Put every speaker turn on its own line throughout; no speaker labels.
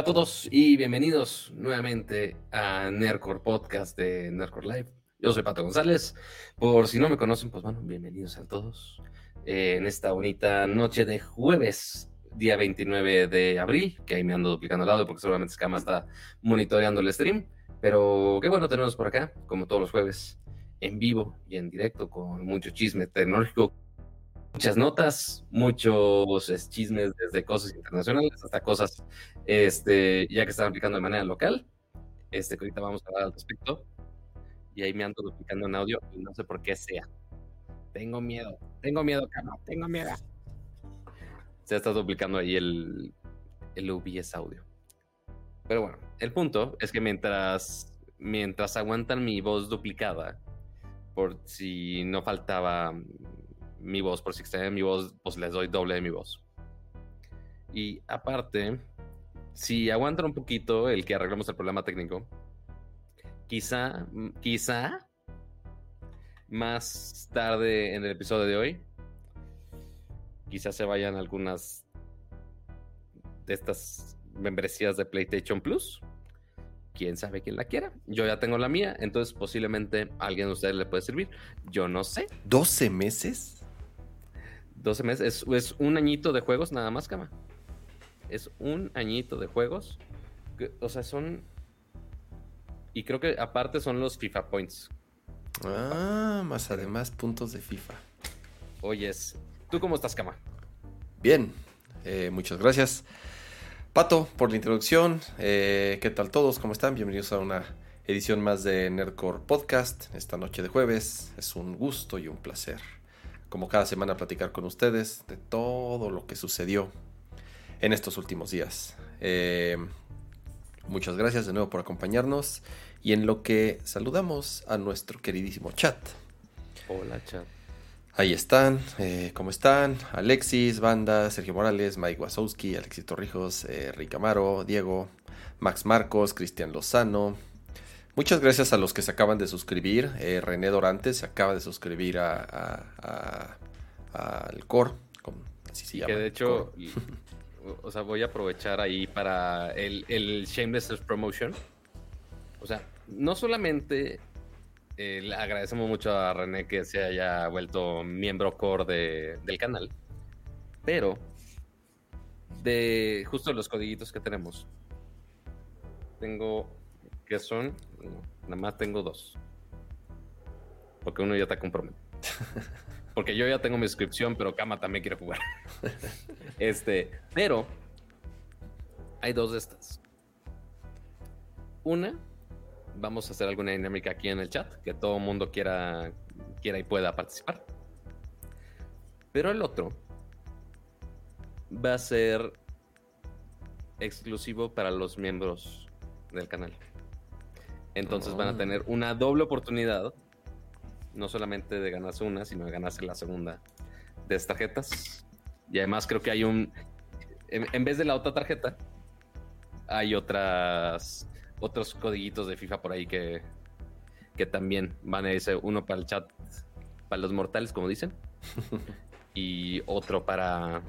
Hola a todos y bienvenidos nuevamente a Nercor Podcast de Nercor Live. Yo soy Pato González. Por si no me conocen, pues bueno, bienvenidos a todos eh, en esta bonita noche de jueves, día 29 de abril, que ahí me ando duplicando el audio porque seguramente Scama está monitoreando el stream. Pero qué bueno tenernos por acá, como todos los jueves, en vivo y en directo, con mucho chisme tecnológico muchas notas, muchos chismes desde cosas internacionales hasta cosas este, ya que están aplicando de manera local. Este, ahorita vamos a hablar al respecto. Y ahí me ando duplicando en audio y no sé por qué sea. Tengo miedo, tengo miedo, cama, tengo miedo. Se está duplicando ahí el, el audio. Pero bueno, el punto es que mientras, mientras aguantan mi voz duplicada, por si no faltaba mi voz, por si extrañan mi voz, pues les doy doble de mi voz. Y aparte, si aguantan un poquito el que arreglemos el problema técnico, quizá, quizá más tarde en el episodio de hoy, quizá se vayan algunas de estas membresías de PlayStation Plus. Quién sabe quién la quiera. Yo ya tengo la mía, entonces posiblemente alguien de ustedes le puede servir. Yo no sé.
¿12 meses?
12 meses. Es, un añito de juegos nada más, cama. Es un añito de juegos. o sea, son. Y creo que aparte son los FIFA Points.
Ah, más además puntos de FIFA.
Oyes. ¿Tú cómo estás, cama?
Bien, eh, muchas gracias. Pato, por la introducción. Eh, ¿Qué tal todos? ¿Cómo están? Bienvenidos a una edición más de Nerdcore Podcast. Esta noche de jueves. Es un gusto y un placer como cada semana, platicar con ustedes de todo lo que sucedió en estos últimos días. Eh, muchas gracias de nuevo por acompañarnos y en lo que saludamos a nuestro queridísimo chat.
Hola chat.
Ahí están, eh, ¿cómo están? Alexis, Banda, Sergio Morales, Mike Wazowski, Alexis Torrijos, eh, Rick Amaro, Diego, Max Marcos, Cristian Lozano, Muchas gracias a los que se acaban de suscribir. Eh, René Dorantes se acaba de suscribir a, al core,
así se llama. Que de hecho, o sea, voy a aprovechar ahí para el, el Shameless Promotion. O sea, no solamente eh, le agradecemos mucho a René que se haya vuelto miembro core del canal, pero de justo los codiguitos que tenemos, tengo que son, nada más tengo dos. Porque uno ya está comprometido. Porque yo ya tengo mi suscripción, pero Kama también quiere jugar. este, pero hay dos de estas. Una, vamos a hacer alguna dinámica aquí en el chat, que todo el mundo quiera, quiera y pueda participar. Pero el otro va a ser exclusivo para los miembros del canal. Entonces van a tener oh. una doble oportunidad, no solamente de ganarse una, sino de ganarse la segunda de estas tarjetas. Y además creo que hay un, en, vez de la otra tarjeta, hay otras, otros codiguitos de FIFA por ahí que, que también van a irse uno para el chat, para los mortales, como dicen, y otro para,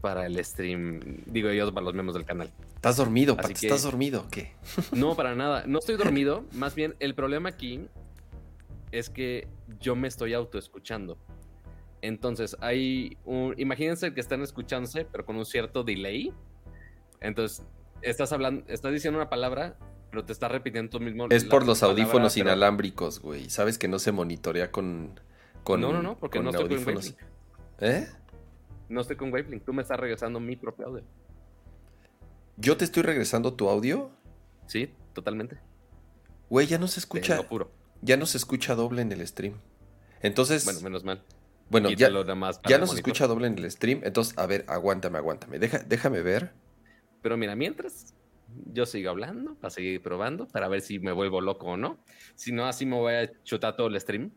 para el stream, digo yo, para los miembros del canal.
¿Estás dormido, ¿Estás dormido o qué?
No, para nada. No estoy dormido. Más bien, el problema aquí es que yo me estoy autoescuchando. Entonces, hay un. Imagínense que están escuchándose, pero con un cierto delay. Entonces, estás hablando, estás diciendo una palabra, pero te estás repitiendo tú mismo.
Es por los audífonos inalámbricos, güey. Sabes que no se monitorea con. con
no, no, no, porque no estoy con Wavelink.
¿Eh?
No estoy con Wavelink. Tú me estás regresando mi propio audio.
¿Yo te estoy regresando tu audio?
Sí, totalmente.
Güey, ya no se escucha. Puro. Ya no se escucha doble en el stream. Entonces.
Bueno, menos mal.
Bueno, ya, ya no se escucha doble en el stream. Entonces, a ver, aguántame, aguántame. Deja, déjame ver.
Pero mira, mientras yo sigo hablando, para seguir probando, para ver si me vuelvo loco o no. Si no, así me voy a chutar todo el stream.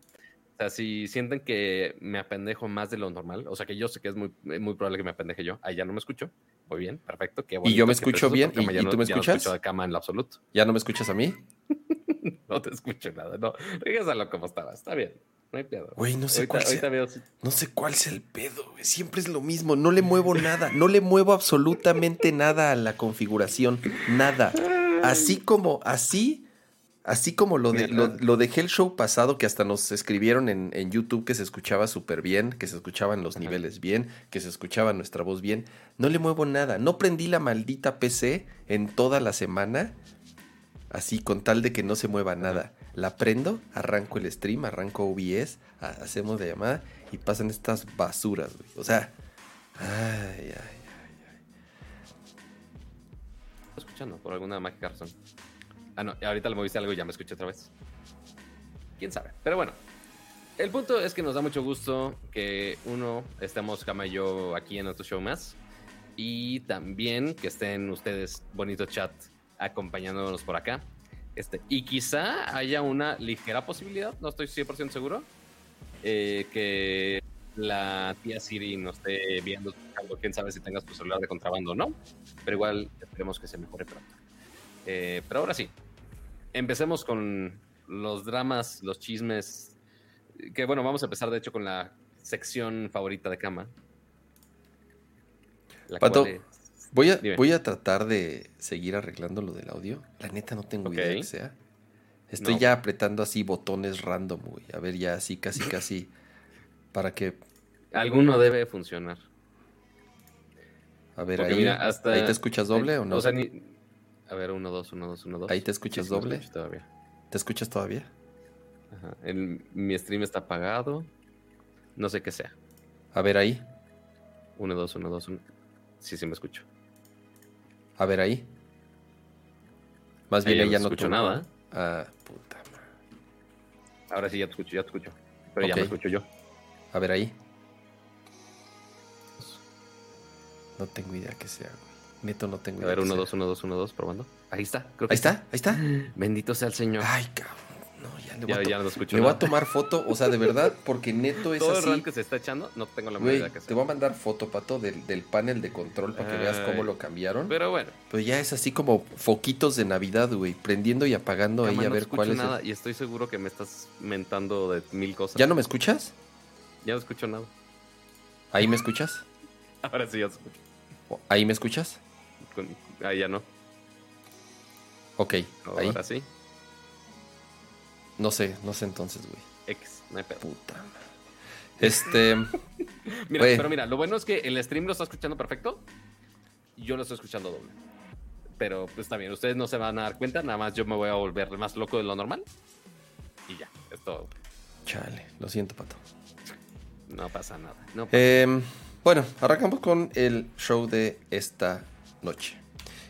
O sea, si sienten que me apendejo más de lo normal, o sea que yo sé que es muy, muy probable que me apendeje yo, ahí ya no me escucho. Muy bien, perfecto.
y yo me escucho bien. ¿Y, tú me escuchas? Ya no
escucho de cama en lo absoluto.
¿Ya no me escuchas a mí?
no te escucho nada. No, regresalo como estaba. Está bien. No hay pedo.
Güey, no sé
Ahorita-
cuál sea-
veo
No sé cuál es el pedo, güey. Siempre es lo mismo. No le muevo nada. No le muevo absolutamente nada a la configuración. Nada. Así como, así, así como lo, de, lo, lo dejé el show pasado, que hasta nos escribieron en, en YouTube que se escuchaba súper bien, que se escuchaban los
Ajá.
niveles bien, que se escuchaba nuestra voz bien. No le muevo nada. No prendí la maldita PC en toda la semana. Así, con tal de que no se mueva nada. La prendo, arranco el stream, arranco OBS, ha- hacemos la llamada y pasan estas basuras, güey. O sea, ay, ay.
Estoy escuchando por alguna mágica razón. Ah, no, ahorita le moviste algo y ya me escuché otra vez. Quién sabe. Pero bueno, el punto es que nos da mucho gusto que uno, estemos Jama y aquí en otro show más. Y también que estén ustedes, bonito chat, acompañándonos por acá. Este, y quizá haya una ligera posibilidad, no estoy 100% seguro, eh, que la tía Siri nos esté viendo, quién sabe si tengas tu de contrabando o no, pero igual esperemos que se mejore pronto. Eh, pero ahora sí, empecemos con los dramas, los chismes, que bueno, vamos a empezar de hecho con la sección favorita de cama. La
Pato,
es-
Voy a,
Dime.
voy a tratar de seguir arreglando lo del audio. La neta no tengo idea que sea. Estoy
No.
ya apretando así botones random, güey. A ver, ya así, casi, casi. Para que.
alguno debe funcionar.
A ver,
Porque
ahí.
mira, hasta-
¿Ahí te escuchas doble o no?
O sea, ni- A ver, uno, dos, uno, dos, uno, dos.
¿Ahí te escuchas
Sí,
doble?
todavía.
¿Te escuchas todavía?
Ajá. El- mi stream está apagado. No sé qué sea.
A ver ahí.
Uno, dos, uno, dos, uno. Sí, sí me escucho.
A ver ahí. Más bien ella
no escucho
tuvo-
nada.
Ah, puta madre.
Ahora sí ya te escucho, ya te escucho. Pero ya me escucho yo.
A ver ahí. No tengo idea que sea, güey. Neto no tengo
A ver,
que
uno,
sea.
dos, uno, dos, uno, dos, probando. Ahí está. Creo que
Ahí está, ahí está.
Bendito sea el Señor.
Ay, cabrón. No, ya le voy,
ya,
a,
ya no escucho.
le voy a
nada.
tomar foto. O sea, de verdad, porque neto es
Todo el
así.
run que se está echando, no tengo la idea que
te
sea.
voy a mandar foto, Pato, del, del panel de control para que veas cómo
Ay.
lo cambiaron.
Pero bueno,
Pero ya es así como foquitos de Navidad, güey. Prendiendo y apagando ahí
Cama,
a
no
ver cuál es. el-
nada y estoy seguro que me estás mentando de mil cosas.
¿Ya no me escuchas?
Ya no escucho nada.
¿Ahí me escuchas?
Ahora sí ya escucho.
¿O- ¿Ahí me escuchas?
Con- Ahí ya no.
Ok, ahí.
Ahora sí.
No sé, no sé entonces, güey.
X, no hay pedo.
Puta. Este.
Mira, pero mira, lo bueno es que el stream lo está escuchando perfecto. Yo lo estoy escuchando doble. Pero pues está bien, ustedes no se van a dar cuenta, nada más yo me voy a volver más loco de lo normal. Y ya, esto
Chale, lo siento, Pato.
no pasa nada. No pasa-
Eh, bueno, arrancamos con el show de esta noche.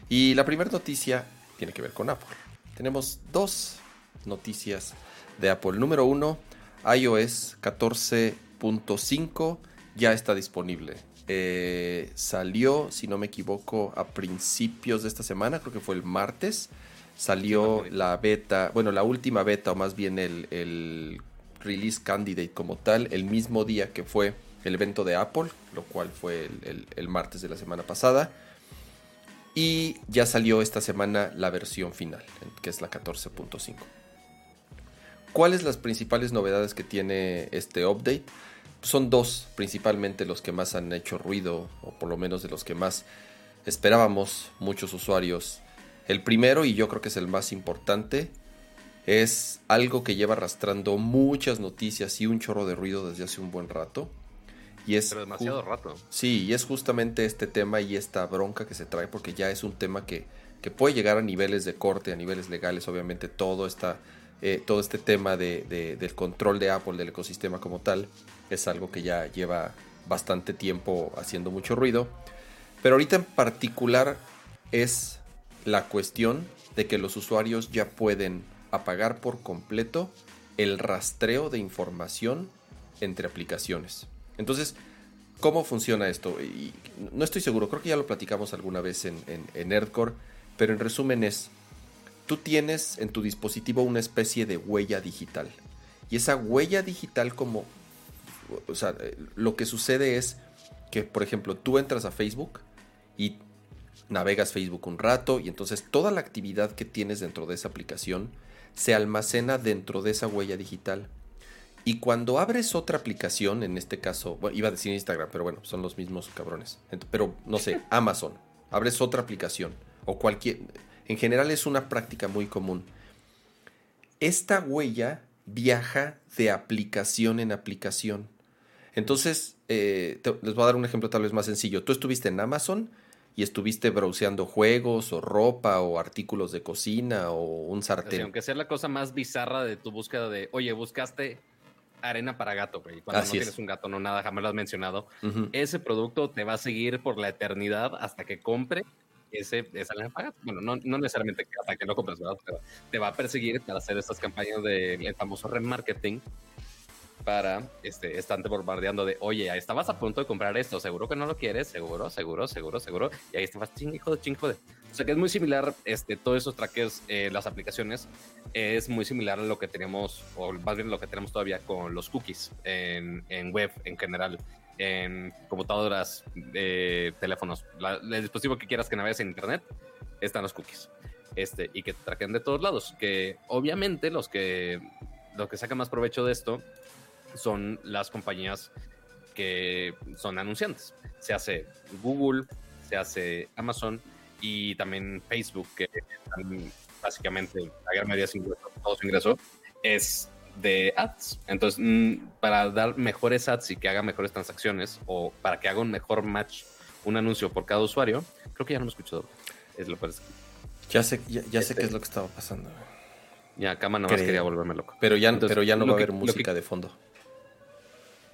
Y la primera noticia tiene que ver con Apple. Tenemos dos noticias de Apple. Número uno, iOS 14.5 ya está disponible. Eh, salió, si no me equivoco, a principios de esta semana, creo que fue el martes. Salió
Sí,
la beta, bueno, la última beta, o más bien el, el release candidate como tal, el mismo día que fue el evento de Apple, lo cual fue el, el- el martes de la semana pasada. Y ya salió esta semana la versión final, que es la 14.5. ¿Cuáles las principales novedades que tiene este update? Son dos principalmente los que más han hecho ruido, o por lo menos de los que más esperábamos muchos usuarios. El primero, y yo creo que es el más importante, es algo que lleva arrastrando muchas noticias y un chorro de ruido desde hace un buen rato. Y es
Pero demasiado rato.
Sí, y es justamente este tema y esta bronca que se trae, porque ya es un tema que, que puede llegar a niveles de corte, a niveles legales, obviamente todo, esta, eh, todo este tema de, de- del control de Apple, del ecosistema como tal, es algo que ya lleva bastante tiempo haciendo mucho ruido. Pero ahorita en particular es la cuestión de que los usuarios ya pueden apagar por completo el rastreo de información entre aplicaciones. Entonces, ¿cómo funciona esto? Y no estoy seguro, creo que ya lo platicamos alguna vez en, en, en Nerdcore, pero en resumen es, tú tienes en tu dispositivo una especie de huella digital. Y esa huella digital como, o sea, eh, lo que sucede es que, por ejemplo, tú entras a Facebook y navegas Facebook un rato y entonces toda la actividad que tienes dentro de esa aplicación se almacena dentro de esa huella digital. Y cuando abres otra aplicación, en este caso, iba a decir Instagram, pero bueno, son los mismos cabrones. Pero no sé, Amazon, abres otra aplicación o cualquier... En general es una práctica muy común. Esta huella viaja de aplicación en aplicación. Entonces, eh, les voy a dar un ejemplo tal vez más sencillo. Tú estuviste en Amazon y estuviste browseando juegos o ropa o artículos de cocina o un sartén.
aunque sea la cosa más bizarra de tu búsqueda de, oye, buscaste arena para gato, güey. Cuando no tienes un gato, no nada, jamás lo has mencionado. Ese producto te va a seguir por la eternidad hasta que compre ese, esa arena para gato. Bueno, no, no necesariamente hasta que lo compres, ¿verdad? Pero te va a perseguir para hacer estas campañas del famoso remarketing para este, están bombardeando de, oye, estabas a punto de comprar esto, seguro que no lo quieres, seguro, seguro, seguro, seguro, y ahí estabas ching, hijo de ching, de. O sea que es muy similar, este, todos esos trackers, eh, las aplicaciones, es muy similar a lo que tenemos, o más bien lo que tenemos todavía con los cookies en, en web en general, en computadoras, eh, teléfonos, el dispositivo que quieras que navegues en internet, están los cookies. Este, y que te traqueen de todos lados, que obviamente los que, los que sacan más provecho de esto son las compañías que son anunciantes. Se hace Google, se hace Amazon y también Facebook, que básicamente la gran mayoría de ingresos, todo su ingreso es de ads. Entonces, mm, para dar mejores ads y que haga mejores transacciones o para que haga un mejor match, un anuncio por cada usuario, creo que ya no me escuchado. Es lo que
Ya sé, ya, sé qué es este lo que estaba pasando.
Ya, Cama nomás quería volverme loco.
Pero ya, pero ya no va a haber música de fondo.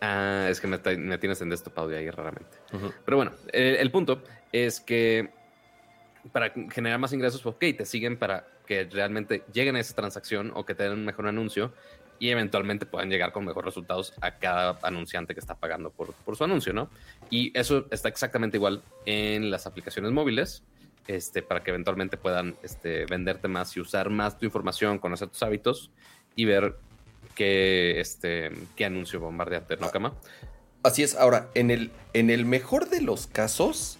Ah, es que me, tienes en desktop de ahí raramente. Pero bueno, el punto es que para generar más ingresos, ok, te siguen para que realmente lleguen a esa transacción o que te den un mejor anuncio y eventualmente puedan llegar con mejores resultados a cada anunciante que está pagando por, su anuncio, ¿no? Y eso está exactamente igual en las aplicaciones móviles, este, para que eventualmente puedan este, venderte más y usar más tu información, conocer tus hábitos y ver que este anuncio bombardearte, ¿no, Cama?
Así es. Ahora, en el, en el mejor de los casos,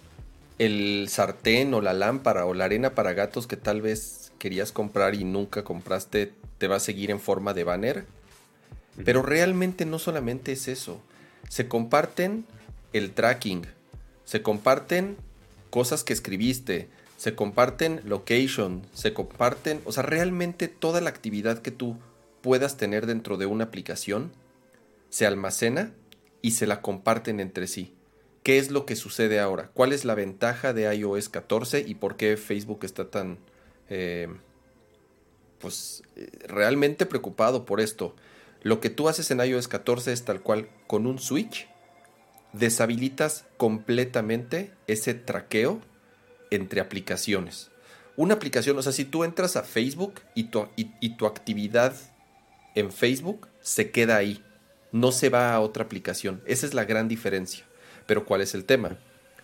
el sartén o la lámpara o la arena para gatos que tal vez querías comprar y nunca compraste, te va a seguir en forma de banner. Pero realmente no solamente es eso. Se comparten el tracking, se comparten cosas que escribiste, se comparten location, se comparten, o sea, realmente toda la actividad que tú puedas tener dentro de una aplicación se almacena y se la comparten entre sí. ¿Qué es lo que sucede ahora? ¿Cuál es la ventaja de iOS 14 y por qué Facebook está tan, eh, pues, eh, realmente preocupado por esto? Lo que tú haces en iOS 14 es tal cual con un switch, deshabilitas completamente ese traqueo entre aplicaciones. Una aplicación, o sea, si tú entras a Facebook y tu, y tu actividad en Facebook se queda ahí, no se va a otra aplicación. Esa es la gran diferencia. Pero ¿cuál es el tema?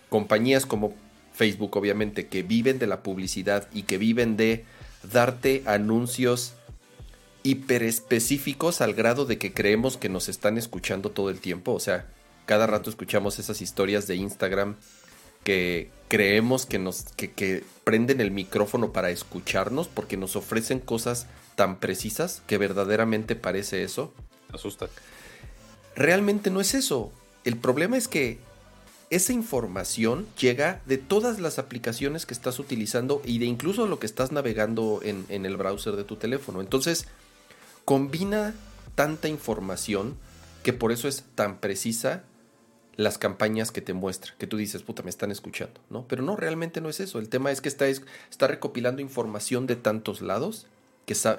Compañías como Facebook, obviamente, que viven de la publicidad y que viven de darte anuncios hiper específicos al grado de que creemos que nos están escuchando todo el tiempo. O sea, cada rato escuchamos esas historias de Instagram que creemos que nos que, que prenden el micrófono para escucharnos porque nos ofrecen cosas tan precisas que verdaderamente parece eso.
Asusta.
Realmente no es eso. El problema es que esa información llega de todas las aplicaciones que estás utilizando y de incluso lo que estás navegando en, en el browser de tu teléfono. Entonces, combina tanta información que por eso es tan precisa las campañas que te muestra, que tú dices, puta, me están escuchando, ¿no? Pero no, realmente no es eso. El tema es que está, está recopilando información de tantos lados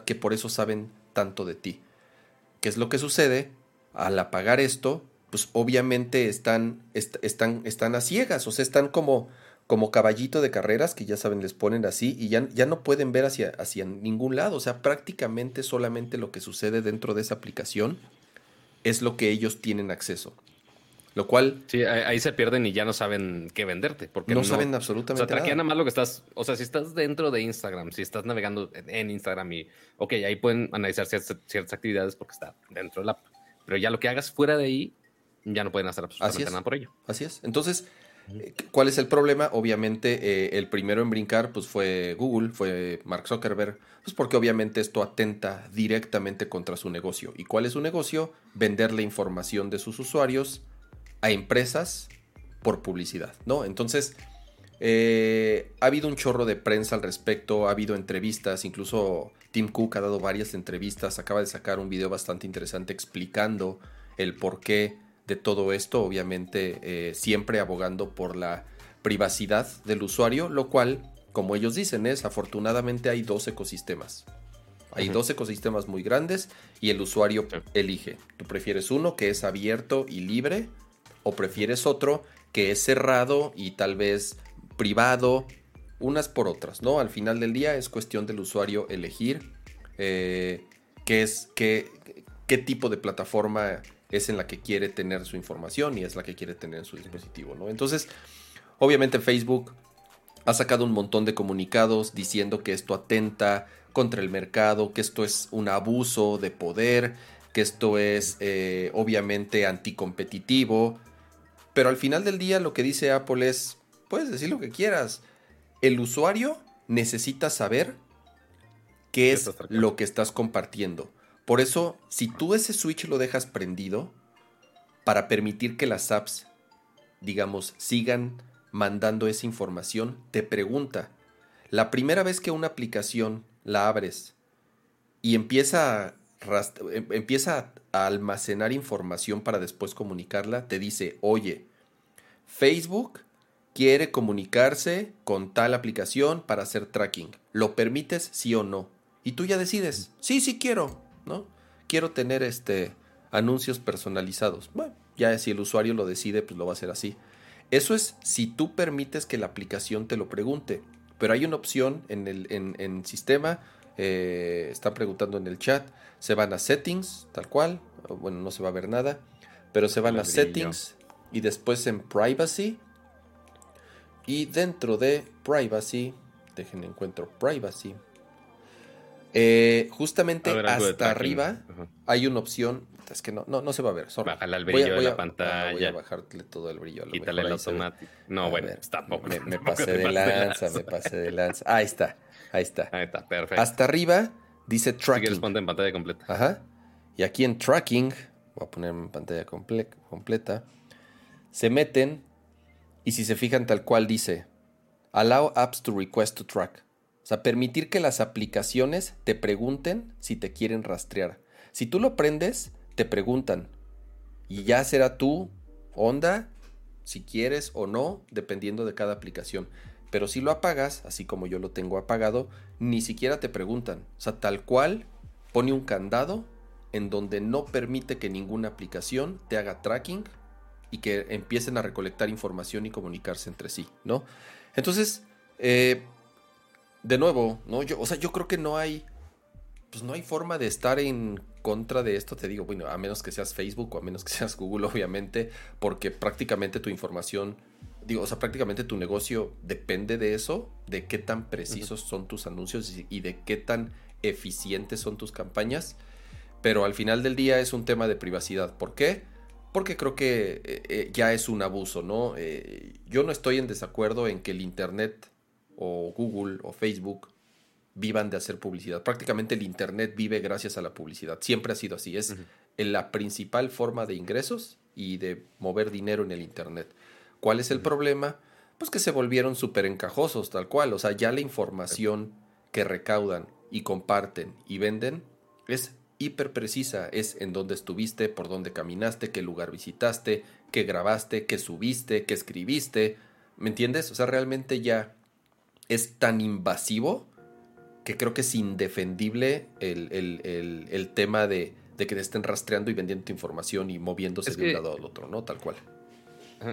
que, por eso saben tanto de ti. ¿Qué es lo que sucede? Al apagar esto, pues obviamente están, están, están a ciegas, o sea, están como, como caballito de carreras que ya saben, les ponen así y ya, ya no pueden ver hacia, hacia ningún lado. O sea, prácticamente solamente lo que sucede dentro de esa aplicación es lo que ellos tienen acceso. Lo cual.
Sí, ahí se pierden y ya no saben qué venderte. Porque
no, saben absolutamente
o sea, nada. nada más lo que estás. O sea, si estás dentro de Instagram, si estás navegando en Instagram y. Ok, ahí pueden analizar ciertas, actividades porque está dentro de la app. Pero ya lo que hagas fuera de ahí, ya no pueden hacer absolutamente nada por ello.
Así es. Entonces, Eh, ¿Cuál es el problema? Obviamente eh, el primero en brincar pues fue Google, fue Mark Zuckerberg, pues porque obviamente esto atenta directamente contra su negocio. ¿Y cuál es su negocio? Vender la información de sus usuarios a empresas por publicidad, ¿no? Entonces, eh, ha habido un chorro de prensa al respecto, ha habido entrevistas, incluso Tim Cook ha dado varias entrevistas, acaba de sacar un video bastante interesante explicando el porqué de todo esto, obviamente eh, siempre abogando por la privacidad del usuario, lo cual, como ellos dicen, es afortunadamente hay dos ecosistemas. Hay dos ecosistemas muy grandes y el usuario elige. Tú prefieres uno que es abierto y libre o prefieres otro que es cerrado y tal vez privado, unas por otras, ¿no? Al final del día es cuestión del usuario elegir eh, qué es, qué, qué tipo de plataforma es en la que quiere tener su información y es la que quiere tener en su dispositivo, ¿no? Entonces, obviamente Facebook ha sacado un montón de comunicados diciendo que esto atenta contra el mercado, que esto es un abuso de poder, que esto es eh, obviamente anticompetitivo, pero al final del día lo que dice Apple es, puedes decir lo que quieras. El usuario necesita saber qué es lo que estás compartiendo. Por eso, si tú ese switch lo dejas prendido, para permitir que las apps, digamos, sigan mandando esa información, te pregunta, la primera vez que una aplicación la abres y empieza a, em, empieza a almacenar información para después comunicarla, te dice, oye, Facebook quiere comunicarse con tal aplicación para hacer tracking. ¿Lo permites sí o no? Y tú ya decides, sí, sí quiero, ¿no? Quiero tener este anuncios personalizados. Bueno, ya si el usuario lo decide, pues lo va a hacer así. Eso es si tú permites que la aplicación te lo pregunte. Pero hay una opción en el sistema, eh, está preguntando en el chat, se van a settings, tal cual, bueno, no se va a ver nada, pero se van a settings y después en privacy y dentro de privacy, dejen encuentro privacy. Eh, justamente hasta arriba hay una opción. Es que no, no, no se va a ver.
Bájale el brillo de la pantalla.
Voy a bajarle todo el brillo.
Quítale el automático. No, bueno, está
poco. Me, me pasé de lanza, me pasé de lanza. Ahí está, ahí está.
Ahí está, perfecto.
Hasta arriba dice tracking.
Si ponte en pantalla completa.
Ajá. Y aquí en tracking, voy a poner en pantalla completa, se meten y si se fijan tal cual dice, allow apps to request to track. O sea, permitir que las aplicaciones te pregunten si te quieren rastrear. Si tú lo prendes, te preguntan. Y ya será tú, onda, si quieres o no, dependiendo de cada aplicación. Pero si lo apagas, así como yo lo tengo apagado, ni siquiera te preguntan. O sea, tal cual, pone un candado en donde no permite que ninguna aplicación te haga tracking y que empiecen a recolectar información y comunicarse entre sí, ¿no? Entonces, eh, de nuevo, ¿no? Yo, o sea, yo creo que no hay, pues no hay forma de estar en contra de esto, te digo, bueno, a menos que seas Facebook o a menos que seas Google, obviamente, porque prácticamente tu información, digo, o sea, prácticamente tu negocio depende de eso, de qué tan precisos son tus anuncios y de qué tan eficientes son tus campañas, pero al final del día es un tema de privacidad. ¿Por qué? porque creo que eh, eh, ya es un abuso, ¿no? Eh, yo no estoy en desacuerdo en que el Internet o Google o Facebook vivan de hacer publicidad. Prácticamente el Internet vive gracias a la publicidad. Siempre ha sido así. Es la principal forma de ingresos y de mover dinero en el Internet. ¿Cuál es el problema? Pues que se volvieron súper encajosos, tal cual. O sea, ya la información que recaudan y comparten y venden es hiper precisa. Es en dónde estuviste, por dónde caminaste, qué lugar visitaste, qué grabaste, qué subiste, qué escribiste. ¿Me entiendes? O sea, realmente ya es tan invasivo que creo que es indefendible el, tema de, que te estén rastreando y vendiendo tu información y moviéndose de un lado al otro, ¿no? Tal cual.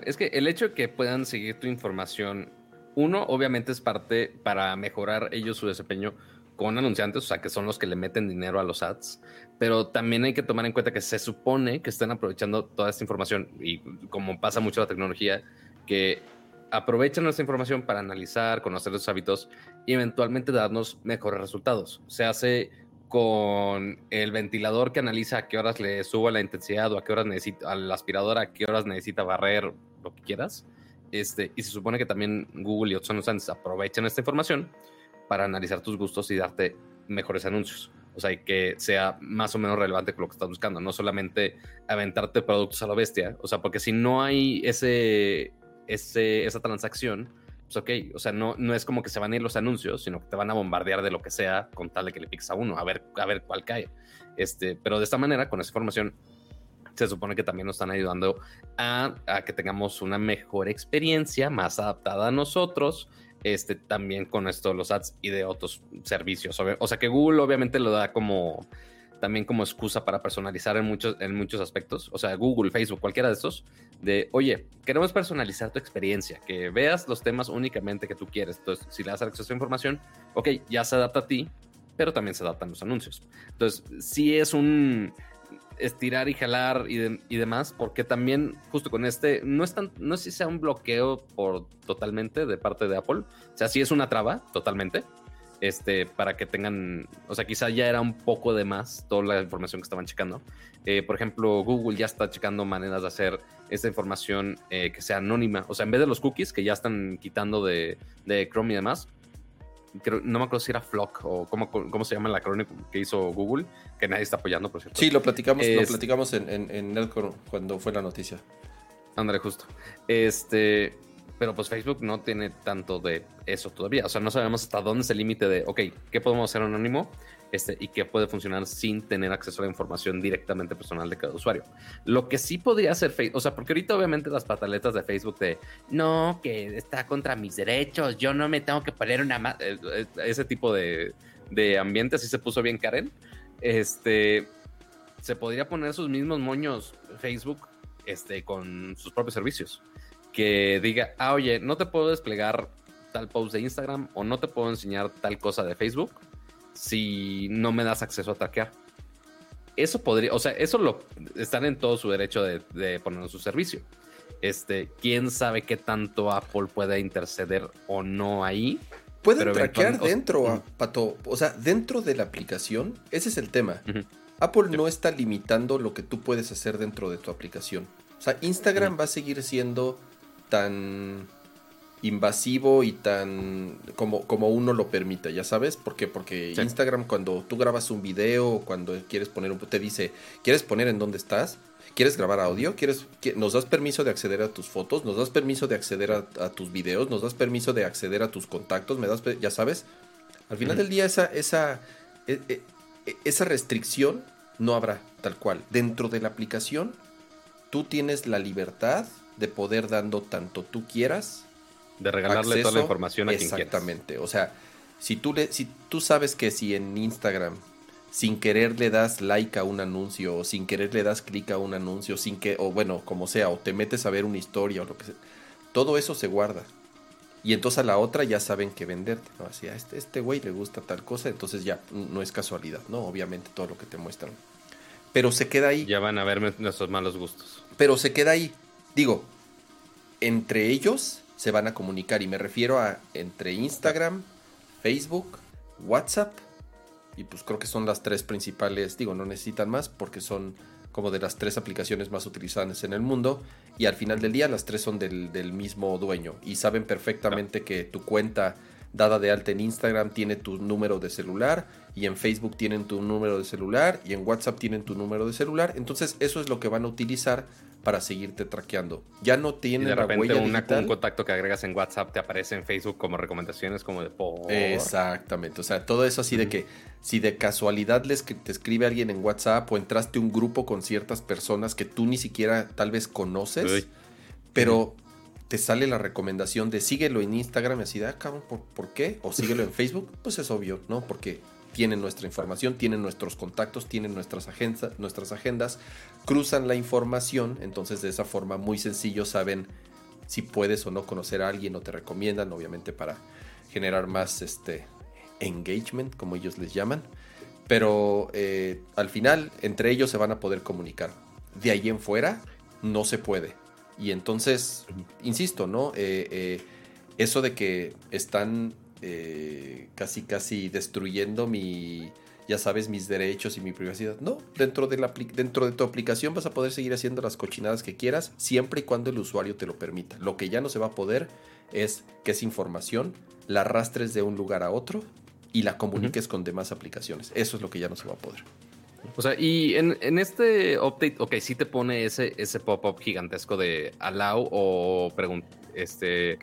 Es que el hecho de que puedan seguir tu información, uno, obviamente es parte para mejorar ellos su desempeño con anunciantes, o sea, que son los que le meten dinero a los ads, pero también hay que tomar en cuenta que se supone que están aprovechando toda esta información y como pasa mucho la tecnología, que aprovechan nuestra información para analizar, conocer los hábitos y eventualmente darnos mejores resultados. Se hace con el ventilador que analiza a qué horas le subo la intensidad o a qué horas necesita, al aspirador a qué horas necesita barrer, lo que quieras Este, y se supone que también Google y otros anunciantes aprovechan esta información para analizar tus gustos y darte mejores anuncios. O sea, que sea más o menos relevante con lo que estás buscando, no solamente aventarte productos a la bestia. O sea, porque si no hay ese, ese, esa transacción, pues ok, o sea, no, no es como que se van a ir los anuncios, sino que te van a bombardear de lo que sea con tal de que le piques a uno, a ver, a ver cuál cae. Este, pero de esta manera, con esa información, se supone que también nos están ayudando a, a, que tengamos una mejor experiencia, más adaptada a nosotros, este, también con esto los ads y de otros servicios. O sea que Google obviamente lo da como también como excusa para personalizar en muchos, en muchos aspectos. O sea, Google, Facebook, cualquiera de estos, de, oye, queremos personalizar tu experiencia, que veas los temas únicamente que tú quieres. Entonces, si le das acceso a información, ok, ya se adapta a ti, pero también se adaptan los anuncios. Entonces, sí es un estirar y jalar y, demás, porque también justo con este, no es tan, no si sea un bloqueo por totalmente de parte de Apple, o sea, sí es una traba totalmente, este, para que tengan, o sea, quizá ya era un poco de más toda la información que estaban checando. Eh, por ejemplo, Google ya está checando maneras de hacer esta información eh, que sea anónima, o sea, en vez de los cookies que ya están quitando de, de Chrome y demás, no me acuerdo si era Flock o cómo, cómo se llama la crónica que hizo Google, que nadie está apoyando, por cierto.
Sí, lo platicamos, lo platicamos en, en, cuando fue la noticia.
André, justo. Este, pero pues Facebook no tiene tanto de eso todavía. O sea, no sabemos hasta dónde es el límite de, ok, ¿qué podemos hacer anónimo? Este, y qué puede funcionar sin tener acceso a la información directamente personal de cada usuario. Lo que sí podría hacer Facebook, o sea, porque ahorita obviamente las pataletas de Facebook de, no, que está contra mis derechos, yo no me tengo que poner una... Eh, eh, ese tipo de, de ambiente así se puso bien Karen. Este, se podría poner sus mismos moños Facebook este, con sus propios servicios. Que diga, ah, oye, no te puedo desplegar tal post de Instagram o no te puedo enseñar tal cosa de Facebook si no me das acceso a traquear. Eso podría, o sea, eso lo están en todo su derecho de, de poner en su servicio. Este, quién sabe qué tanto Apple puede interceder o no ahí.
Pueden traquear dentro, Pato. O sea, dentro de la aplicación, ese es el tema. Apple no está limitando lo que tú puedes hacer dentro de tu aplicación. O sea, Instagram va a seguir siendo tan invasivo y tan como, como uno lo permita, ya sabes, ¿por qué? Porque Instagram cuando tú grabas un video, cuando quieres poner un te dice, ¿quieres poner en dónde estás? ¿Quieres grabar audio? ¿Quieres nos das permiso de acceder a tus fotos? ¿Nos das permiso de acceder a, tus videos? ¿Nos das permiso de acceder a tus contactos? ¿Me das ya sabes? Al final del día esa esa e, e, e, esa restricción no habrá tal cual. Dentro de la aplicación tú tienes la libertad de poder dando tanto tú quieras
de regalarle toda la información a quien
quieras. Exactamente. O sea, si tú, le, si tú sabes que si en Instagram sin querer le das like a un anuncio o sin querer le das clic a un anuncio, sin que, o bueno, como sea, o te metes a ver una historia o lo que sea, todo eso se guarda. Y entonces a la otra ya saben que venderte, ¿no? Así, a este, este güey le gusta tal cosa, entonces ya no es casualidad, ¿no? Obviamente todo lo que te muestran. Pero se queda ahí.
Ya van a ver nuestros malos gustos.
Pero se queda ahí. Digo, entre ellos se van a comunicar. Y me refiero a entre Instagram, Facebook, WhatsApp. Y pues creo que son las tres principales. Digo, no necesitan más porque son como de las tres aplicaciones más utilizadas en el mundo. Y al final del día las tres son del, mismo dueño. Y saben perfectamente que tu cuenta dada de alta en Instagram tiene tu número de celular y en Facebook tienen tu número de celular y en WhatsApp tienen tu número de celular. Entonces eso es lo que van a utilizar para seguirte traqueando. Ya no
de repente un contacto que agregas en WhatsApp te aparece en Facebook como recomendaciones como de por...
Exactamente, o sea, todo eso así de que si de casualidad les te escribe alguien en WhatsApp o entraste a un grupo con ciertas personas que tú ni siquiera tal vez conoces, pero te sale la recomendación de síguelo en Instagram y así de, ah, cabrón, ¿por, ¿por qué? O síguelo en Facebook, pues es obvio, ¿no? Porque tienen nuestra información, tienen nuestros contactos, tienen nuestras, agendas, nuestras agendas, cruzan la información, entonces de esa forma muy sencillo saben si puedes o no conocer a alguien o te recomiendan, obviamente para generar más este engagement, como ellos les llaman. Pero eh, al final, entre ellos se van a poder comunicar. De ahí en fuera, no se puede. Y entonces, insisto, ¿no? Eh, eh, eso de que están casi casi destruyendo mi ya sabes, mis derechos y mi privacidad. No, dentro de, la, dentro de tu aplicación vas a poder seguir haciendo las cochinadas que quieras, siempre y cuando el usuario te lo permita. Lo que ya no se va a poder es que esa información la arrastres de un lugar a otro y la comuniques con demás aplicaciones. Eso es lo que ya no se va a poder.
O sea, y en, este update, ok, sí te pone ese, ese pop-up gigantesco de allow o este,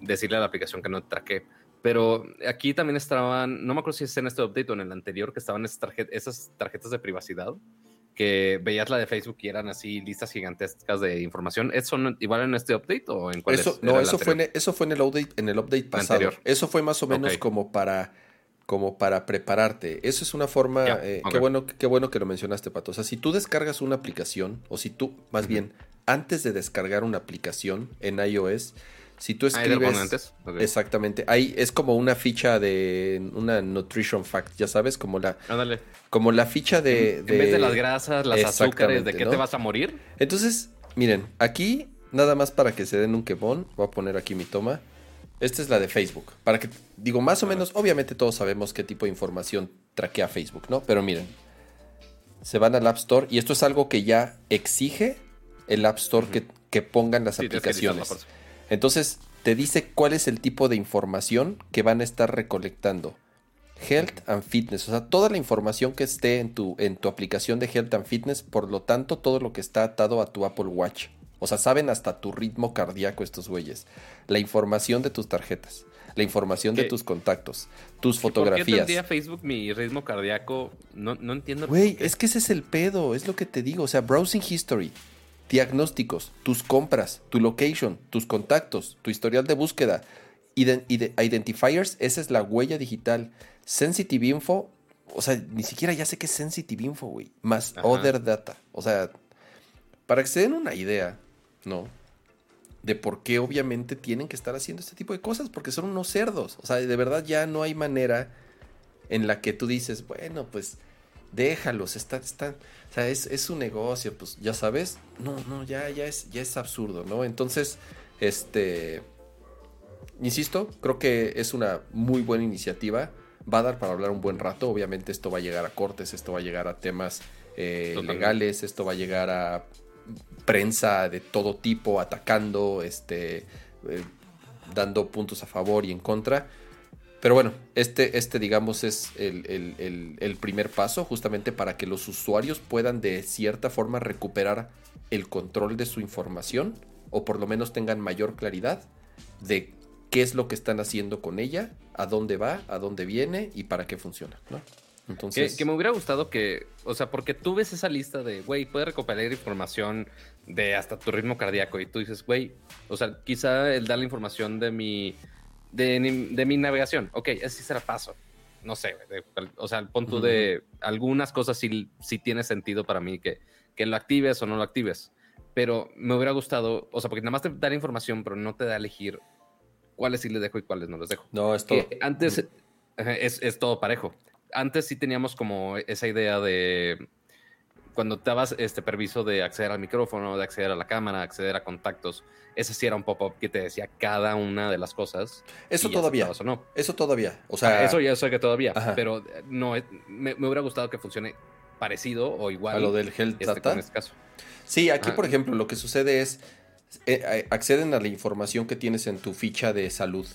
decirle a la aplicación que no traque. Pero aquí también estaban, no me acuerdo si es en este update o en el anterior, que estaban esas, esas tarjetas de privacidad que veías la de Facebook y eran así listas gigantescas de información. ¿Eso igual en este update o en cuál
eso, No, eso fue en, eso fue en el update, en el update pasado. Eso fue más o menos como para como para prepararte. Eso es una forma, eh, qué, bueno, qué bueno que lo mencionaste, Pato. O sea, si tú descargas una aplicación, o si tú, más bien, antes de descargar una aplicación en iOS, si tú escribes... Exactamente. Ahí es como una ficha de una nutrition fact, ya sabes, como la... Como la ficha de...
En, vez de las grasas, las azúcares, ¿de qué te vas a morir?
Entonces, miren, aquí, nada más para que se den un quemón, voy a poner aquí mi toma. Esta es la de Facebook. Para que, digo, más o menos, obviamente todos sabemos qué tipo de información traquea Facebook, ¿no? Pero miren, se van al App Store y esto es algo que ya exige el App Store que, pongan las aplicaciones. Entonces, te dice cuál es el tipo de información que van a estar recolectando. Health and Fitness, o sea, toda la información que esté en tu, en tu aplicación de Health and Fitness, por lo tanto, todo lo que está atado a tu Apple Watch. O sea, saben hasta tu ritmo cardíaco estos güeyes. La información de tus tarjetas, la información de tus contactos, tus fotografías. ¿Por qué
tendría Facebook mi ritmo cardíaco? No, no entiendo.
Güey, es que ese es el pedo, es lo que te digo. O sea, browsing history, diagnósticos, tus compras, tu location, tus contactos, tu historial de búsqueda, identifiers, esa es la huella digital. Sensitive info, o sea, ni siquiera ya sé qué es sensitive info, güey. Más other data. O sea, para que se den una idea, ¿no? De por qué obviamente tienen que estar haciendo este tipo de cosas, porque son unos cerdos. O sea, de verdad ya no hay manera en la que tú dices, bueno, pues déjalos, está, o sea, es, es, un negocio, pues ya sabes, no, no, ya, ya es, ya es absurdo, ¿no? Entonces, este, insisto, creo que es una muy buena iniciativa, va a dar para hablar un buen rato, obviamente esto va a llegar a cortes, esto va a llegar a temas eh, legales, esto va a llegar a prensa de todo tipo atacando, este, eh, dando puntos a favor y en contra. Pero bueno, este, este digamos es el, primer paso justamente para que los usuarios puedan de cierta forma recuperar el control de su información o por lo menos tengan mayor claridad de qué es lo que están haciendo con ella, a dónde va, a dónde viene y para qué funciona. ¿no?
Que, me hubiera gustado que, o sea, porque tú ves esa lista de, güey, puedes recuperar información de hasta tu ritmo cardíaco y tú dices, güey, o sea, quizá el dar la información de mi, de, mi navegación, ok, ese será paso. No sé, o sea, el punto de algunas cosas sí, sí tiene sentido para mí que, que lo actives o no lo actives. Pero me hubiera gustado, o sea, porque nada más te da la información, pero no te da a elegir cuáles sí les dejo y cuáles no les dejo.
No, es todo.
antes es, es todo parejo antes sí teníamos como esa idea de cuando te dabas este permiso de acceder al micrófono, de acceder a la cámara, de acceder a contactos, ese sí era un pop-up que te decía cada una de las cosas.
Eso todavía. O no. Eso todavía. O sea,
eso ya sé que todavía, pero no me, hubiera gustado que funcione parecido o igual
a lo del Health este, Data. Este caso. Sí, aquí por ejemplo lo que sucede es eh, acceden a la información que tienes en tu ficha de salud.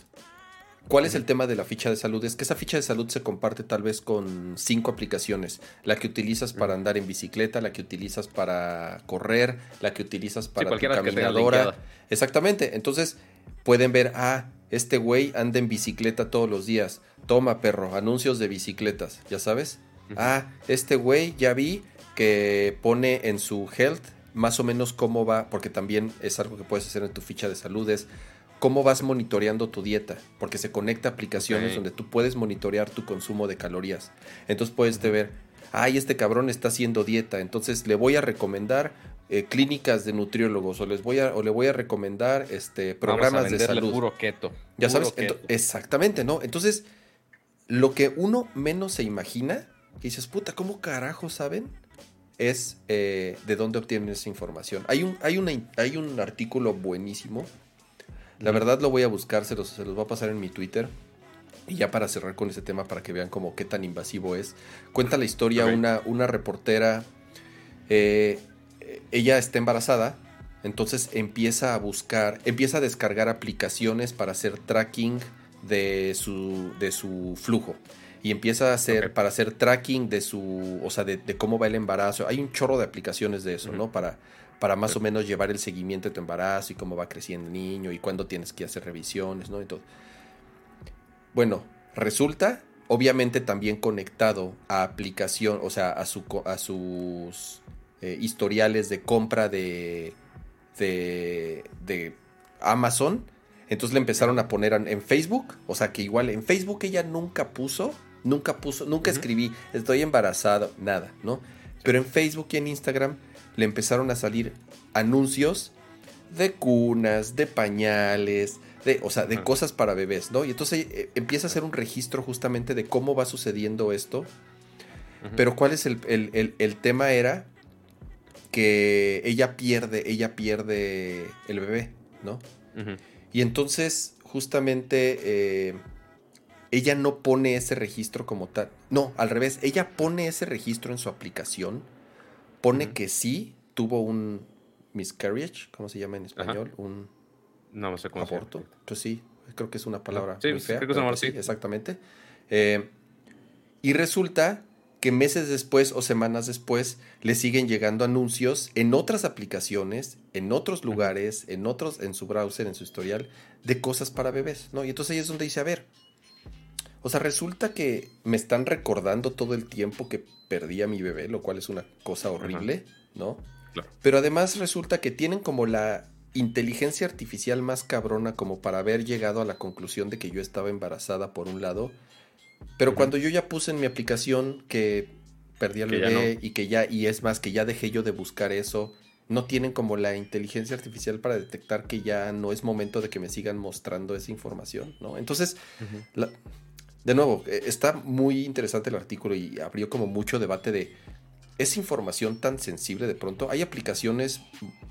¿Cuál es el tema de la ficha de salud? Es que esa ficha de salud se comparte tal vez con cinco aplicaciones. La que utilizas para andar en bicicleta, la que utilizas para correr, la que utilizas para tu caminadora. Exactamente. Entonces pueden ver, ah, este güey anda en bicicleta todos los días. Toma, perro, anuncios de bicicletas, ¿ya sabes? Ah, este güey ya vi que pone en su health más o menos cómo va, porque también es algo que puedes hacer en tu ficha de salud, es cómo vas monitoreando tu dieta, porque se conecta a aplicaciones donde tú puedes monitorear tu consumo de calorías. Entonces puedes ver, ay, este cabrón está haciendo dieta, entonces le voy a recomendar eh, clínicas de nutriólogos o les voy a o le voy a recomendar este programas de salud.
Puro keto.
Ya sabes, exactamente, ¿no? Entonces, lo que uno menos se imagina, que dices, puta, ¿cómo carajo saben? Es eh, de dónde obtienen esa información. Hay un, hay, una, hay un artículo buenísimo la verdad lo voy a buscar, se los, se los voy a pasar en mi Twitter. y ya para cerrar con ese tema, para que vean como qué tan invasivo es, cuenta la historia una, una reportera, eh, ella está embarazada, entonces empieza a buscar, empieza a descargar aplicaciones para hacer tracking de su, de su flujo. Y empieza a hacer, para hacer tracking de su, o sea, de, cómo va el embarazo. Hay un chorro de aplicaciones de eso, ¿no? Para, para más o menos llevar el seguimiento de tu embarazo y cómo va creciendo el niño y cuándo tienes que hacer revisiones, ¿no? Y todo. Bueno, resulta, obviamente también conectado a aplicación, o sea, a, su, a sus eh, historiales de compra de, de, de Amazon. Entonces le empezaron a poner en Facebook, o sea que igual en Facebook ella nunca puso, nunca puso, nunca escribí, estoy embarazado, nada, ¿no? Pero en Facebook y en Instagram le empezaron a salir anuncios de cunas, de pañales, de, o sea, de cosas para bebés, ¿no? Y entonces eh, empieza a hacer un registro justamente de cómo va sucediendo esto. Pero cuál es el, tema era que ella pierde, ella pierde el bebé, ¿no? Y entonces, justamente, eh, ella no pone ese registro como tal. No, al revés, ella pone ese registro en su aplicación, pone que sí tuvo un miscarriage, ¿cómo se llama en español? Un
no, sé cómo
aborto. Pues sí, creo que es una palabra
sí, muy fea. Creo que es
una sí, exactamente. Eh, y resulta que meses después o semanas después le siguen llegando anuncios en otras aplicaciones, en otros lugares, en otros, en su browser, en su historial, de cosas para bebés, ¿no? Y entonces ahí es donde dice, a ver, o sea, resulta que me están recordando todo el tiempo que perdí a mi bebé, lo cual es una cosa horrible, ¿no? Pero además resulta que tienen como la inteligencia artificial más cabrona como para haber llegado a la conclusión de que yo estaba embarazada por un lado. Pero cuando yo ya puse en mi aplicación que perdí al bebé y que ya, y es más, que ya dejé yo de buscar eso, no tienen como la inteligencia artificial para detectar que ya no es momento de que me sigan mostrando esa información, ¿no? Entonces, de nuevo, eh, está muy interesante el artículo y abrió como mucho debate de es información tan sensible de pronto. Hay aplicaciones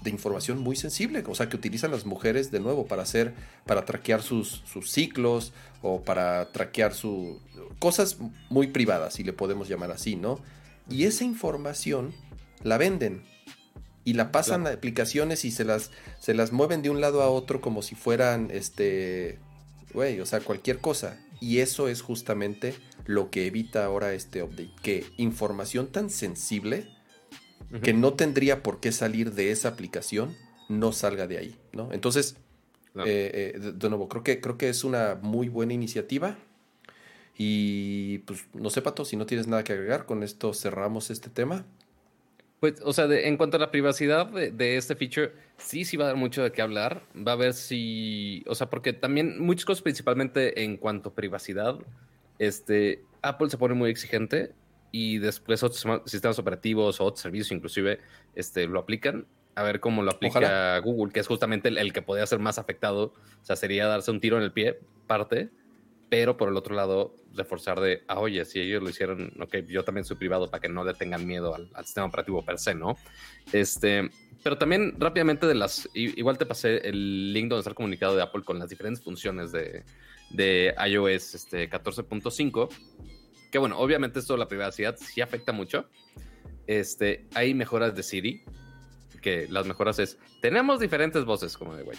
de información muy sensible, o sea, que utilizan las mujeres de nuevo para hacer, para traquear sus, sus ciclos o para traquear sus cosas muy privadas, si le podemos llamar así, ¿no? Y esa información la venden y la pasan a aplicaciones y se las, se las mueven de un lado a otro como si fueran, este, güey, o sea, cualquier cosa. Y eso es justamente lo que evita ahora este update, que información tan sensible que no tendría por qué salir de esa aplicación no salga de ahí, ¿no? Entonces, eh, eh, de, nuevo, creo que, creo que es una muy buena iniciativa. Y pues no sé, Pato, si no tienes nada que agregar, con esto cerramos este tema.
Pues, o sea, en cuanto a la privacidad de, este feature, sí, sí va a dar mucho de qué hablar. Va a ver si, o sea, porque también muchas cosas, principalmente en cuanto a privacidad, este, Apple se pone muy exigente y después otros sistemas operativos o otros servicios inclusive este, lo aplican. A ver cómo lo aplica Google, que es justamente el, el, que podría ser más afectado. O sea, sería darse un tiro en el pie, parte pero por el otro lado, reforzar de, ah, oye, si ellos lo hicieron, ok, yo también soy privado para que no le tengan miedo al, sistema operativo per se, ¿no? Este, pero también rápidamente de las, igual te pasé el link donde está comunicado de Apple con las diferentes funciones de, de iOS este, 14.5, que bueno, obviamente esto de la privacidad sí afecta mucho. Este, hay mejoras de Siri, que las mejoras es, tenemos diferentes voces, como de, güey,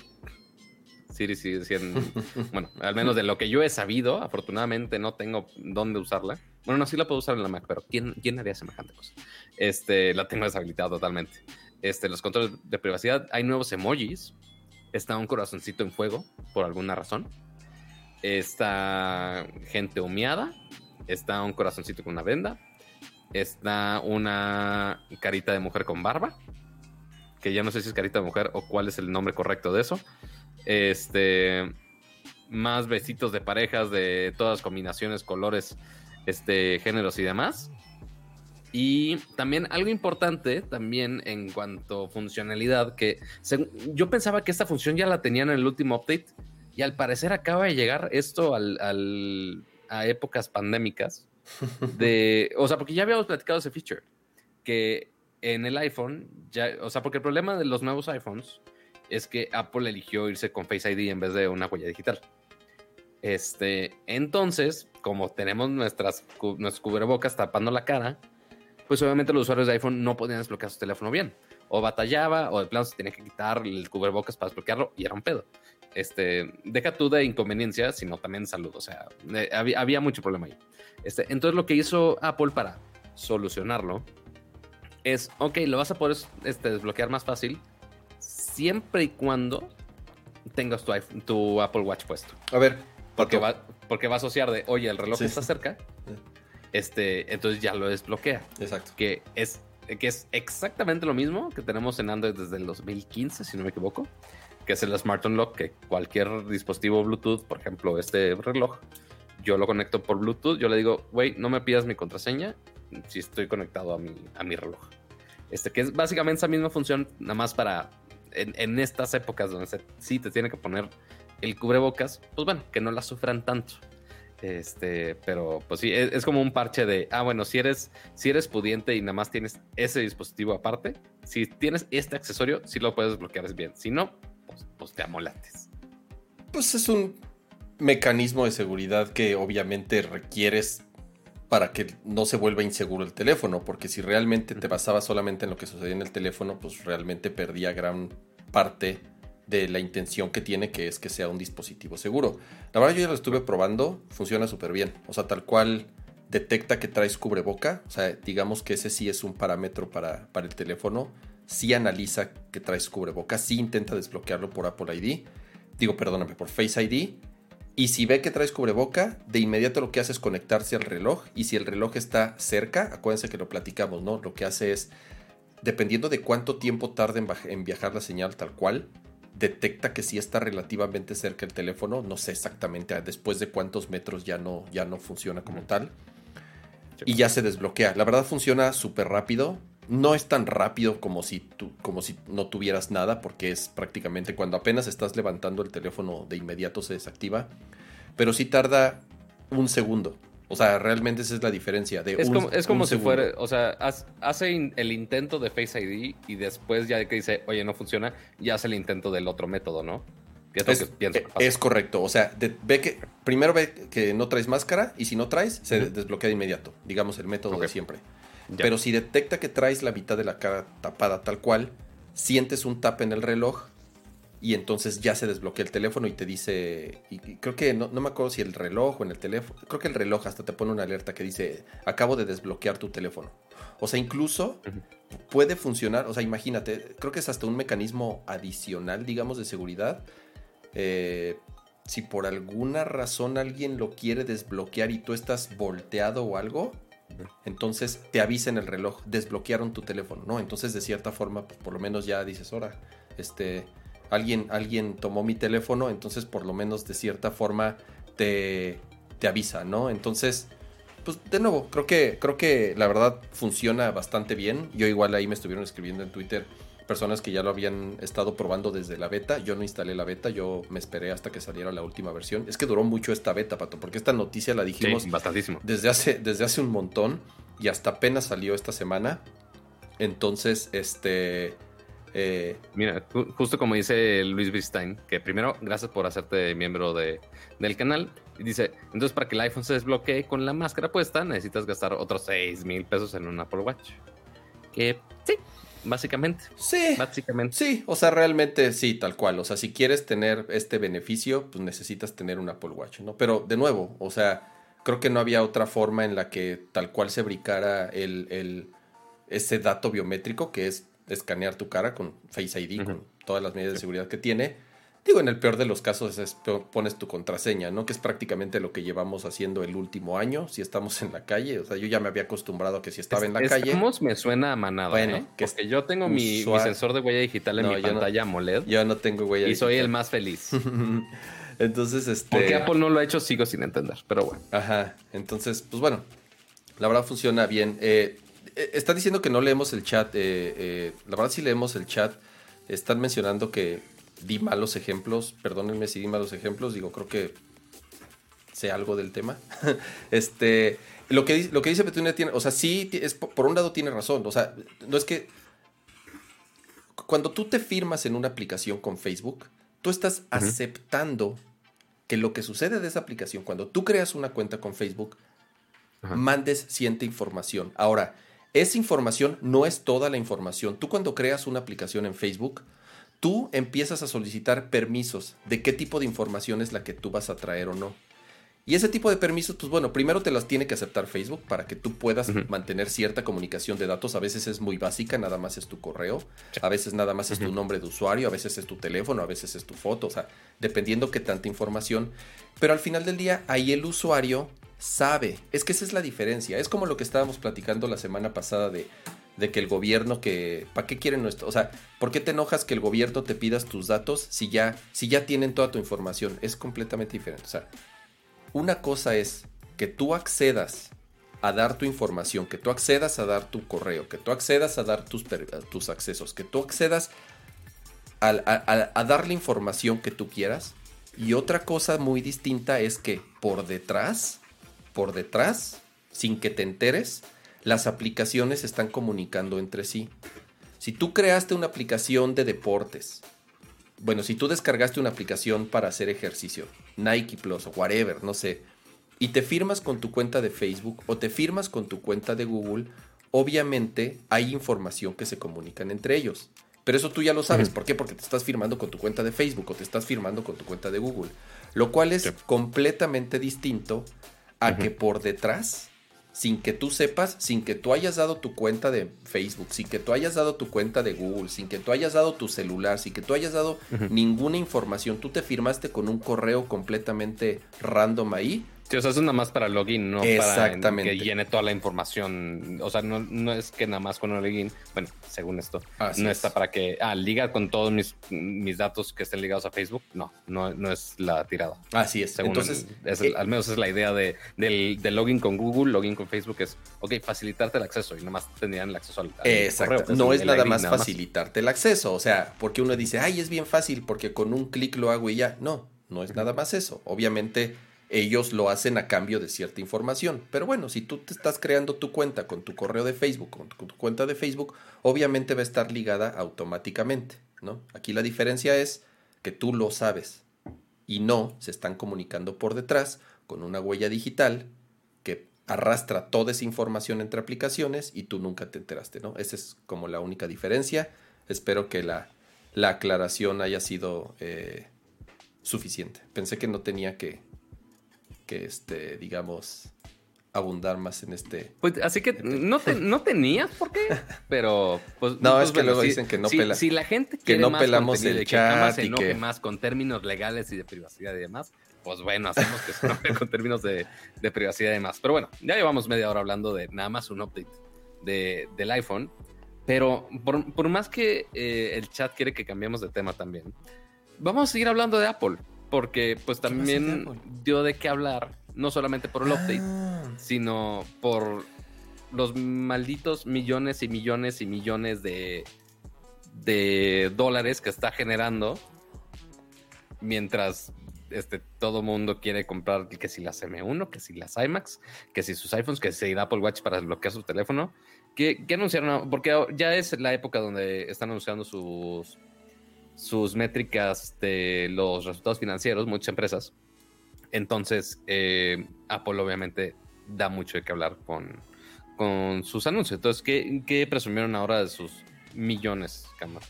Siri sigue siendo, bueno, al menos de lo que yo he sabido, afortunadamente no tengo dónde usarla. Bueno, no, sí la puedo usar en la Mac, pero ¿quién, quién haría semejante cosa? Este, la tengo deshabilitada totalmente. Este, los controles de privacidad, hay nuevos emojis. Está un corazoncito en fuego, por alguna razón. Está gente humeada. Está un corazoncito con una venda. Está una carita de mujer con barba. Que ya no sé si es carita de mujer o cuál es el nombre correcto de eso. Este. Más besitos de parejas de todas combinaciones, colores, este, géneros y demás. Y también algo importante, también en cuanto a funcionalidad, que yo pensaba que esta función ya la tenían en el último update y al parecer acaba de llegar esto al, a épocas pandémicas. De, o sea, porque ya habíamos platicado ese feature, que en el iPhone, ya, o sea, porque el problema de los nuevos iPhones es que Apple eligió irse con Face ID en vez de una huella digital. Este, entonces, como tenemos nuestras, nuestros cubrebocas tapando la cara, pues obviamente los usuarios de iPhone no podían desbloquear su teléfono bien. O batallaba, o de plano se tenía que quitar el cubrebocas para desbloquearlo y era un pedo. Este, deja tú de inconveniencia, sino también salud. O sea, había, había, mucho problema ahí. Este, entonces lo que hizo Apple para solucionarlo es, ok, lo vas a poder este, desbloquear más fácil siempre y cuando tengas tu, tu Apple Watch puesto.
A ver,
porque va, porque va a asociar de, oye, el reloj está cerca. Este, entonces ya lo desbloquea.
Exacto.
Que es, que es exactamente lo mismo que tenemos en Android desde el 2015, si no me equivoco. Que es el Smart Unlock, que cualquier dispositivo Bluetooth, por ejemplo, este reloj, yo lo conecto por Bluetooth. Yo le digo, güey, no me pidas mi contraseña si estoy conectado a mi, a mi reloj. Este, que es básicamente esa misma función, nada más para en, estas épocas donde sí te tiene que poner el cubrebocas, pues bueno, que no la sufran tanto. Este, pero pues sí, es, como un parche de, ah, bueno, si eres, si eres pudiente y nada más tienes ese dispositivo aparte, si tienes este accesorio, sí lo puedes bloquear bien. Si no, pues, pues te amolates.
Pues es un mecanismo de seguridad que obviamente requieres para que no se vuelva inseguro el teléfono, porque si realmente te basaba solamente en lo que sucedía en el teléfono, pues realmente perdía gran parte de la intención que tiene, que es que sea un dispositivo seguro. La verdad yo ya lo estuve probando, funciona súper bien, o sea, tal cual detecta que traes cubreboca, o sea, digamos que ese sí es un parámetro para, para el teléfono, sí analiza que traes cubreboca, sí intenta desbloquearlo por Apple ID, digo, perdóname, por Face ID, y si ve que traes cubreboca, de inmediato lo que hace es conectarse al reloj. Y si el reloj está cerca, acuérdense que lo platicamos, ¿no? Lo que hace es, dependiendo de cuánto tiempo tarde en, viajar la señal tal cual, detecta que si está relativamente cerca el teléfono, no sé exactamente después de cuántos metros ya no, ya no funciona como tal. Y ya se desbloquea. La verdad funciona súper rápido. No es tan rápido como si, tú, como si no tuvieras nada, porque es prácticamente cuando apenas estás levantando el teléfono de inmediato se desactiva. Pero sí tarda un segundo. O sea, realmente esa es la diferencia. De
es como, es como si fuera, o sea, hace el intento de Face ID y después ya que dice, oye, no funciona, ya hace el intento del otro método, ¿no?
Es, eh, es, correcto. O sea, ve que primero ve que no traes máscara y si no traes, se desbloquea de inmediato. Digamos el método de siempre. Pero si detecta que traes la mitad de la cara tapada tal cual, sientes un tap en el reloj y entonces ya se desbloquea el teléfono y te dice, y creo que no, me acuerdo si el reloj o en el teléfono, creo que el reloj hasta te pone una alerta que dice, acabo de desbloquear tu teléfono. O sea, incluso puede funcionar, o sea, imagínate, creo que es hasta un mecanismo adicional, digamos, de seguridad. Eh, si por alguna razón alguien lo quiere desbloquear y tú estás volteado o algo, entonces te avisa en el reloj, desbloquearon tu teléfono, ¿no? Entonces de cierta forma, pues, por lo menos ya dices, ahora, este, alguien, alguien tomó mi teléfono, entonces por lo menos de cierta forma te, te avisa, ¿no? Entonces, pues de nuevo, creo que, creo que la verdad funciona bastante bien. Yo igual ahí me estuvieron escribiendo en Twitter personas que ya lo habían estado probando desde la beta. Yo no instalé la beta, yo me esperé hasta que saliera la última versión. Es que duró mucho esta beta, Pato, porque esta noticia la dijimos desde hace desde hace un montón y hasta apenas salió esta semana. Entonces, este
eh, Mira, justo como dice Luis Bristein, que primero, gracias por hacerte miembro de, del canal. Dice, entonces para que el iPhone se desbloquee con la máscara puesta, necesitas gastar otros 6 mil pesos en un Apple Watch. Que sí, básicamente.
Sí.
Básicamente.
Sí, o sea, realmente sí, tal cual. O sea, si quieres tener este beneficio, pues necesitas tener un Apple Watch, ¿no? Pero de nuevo, o sea, creo que no había otra forma en la que tal cual se bricara el, el ese dato biométrico que es escanear tu cara con Face ID, con todas las medidas de seguridad que tiene Digo, en el peor de los casos es pones tu contraseña, ¿no? Que es prácticamente lo que llevamos haciendo el último año, si estamos en la calle. O sea, yo ya me había acostumbrado a que si estaba en la calle.
Estamos me suena a manada, bueno, ¿eh? Que yo tengo mi, sensor de huella digital en mi pantalla AMOLED.
Yo no tengo huella
Y soy el más feliz.
entonces, este.
Porque Apple no lo ha hecho, sigo sin entender, pero bueno.
Ajá. Entonces, pues bueno, la verdad funciona bien. Eh, eh, está diciendo que no leemos el chat. Eh, la verdad sí leemos el chat. Están mencionando que di malos ejemplos, perdónenme si di malos ejemplos, digo, creo que sé algo del tema. este, lo que, lo que dice Petunia tiene, o sea, sí, es, por un lado tiene razón, o sea, no es que cuando tú te firmas en una aplicación con Facebook, tú estás aceptando que lo que sucede de esa aplicación, cuando tú creas una cuenta con Facebook, mandes cierta información. Ahora, esa información no es toda la información. Tú cuando creas una aplicación en Facebook, tú empiezas a solicitar permisos de qué tipo de información es la que tú vas a traer o no. Y ese tipo de permisos, pues bueno, primero te las tiene que aceptar Facebook para que tú puedas mantener cierta comunicación de datos. A veces es muy básica, nada más es tu correo, a veces nada más es tu nombre de usuario, a veces es tu teléfono, a veces es tu foto, o sea, dependiendo qué tanta información. Pero al final del día, ahí el usuario sabe. Es que esa es la diferencia. Es como lo que estábamos platicando la semana pasada de, de que el gobierno que ¿para qué quieren nuestro? O sea, ¿por qué te enojas que el gobierno te pidas tus datos si ya si ya tienen toda tu información? Es completamente diferente. O sea, una cosa es que tú accedas a dar tu información, que tú accedas a dar tu correo, que tú accedas a dar tus, tus accesos, que tú accedas a, a, dar la información que tú quieras. Y otra cosa muy distinta es que por detrás, por detrás, sin que te enteres, las aplicaciones están comunicando entre sí. Si tú creaste una aplicación de deportes, bueno, si tú descargaste una aplicación para hacer ejercicio, Nike Plus o whatever, no sé, y te firmas con tu cuenta de Facebook o te firmas con tu cuenta de Google, obviamente hay información que se comunican entre ellos. Pero eso tú ya lo sabes. ¿Por qué? Porque te estás firmando con tu cuenta de Facebook o te estás firmando con tu cuenta de Google. Lo cual es completamente distinto a que por detrás sin que tú sepas, sin que tú hayas dado tu cuenta de Facebook, sin que tú hayas dado tu cuenta de Google, sin que tú hayas dado tu celular, sin que tú hayas dado ninguna información, tú te firmaste con un correo completamente random ahí
Sí, o sea, es nada más para login, no para que llene toda la información. O sea, no, no es que nada más con un login, bueno, según esto, no está para que, ah, liga con todos mis, mis datos que estén ligados a Facebook. No, no, no es la tirada.
Así es.
Entonces, eh, al menos es la idea de, del, login con Google, login con Facebook, es, ok, facilitarte el acceso y nada más tendrían el acceso al,
Exacto. no es nada más facilitarte el acceso. O sea, porque uno dice, ay, es bien fácil porque con un clic lo hago y ya. No, no es nada más eso. Obviamente ellos lo hacen a cambio de cierta información. Pero bueno, si tú te estás creando tu cuenta con tu correo de Facebook, con tu cuenta de Facebook, obviamente va a estar ligada automáticamente, ¿no? Aquí la diferencia es que tú lo sabes y no se están comunicando por detrás con una huella digital que arrastra toda esa información entre aplicaciones y tú nunca te enteraste, ¿no? Esa es como la única diferencia. Espero que la, la aclaración haya sido eh, suficiente. Pensé que no tenía que, que este, digamos, abundar más en este.
Pues así que no, no tenías por qué, pero pues.
No, pues, es que luego dicen que no
si,
pela,
si la gente
que no pelamos el chat
y que más con términos legales y de privacidad y demás, pues bueno, hacemos que se enoje con términos de, de, privacidad y demás. Pero bueno, ya llevamos media hora hablando de nada más un update de, del iPhone. Pero por, por más que eh, el chat quiere que cambiemos de tema también, vamos a seguir hablando de Apple porque pues también dio de qué hablar, no solamente por el update, ah. sino por los malditos millones y millones y millones de, de dólares que está generando mientras este, todo mundo quiere comprar que si las M1, que si las iMacs, que si sus iPhones, que si Apple Watch para desbloquear su teléfono. ¿Qué, anunciaron? Porque ya es la época donde están anunciando sus sus métricas de los resultados financieros, muchas empresas. Entonces, eh, Apple obviamente da mucho de qué hablar con, con sus anuncios. Entonces, ¿qué, presumieron ahora de sus millones, Cámara?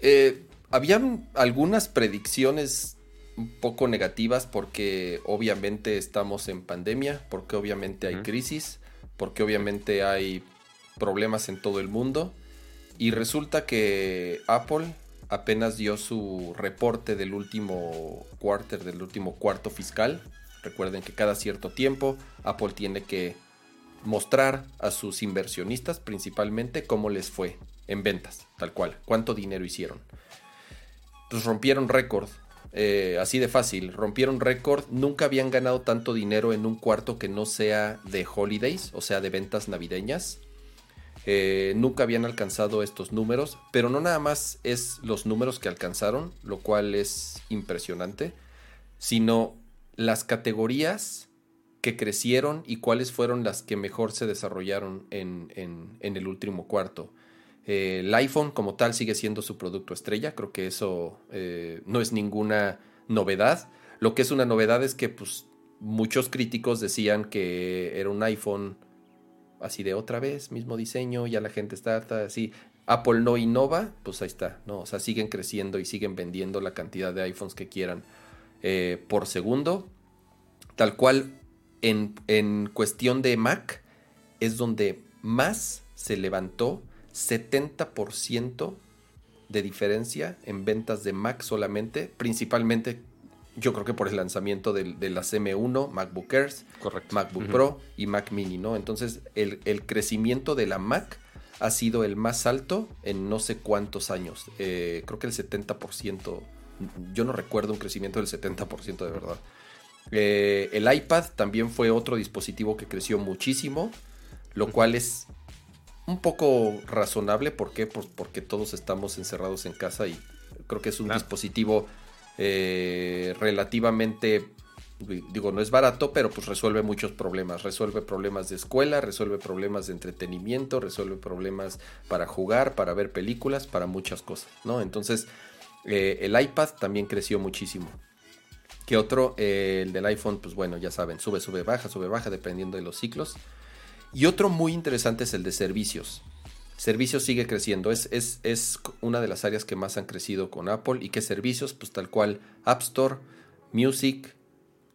Eh, habían algunas predicciones un poco negativas porque obviamente estamos en pandemia, porque obviamente hay crisis, porque obviamente hay problemas en todo el mundo. Y resulta que Apple apenas dio su reporte del último del último cuarto fiscal. Recuerden que cada cierto tiempo Apple tiene que mostrar a sus inversionistas principalmente cómo les fue en ventas, tal cual, cuánto dinero hicieron. Pues rompieron récord, eh, así de fácil, rompieron récord, nunca habían ganado tanto dinero en un cuarto que no sea de holidays, o sea, de ventas navideñas. Eh, nunca habían alcanzado estos números, pero no nada más es los números que alcanzaron, lo cual es impresionante, sino las categorías que crecieron y cuáles fueron las que mejor se desarrollaron en, el último cuarto. Eh, el iPhone como tal sigue siendo su producto estrella, creo que eso eh, no es ninguna novedad. Lo que es una novedad es que pues, muchos críticos decían que era un iPhone así de otra vez, mismo diseño, ya la gente está así. Apple no innova, pues ahí está, ¿no? O sea, siguen creciendo y siguen vendiendo la cantidad de iPhones que quieran eh, por segundo. Tal cual, en, en cuestión de Mac, es donde más se levantó 70% de diferencia en ventas de Mac solamente, principalmente yo creo que por el lanzamiento de, las M1, MacBook Airs, MacBook Pro y Mac Mini, ¿no? Entonces el, crecimiento de la Mac ha sido el más alto en no sé cuántos años. Eh, creo que el 70%, yo no recuerdo un crecimiento del 70% de verdad. Eh, el iPad también fue otro dispositivo que creció muchísimo, lo cual es un poco razonable. ¿Por qué? Pues porque todos estamos encerrados en casa y creo que es un dispositivo eh, relativamente, digo, no es barato, pero pues resuelve muchos problemas. Resuelve problemas de escuela, resuelve problemas de entretenimiento, resuelve problemas para jugar, para ver películas, para muchas cosas, ¿no? Entonces, eh, el iPad también creció muchísimo. Que otro? Eh, el del iPhone, pues bueno, ya saben, sube, sube, baja, sube, baja, dependiendo de los ciclos. Y otro muy interesante es el de servicios. Servicios sigue creciendo, es, es, es, una de las áreas que más han crecido con Apple. ¿Y qué servicios? Pues tal cual App Store, Music,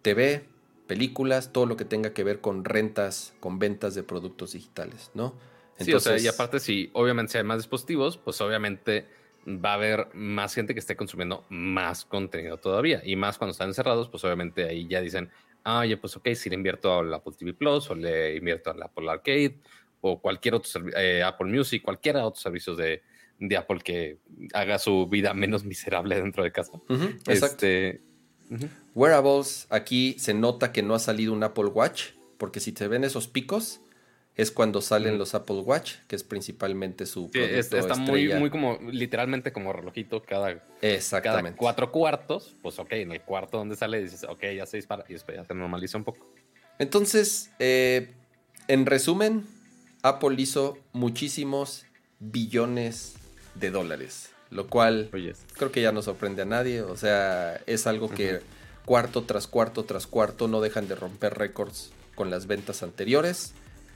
TV, películas, todo lo que tenga que ver con rentas, con ventas de productos digitales, ¿no?
Entonces, sí, o sea, y aparte si obviamente si hay más dispositivos, pues obviamente va a haber más gente que esté consumiendo más contenido todavía. Y más cuando están encerrados, pues obviamente ahí ya dicen, ah, oye, pues ok, si le invierto al Apple TV Plus o le invierto al Apple Arcade o cualquier otro eh, Apple Music, cualquiera de otros servicios de, Apple que haga su vida menos miserable dentro de casa.
exacto. Este, Wearables, aquí se nota que no ha salido un Apple Watch, porque si te ven esos picos, es cuando salen los Apple Watch, que es principalmente su
sí, Está muy, muy como, literalmente como relojito cada, Exactamente. cuatro cuartos. Pues ok, en el cuarto donde sale dices, ok, ya se dispara y después ya se normaliza un poco.
Entonces, eh, en resumen, Apple hizo muchísimos billones de dólares, lo cual creo que ya no sorprende a nadie, o sea, es algo que cuarto tras cuarto tras cuarto no dejan de romper récords con las ventas anteriores.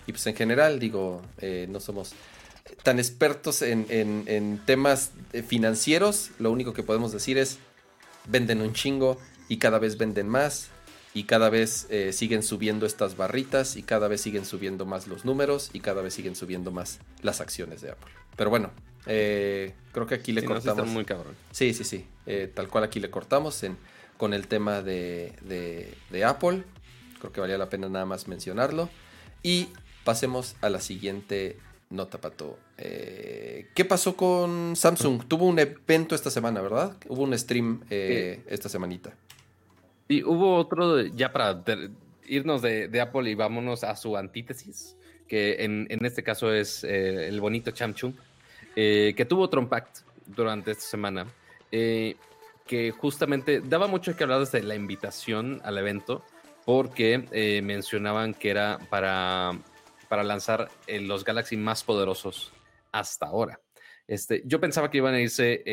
Y pues en general, digo, eh, no somos tan expertos en, temas eh, financieros, lo único que podemos decir es, venden un chingo y cada vez venden más y cada vez eh, siguen subiendo estas barritas y cada vez siguen subiendo más los números y cada vez siguen subiendo más las acciones de Apple. Pero bueno, eh, creo que aquí le cortamos.
muy cabrón.
Sí, sí, sí. Eh, tal cual aquí le cortamos en, con el tema de, de, Apple. Creo que valía la pena nada más mencionarlo. Y pasemos a la siguiente nota, Pato. ¿Qué pasó con Samsung? Tuvo un evento esta semana, ¿verdad? Hubo un stream esta semanita.
Y hubo otro, ya para irnos de, Apple y vámonos a su antítesis, que en, este caso es eh, el bonito Chamchung, eh, que tuvo otro impact durante esta semana, eh, que justamente daba mucho que hablar desde la invitación al evento, porque mencionaban que era para, para lanzar los Galaxy más poderosos hasta ahora. Este, yo pensaba que iban a irse,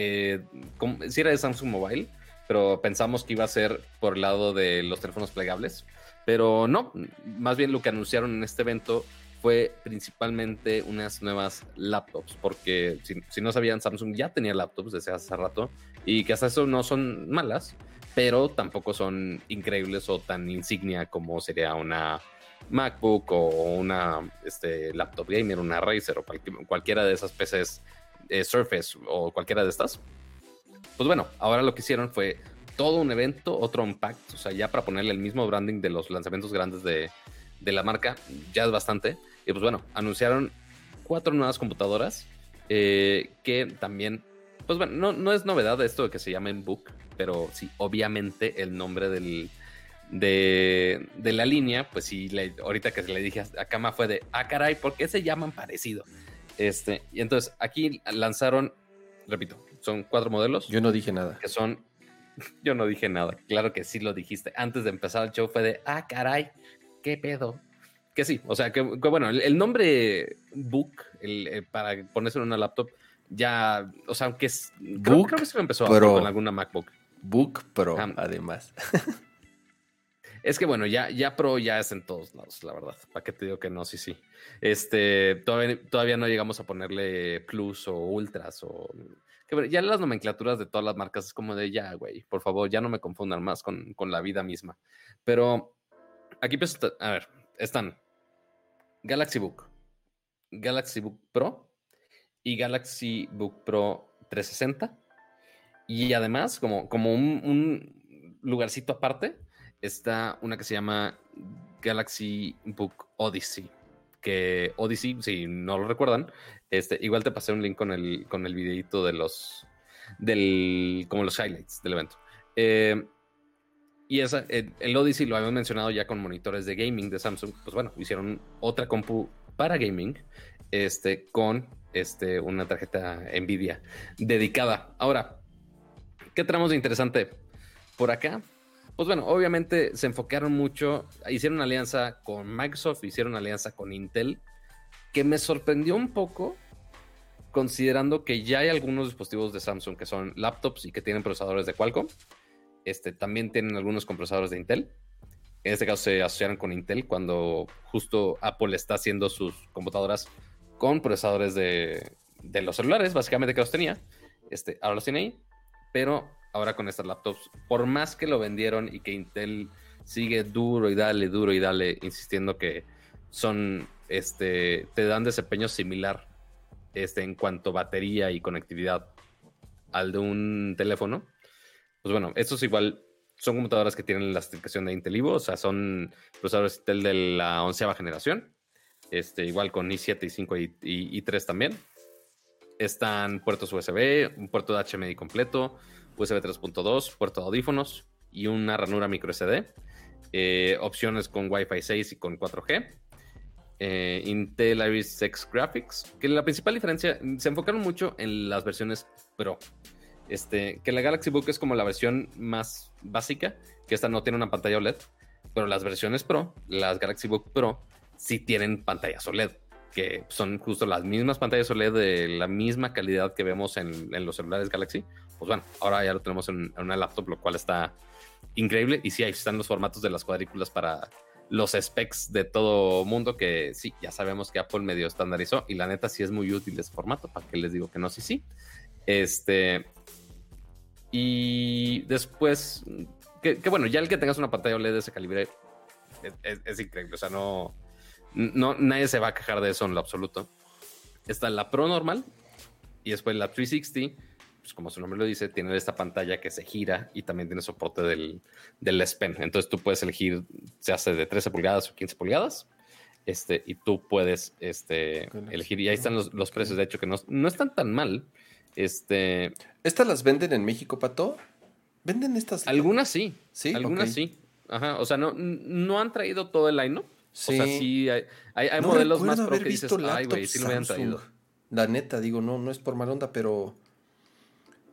si era de Samsung Mobile, pero pensamos que iba a ser por el lado de los teléfonos plegables. Pero no, más bien lo que anunciaron en este evento fue principalmente unas nuevas laptops, porque si, no sabían, Samsung ya tenía laptops desde hace rato y que hasta eso no son malas, pero tampoco son increíbles o tan insignia como sería una MacBook o una este, laptop gamer, una Razer o cualquiera de esas PCs eh, Surface o cualquiera de estas pues bueno, ahora lo que hicieron fue todo un evento, otro impact, o sea, ya para ponerle el mismo branding de los lanzamientos grandes de, la marca, ya es bastante. Y pues bueno, anunciaron cuatro nuevas computadoras eh, que también, pues bueno, no, es novedad esto de que se llamen Book, pero sí, obviamente el nombre del, de, la línea, pues sí, ahorita que le dije a Kama fue de, ah, caray, ¿por qué se llaman parecido? Este, y entonces aquí lanzaron, repito, son cuatro modelos.
Yo no dije nada.
Que son. Yo no dije nada. Claro que sí lo dijiste. Antes de empezar el show fue de. Ah, caray. ¿Qué pedo? Que sí. O sea, que, bueno, el, nombre Book el, para ponerse en una laptop ya. O sea, aunque es. Book, creo, que se empezó pero, con alguna MacBook.
Book Pro, además.
Es que bueno, ya, ya Pro ya es en todos lados, la verdad. ¿Para qué te digo que no? Sí, sí. Este, todavía, todavía no llegamos a ponerle Plus o Ultras o... Que ya las nomenclaturas de todas las marcas es como de ya, güey, por favor, ya no me confundan más con, con la vida misma. Pero aquí pues, a ver, están Galaxy Book, Galaxy Book Pro y Galaxy Book Pro 360. Y además, como, como un, lugarcito aparte, está una que se llama Galaxy Book Odyssey. Que Odyssey, si no lo recuerdan, este, igual te pasé un link con el, con el videito de los, del, como los highlights del evento. Eh, y esa, el, Odyssey lo habíamos mencionado ya con monitores de gaming de Samsung. Pues bueno, hicieron otra compu para gaming este, con este, una tarjeta Nvidia dedicada. Ahora, ¿qué tenemos de interesante por acá? Pues bueno, obviamente se enfocaron mucho, hicieron alianza con Microsoft, hicieron alianza con Intel, que me sorprendió un poco, considerando que ya hay algunos dispositivos de Samsung que son laptops y que tienen procesadores de Qualcomm. Este, también tienen algunos comprocesadores de Intel. En este caso se asociaron con Intel cuando justo Apple está haciendo sus computadoras con procesadores de, los celulares, básicamente que los tenía. Este, ahora los tiene ahí, pero ahora con estas laptops, por más que lo vendieron y que Intel sigue duro y dale, duro y dale, insistiendo que son, este, te dan desempeño similar este, en cuanto a batería y conectividad al de un teléfono, pues bueno, estos igual son computadoras que tienen la certificación de Intel Evo, o sea, son procesadores Intel de la onceava generación, este, igual con i7, i5 y, i3 también. Están puertos USB, un puerto de HMI completo, USB 3.2, puerto de audífonos y una ranura micro SD. Eh, opciones con Wi-Fi 6 y con 4G. Eh, Intel Iris X Graphics, que la principal diferencia, se enfocaron mucho en las versiones Pro. Este, que la Galaxy Book es como la versión más básica, que esta no tiene una pantalla OLED, pero las versiones Pro, las Galaxy Book Pro, sí tienen pantallas OLED, que son justo las mismas pantallas OLED de la misma calidad que vemos en, los celulares Galaxy. Pues bueno, ahora ya lo tenemos en, una laptop, lo cual está increíble. Y sí, ahí están los formatos de las cuadrículas para los specs de todo mundo, que sí, ya sabemos que Apple medio estandarizó. Y la neta sí es muy útil ese formato, para que les digo que no, sí, sí. Este. Y después, que, bueno, ya el que tengas una pantalla OLED de ese calibre es increíble. O sea, no no, nadie se va a quejar de eso en lo absoluto. Está la Pro normal y después la 360, pues como su nombre lo dice, tiene esta pantalla que se gira y también tiene soporte del, del S Pen. Entonces tú puedes elegir, se hace de 13 pulgadas o 15 pulgadas. Este, y tú puedes este, elegir. Y ahí están los, precios, de hecho, que no, no, están tan mal. Este,
¿Estas las venden en México, Pato? ¿Venden estas?
Algunas sí. Sí. Algunas sí. Ajá. O sea, no, no han traído todo el line, Sí. O sea, sí, hay, hay, modelos más pro que dices, ay, güey, sí lo hubieran traído.
La neta, digo, no, no es por mal onda, pero.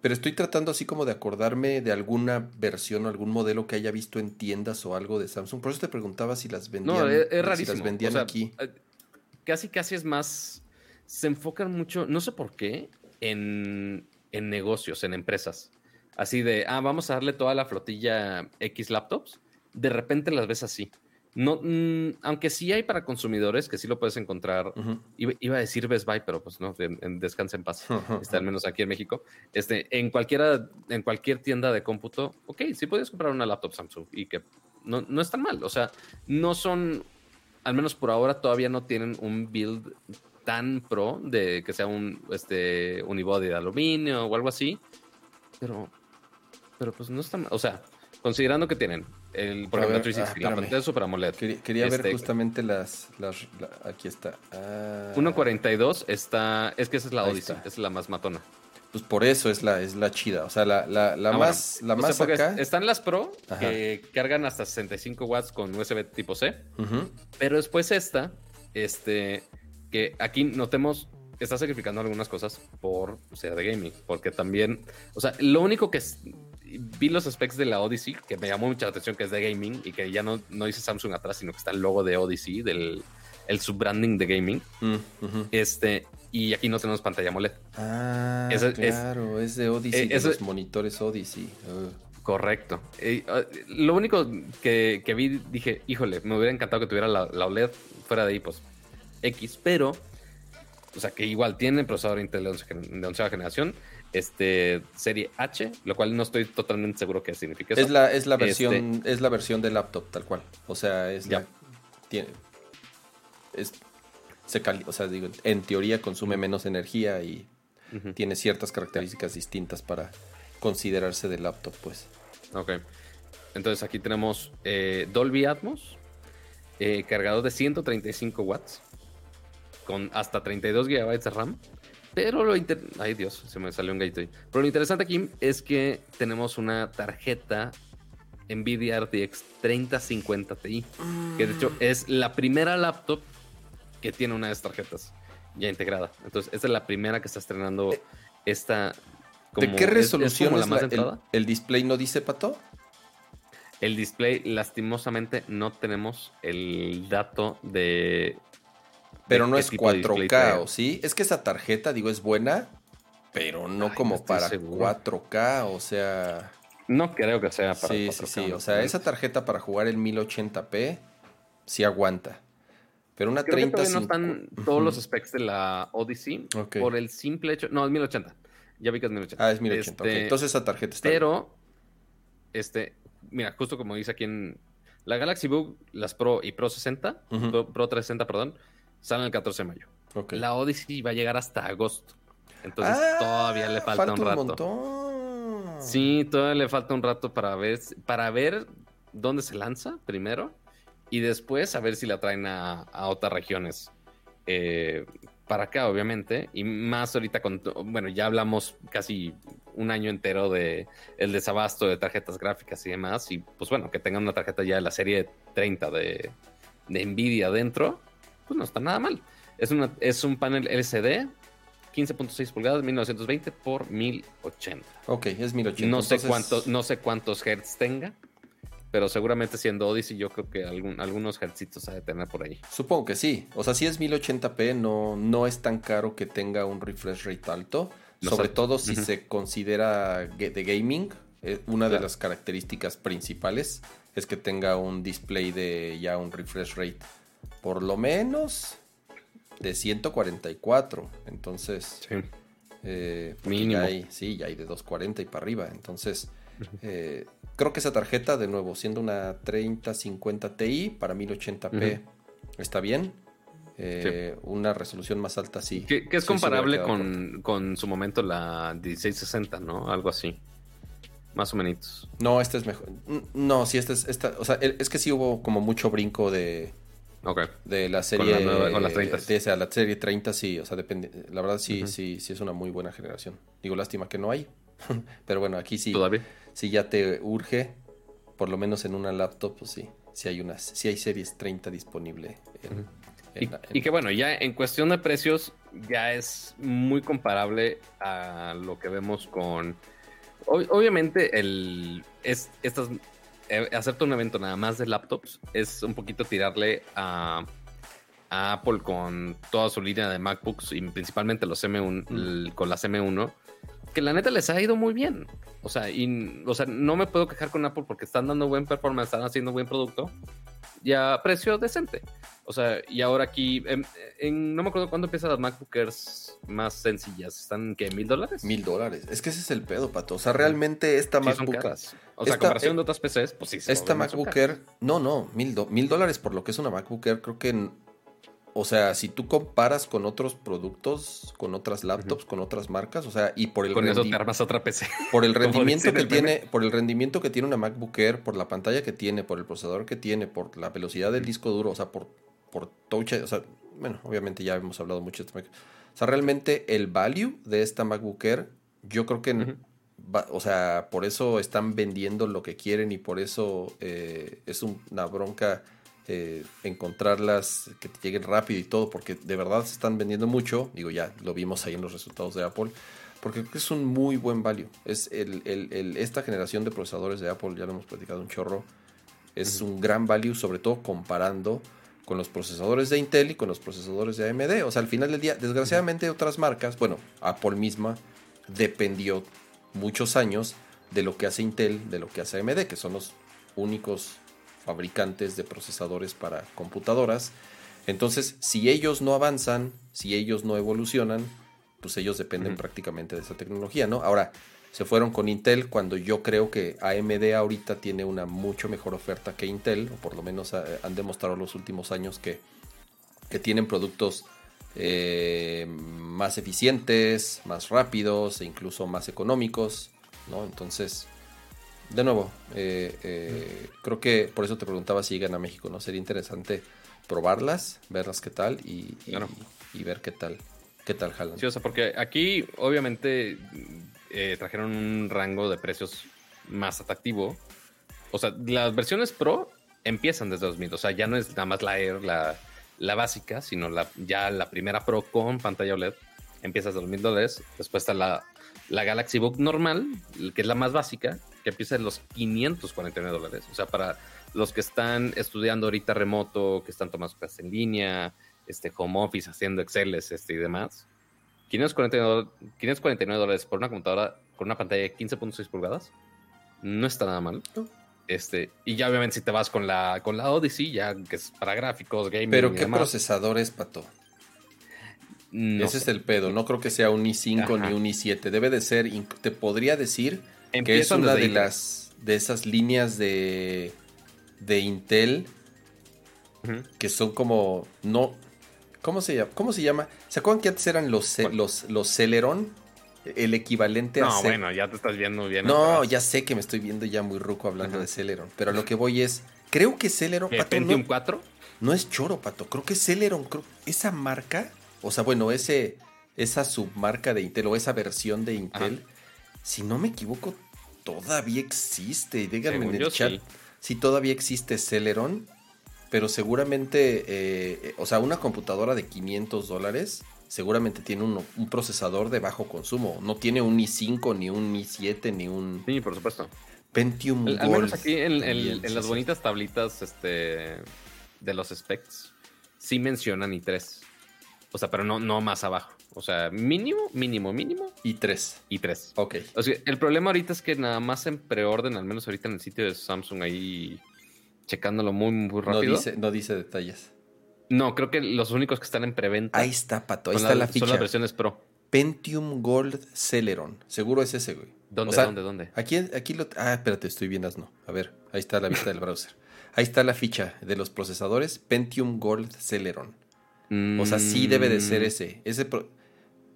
Pero estoy tratando así como de acordarme de alguna versión o algún modelo que haya visto en tiendas o algo de Samsung. Por eso te preguntaba si las vendían. No, es, Si las
vendían aquí. Eh, casi, casi es más. Se enfocan mucho, no sé por qué, en, en negocios, en empresas. Así de, ah, vamos a darle toda la flotilla X laptops. De repente las ves así. No, mm, aunque sí hay para consumidores, que sí lo puedes encontrar. iba, a decir Best Buy, pero pues no, en, descanse en paz. Está al menos aquí en México. Este, en cualquiera, en cualquier tienda de cómputo, ok, sí puedes comprar una laptop Samsung y que no, no es tan mal. O sea, no son, al menos por ahora, todavía no tienen un build tan pro de que sea un este unibody de aluminio o algo así. Pero, pero pues no está mal. O sea, considerando que tienen el, por ejemplo, 360, ah, la pantalla de Super AMOLED.
Quería, ver este, justamente las, aquí está.
1.42 ah. está, es que esa es la Odyssey, esa es la más matona.
Pues por eso es la, es la chida. O sea, la, la, la ah, más, la más acá.
Están las Pro que cargan hasta 65 watts con USB tipo C. Pero después esta, este, que aquí notemos, está sacrificando algunas cosas por ser de gaming. Porque también, o sea, lo único que es, vi los specs de la Odyssey, que me llamó mucha atención, que es de gaming y que ya no, no dice Samsung atrás, sino que está el logo de Odyssey, del el subbranding de gaming. Mm, este, y aquí no tenemos pantalla AMOLED.
Ah, claro, es, de Odyssey, eh, los monitores Odyssey.
Correcto. Eh, ah, lo único que, que, vi, dije, híjole, me hubiera encantado que tuviera la, la, OLED fuera de ahí, pues X, pero, o sea, que igual tiene procesador Intel de onceava generación, este serie H, lo cual no estoy totalmente seguro qué significa eso.
Es la, es la versión, este es la versión de laptop, tal cual. O sea, es ya. tiene. Es, se o sea, digo, en teoría consume menos energía y tiene ciertas características distintas para considerarse de laptop, pues.
Ok. Entonces aquí tenemos eh, Dolby Atmos, eh, cargador de 135 watts, con hasta 32 GB de RAM. Pero lo Ay Dios, se me salió un ahí. Pero lo interesante aquí es que tenemos una tarjeta Nvidia RTX 3050 Ti. Que de hecho mm. es la primera laptop que tiene una de estas tarjetas ya integrada. Entonces, esta es la primera que está estrenando eh, esta.
¿De qué resolución es, la el, el, display no dice pato?
El display, lastimosamente, no tenemos el dato de.
Pero no es 4K, sí? Es que esa tarjeta, digo, es buena, pero no como para 4K, o sea.
No creo que sea
para sí, 4K. Sí, sí, o sea, esa tarjeta para jugar en 1080p sí aguanta. Pero una Creo 30
no están todos los specs de la Odyssey por el simple hecho. No, es 1080. Ya vi que es 1080.
Ah, es 1080. Este, Entonces esa tarjeta está.
Pero, este, mira, justo como dice aquí en la Galaxy Book, las Pro y Pro 60, Pro, 360, perdón, salen el 14 de mayo. La Odyssey va a llegar hasta agosto. Entonces ah, todavía le falta, un rato. Montón. Sí, todavía le falta un rato para ver, para ver dónde se lanza primero y después a ver si la traen a, otras regiones. Eh, para acá, obviamente, y más ahorita con, bueno, ya hablamos casi un año entero de el desabasto de tarjetas gráficas y demás, y pues bueno, que tengan una tarjeta ya de la serie 30 de, de Nvidia dentro, pues no está nada mal. Es, una, es un panel LCD 15.6 pulgadas, 1920 por 1080.
Ok, es 1080.
No sé, cuántos, no sé cuántos hertz tenga. Pero seguramente siendo Odyssey, yo creo que algún, algunos hertzitos ha de tener por ahí.
Supongo que sí. O sea, si es 1080p, no, no es tan caro que tenga un refresh rate alto. sobre todo si se considera de gaming. Eh, una de las características principales es que tenga un display de ya un refresh rate por lo menos de 144. Entonces, sí. Eh, Mínimo. hay, sí, ya hay de 240 y para arriba. Entonces, eh, creo que esa tarjeta, de nuevo, siendo una 3050 Ti para 1080p, está bien. Eh, una resolución más alta, sí.
Que, es comparable con, su momento la 1660, ¿no? Algo así. Más o menos.
No, este es mejor. No, sí, este es. Esta, o sea, es que sí hubo como mucho brinco de. De la serie. Con la, 30. De, la serie 30, sí. O sea, depende. La verdad, sí, sí, sí es una muy buena generación. Digo, lástima que no hay. Pero bueno, aquí sí.
Todavía
si ya te urge, por lo menos en una laptop, pues sí, si hay unas, si hay series 30 disponible.
y, que bueno, ya en cuestión de precios, ya es muy comparable a lo que vemos con. obviamente, el es estas hacerte un evento nada más de laptops es un poquito tirarle a, Apple con toda su línea de MacBooks y principalmente los M1 con las M1 que la neta les ha ido muy bien. O sea, y, o sea, no me puedo quejar con Apple porque están dando buen performance, están haciendo buen producto y a precio decente. O sea, y ahora aquí, en, no me acuerdo cuándo empiezan las MacBookers más sencillas. ¿Están qué? ¿Mil dólares?
Mil dólares. Es que ese es el pedo, pato. O sea, realmente esta MacBook.
O sea, comparación de otras PCs, pues sí.
esta MacBooker, no, no, mil, mil dólares por lo que es una MacBooker, creo que o sea, si tú comparas con otros productos, con otras laptops, con otras marcas, o sea, y por el
con eso te armas otra PC.
Por el rendimiento que tiene, por el rendimiento que tiene una MacBook Air, por la pantalla que tiene, por el procesador que tiene, por la velocidad del disco duro, o sea, por por touch, o sea, bueno, obviamente ya hemos hablado mucho de esta O sea, realmente el value de esta MacBook Air, yo creo que o sea, por eso están vendiendo lo que quieren y por eso eh, es una bronca eh, encontrarlas, que te lleguen rápido y todo, porque de verdad se están vendiendo mucho. Digo, ya lo vimos ahí en los resultados de Apple. Porque es un muy buen value. Es el, esta generación de procesadores de Apple, ya lo hemos platicado un chorro, es un gran value, sobre todo comparando con los procesadores de Intel y con los procesadores de AMD. O sea, al final del día, desgraciadamente otras marcas, bueno, Apple misma dependió muchos años de lo que hace Intel, de lo que hace AMD, que son los únicos fabricantes de procesadores para computadoras. Entonces, si ellos no avanzan, si ellos no evolucionan, pues ellos dependen prácticamente de esa tecnología, ¿no? Ahora, se fueron con Intel cuando yo creo que AMD ahorita tiene una mucho mejor oferta que Intel, o por lo menos eh, han demostrado los últimos años que, que tienen productos eh, más eficientes, más rápidos e incluso más económicos, ¿no? Entonces, de nuevo, eh, creo que por eso te preguntaba si llegan a México, ¿no? Sería interesante probarlas, verlas qué tal y, y, ver qué tal, qué tal jalan.
Sí, o sea, porque aquí obviamente eh, trajeron un rango de precios más atractivo. O sea, las versiones Pro empiezan desde 2000. O sea, ya no es nada más la Air, la, la básica, sino la, ya la primera Pro con pantalla OLED. Empieza desde 2000 dólares. Después está la, la Galaxy Book normal, que es la más básica, que empieza en los 549 dólares. O sea, para los que están estudiando ahorita remoto, que están tomando clases en línea, este home office, haciendo Excel este, y demás, 549, dólares por una computadora con una pantalla de 15.6 pulgadas. No está nada mal. Este, y ya obviamente si te vas con la, con la Odyssey, ya que es para gráficos, gaming.
Pero ¿qué procesador es, Pato? Ese es el pedo. No creo que sea un i5 ni un i7. Debe de ser, te podría decir que es una de las de esas líneas de, de Intel que son como no ¿Cómo se llama? ¿Cómo se llama? ¿Se acuerdan que antes eran los, los, los Celeron? El equivalente
a.
No,
bueno, ya te estás viendo bien.
No, ya sé que me estoy viendo ya muy ruco hablando de Celeron. Pero lo que voy es. Creo que Celeron.
Pato, Pentium 4?
No es choro, pato. Creo que Celeron. esa marca. O sea, bueno, ese, esa submarca de Intel o esa versión de Intel. Si no me equivoco, todavía existe. Díganme en el chat si todavía existe Celeron pero seguramente, eh, o sea, una computadora de 500 dólares seguramente tiene un, procesador de bajo consumo. No tiene un i5, ni un i7, ni un...
Sí, por supuesto.
Pentium
Al, menos aquí en, las bonitas tablitas este, de los specs sí mencionan i3. O sea, pero no, no más abajo. O sea, mínimo, mínimo, mínimo.
i3.
i3.
Ok.
O sea, el problema ahorita es que nada más en preorden, al menos ahorita en el sitio de Samsung ahí checándolo muy, muy rápido.
No dice, no dice detalles.
No, creo que los únicos que están en preventa.
Ahí está, Pato. Ahí está la, ficha.
Son las versiones Pro.
Pentium Gold Celeron. Seguro es ese, güey.
¿Dónde, dónde, dónde?
Aquí, aquí lo. Ah, espérate, estoy bien asno. A ver, ahí está la vista del browser. Ahí está la ficha de los procesadores Pentium Gold Celeron. O sea, sí debe de ser ese. Ese.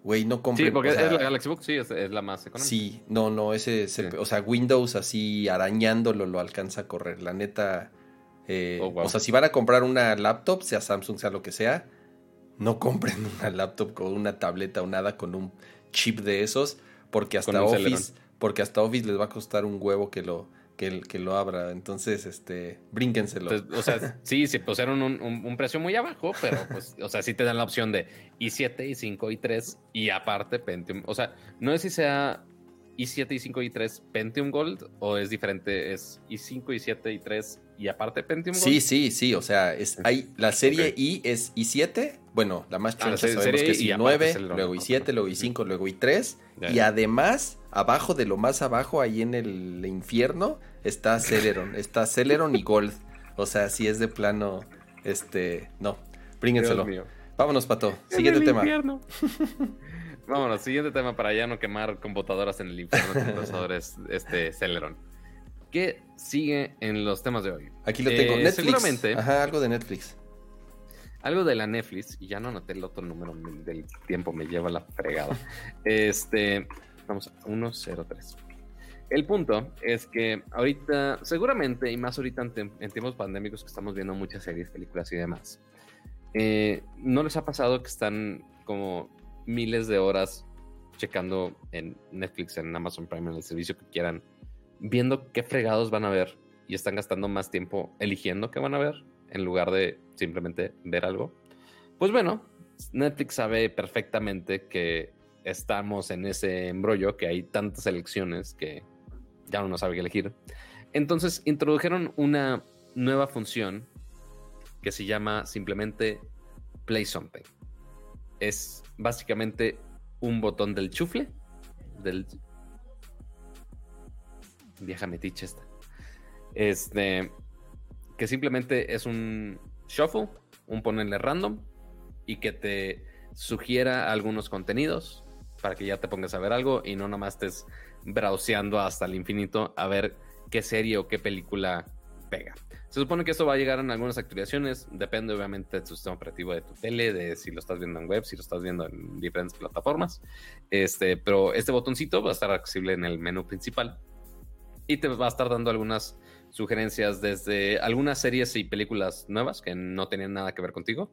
Güey, no compren.
Sí, porque es la Galaxy Book, sí, es, la más económica.
Sí, no, no, ese. O sea, Windows así arañándolo lo alcanza a correr. La neta eh, oh, o sea, si van a comprar una laptop, sea Samsung, sea lo que sea, no compren una laptop con una tableta o nada con un chip de esos, porque hasta Office, porque hasta Office les va a costar un huevo que lo, que, que lo abra. Entonces, este, brínquenselo.
Pues, o sea, sí, se pusieron un, precio muy abajo, pero pues, o sea, sí te dan la opción de i7, i5, i3 y aparte Pentium. O sea, no es si sea i7, i5, i3 Pentium Gold o es diferente, es i5, i7, i3 y aparte Pentium
Sí, sí, sí, o sea, es, hay, la serie I es i7, bueno, la más ah, choncha sabemos que es i9, luego i7, luego i5, luego i3, y además, abajo de lo más abajo, ahí en el infierno, está Celeron, está Celeron y Gold, o sea, si es de plano, este, no, bríngenselo. Vámonos, Pato, siguiente tema.
Vámonos, siguiente tema para ya no quemar computadoras en el infierno con procesadores este Celeron. ¿Qué sigue en los temas de hoy?
Aquí lo tengo. Eh, Netflix. Seguramente. Ajá, algo de Netflix.
Algo de la Netflix, y ya no anoté el otro número del tiempo, me lleva la fregada. este, vamos a 103. El punto es que ahorita, seguramente, y más ahorita en, tiempos pandémicos que estamos viendo muchas series, películas y demás, eh, ¿no les ha pasado que están como miles de horas checando en Netflix, en Amazon Prime, en el servicio que quieran, viendo qué fregados van a ver y están gastando más tiempo eligiendo qué van a ver en lugar de simplemente ver algo. Pues bueno, Netflix sabe perfectamente que estamos en ese embrollo, que hay tantas elecciones que ya uno sabe qué elegir. Entonces introdujeron una nueva función que se llama simplemente Play Something. Es básicamente un botón del chufle, del vieja metiche esta. Este, que simplemente es un shuffle, un ponerle random y que te sugiera algunos contenidos para que ya te pongas a ver algo y no nomás estés browseando hasta el infinito a ver qué serie o qué película pega. Se supone que esto va a llegar en algunas actualizaciones, depende obviamente de tu sistema operativo de tu tele, de si lo estás viendo en web, si lo estás viendo en diferentes plataformas. Este, pero este botoncito va a estar accesible en el menú principal y te va a estar dando algunas sugerencias desde algunas series y películas nuevas que no tenían nada que ver contigo,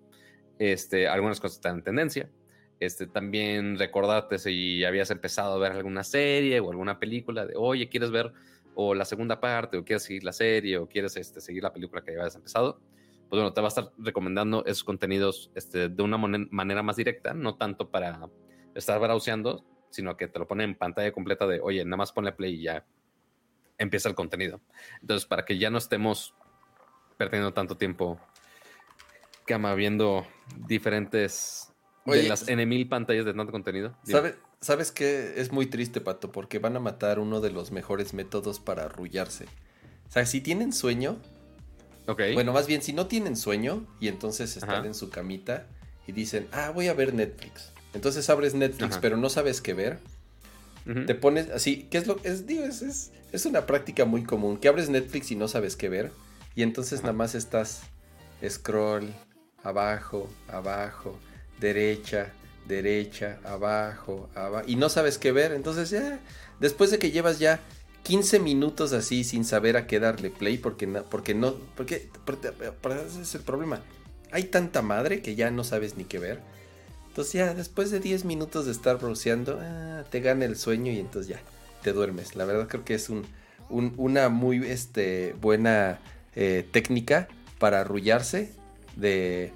este, algunas cosas están en tendencia. Este, también recordarte si habías empezado a ver alguna serie o alguna película de, oye, ¿quieres ver o la segunda parte, o quieres seguir la serie, o quieres este, seguir la película que ya hayas empezado, pues bueno, te va a estar recomendando esos contenidos este, de una manera más directa, no tanto para estar browseando, sino que te lo pone en pantalla completa de, oye, nada más ponle play y ya empieza el contenido. Entonces, para que ya no estemos perdiendo tanto tiempo cama viendo diferentes de las N mil pantallas de tanto contenido.
¿Sabes? ¿Sabes qué? Es muy triste, Pato, porque van a matar uno de los mejores métodos para arrullarse. O sea, si tienen sueño.
Ok.
Bueno, más bien, si no tienen sueño y entonces están en su camita y dicen, ah, voy a ver Netflix. Entonces abres Netflix, pero no sabes qué ver. Te pones así, ¿qué es lo que es? Digo, es, es, una práctica muy común. Que abres Netflix y no sabes qué ver. Y entonces nada más estás scroll, abajo, abajo, derecha, derecha, abajo, abajo, y no sabes qué ver, entonces ya, después de que llevas ya 15 minutos así sin saber a qué darle play, porque no, porque no, porque, ese es el problema, hay tanta madre que ya no sabes ni qué ver, entonces ya después de 10 minutos de estar browseando, ah, te gana el sueño y entonces ya, te duermes, la verdad creo que es un, una muy este, buena eh, técnica para arrullarse de...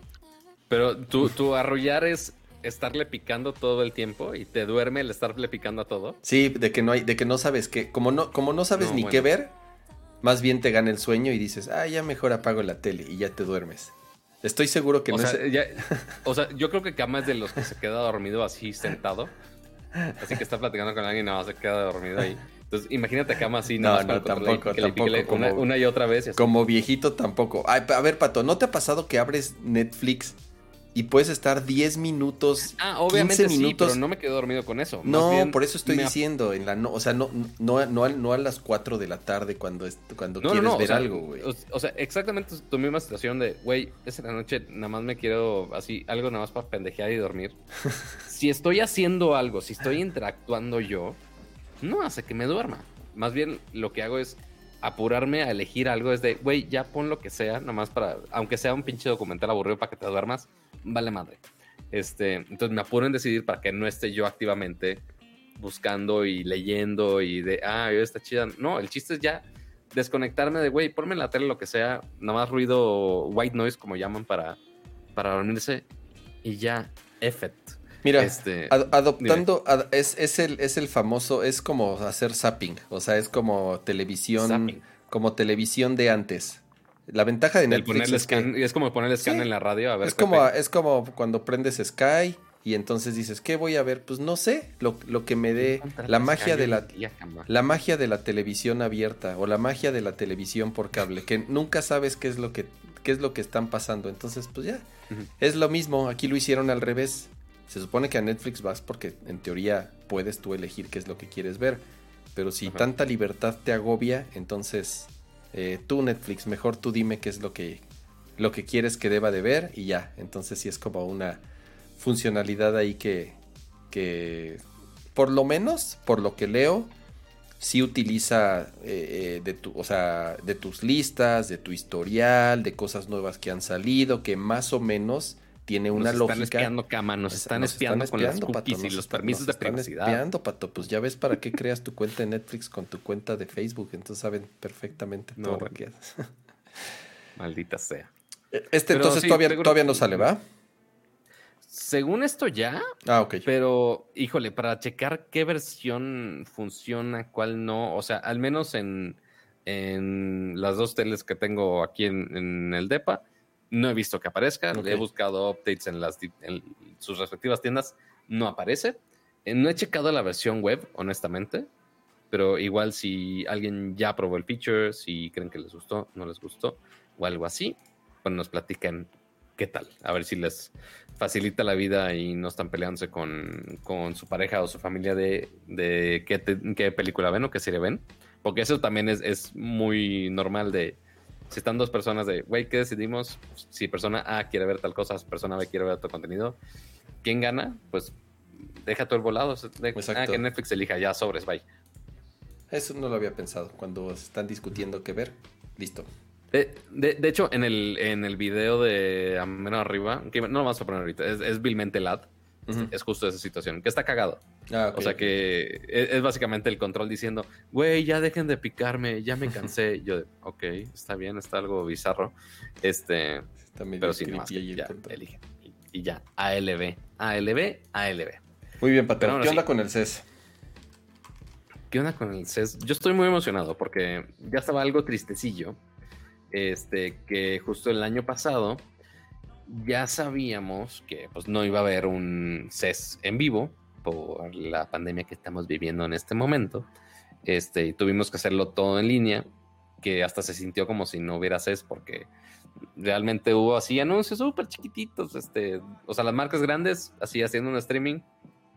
Pero tu, tu arrullar es estarle picando todo el tiempo y te duerme el estarle picando a todo.
Sí, de que no hay, de que no sabes qué, como no, como no sabes ni qué ver, más bien te gana el sueño y dices, ah, ya mejor apago la tele y ya te duermes. Estoy seguro que
o
no
sea, o sea, yo creo que Kama es de los que se queda dormido así sentado. Así que está platicando con alguien y nada más se queda dormido ahí. Entonces, imagínate a Kama así,
no, no, tampoco, tampoco
una, y otra vez.
Como viejito tampoco. a ver, Pato, ¿no te ha pasado que abres Netflix y puedes estar 10 minutos.
Ah, obviamente minutos. Sí, pero no me quedo dormido con eso.
no, por eso estoy diciendo, en la no, o sea, no, no, no, no, a las 4 de la tarde cuando, cuando quieres ver algo, güey.
O, sea, exactamente tu misma situación de, güey, es en la noche, nada más me quiero así, algo nada más para pendejear y dormir. si estoy haciendo algo, si estoy interactuando yo, no hace que me duerma. Más bien lo que hago es apurarme a elegir algo es de, güey, ya pon lo que sea, nomás para, aunque sea un pinche documental aburrido para que te duermas, vale madre. Este, entonces me apuro en decidir para que no esté yo activamente buscando y leyendo y de, ah, está chida. No, el chiste es ya desconectarme de, güey, ponme en la tele lo que sea, nada más ruido white noise, como llaman, para, para dormirse y ya, effect.
Mira, este, adoptando, es, el, es el famoso, es como hacer zapping, o sea, es como televisión, como televisión de antes. La ventaja de Netflix
es que... Es como ponerle scan en la radio a ver.
Es como, es como cuando prendes Sky y entonces dices, ¿qué voy a ver? Pues no sé, lo, que me dé la magia de la, la magia de la televisión abierta o la magia de la televisión por cable, que nunca sabes qué es lo que, qué es lo que están pasando. Entonces, pues ya, es lo mismo, aquí lo hicieron al revés. Se supone que a Netflix vas porque en teoría puedes tú elegir qué es lo que quieres ver. Pero si tanta libertad te agobia, entonces eh, tú Netflix, mejor tú dime qué es lo que, lo que quieres que deba de ver y ya. Entonces sí es como una funcionalidad ahí que, que por lo menos, por lo que leo, sí utiliza eh, eh, de, tu, o sea, de tus listas, de tu historial, de cosas nuevas que han salido, que más o menos tiene una lógica.
Nos están espiando, cama, nos, están, espiando con las cookies y los permisos de privacidad.
espiando, Pato. Pues ya ves para qué creas tu cuenta de Netflix con tu cuenta de Facebook. Entonces saben perfectamente todo lo que haces.
Maldita sea.
E, este entonces todavía, todavía no sale, ¿va?
Según esto ya.
Ah, ok.
Pero, híjole, para checar qué versión funciona, cuál no. O sea, al menos en, en las dos teles que tengo aquí en, en el DEPA no he visto que aparezca. He buscado updates en, las, en sus respectivas tiendas. No aparece. Eh, no he checado la versión web, honestamente. pero igual si alguien ya probó el feature, si creen que les gustó, no les gustó, o algo así, pues nos platican qué tal, a ver si les facilita la vida y no están peleándose con, con su pareja o su familia de, de qué, qué, película ven o qué serie ven, porque eso también es, es muy normal de, si están dos personas de, güey, ¿qué decidimos? Si persona A quiere ver tal cosa, persona B quiere ver otro contenido, ¿quién gana? Pues deja todo el volado, ah, que Netflix elija, ya sobres, bye.
Eso no lo había pensado. Cuando están discutiendo qué ver, listo.
De, hecho, en el, en el video de a menos arriba, que no lo vamos a poner ahorita, es, es vilmente Es justo esa situación, que está cagado. Ah, o sea que es, básicamente el control diciendo, güey, ya dejen de picarme, ya me cansé. Yo, ok, está bien, está algo bizarro. Este, pero sí, no, ya, eligen. Y, ya, ALB, ALB, ALB.
Muy bien, Patrón. ¿Qué onda con el CES?
¿Qué onda con el CES? Yo estoy muy emocionado porque ya estaba algo tristecillo. Este, que justo el año pasado ya sabíamos que pues, no iba a haber un CES en vivo por la pandemia que estamos viviendo en este momento. Este, y tuvimos que hacerlo todo en línea, que hasta se sintió como si no hubiera CES porque realmente hubo así anuncios súper chiquititos, este, o sea, las marcas grandes así haciendo un streaming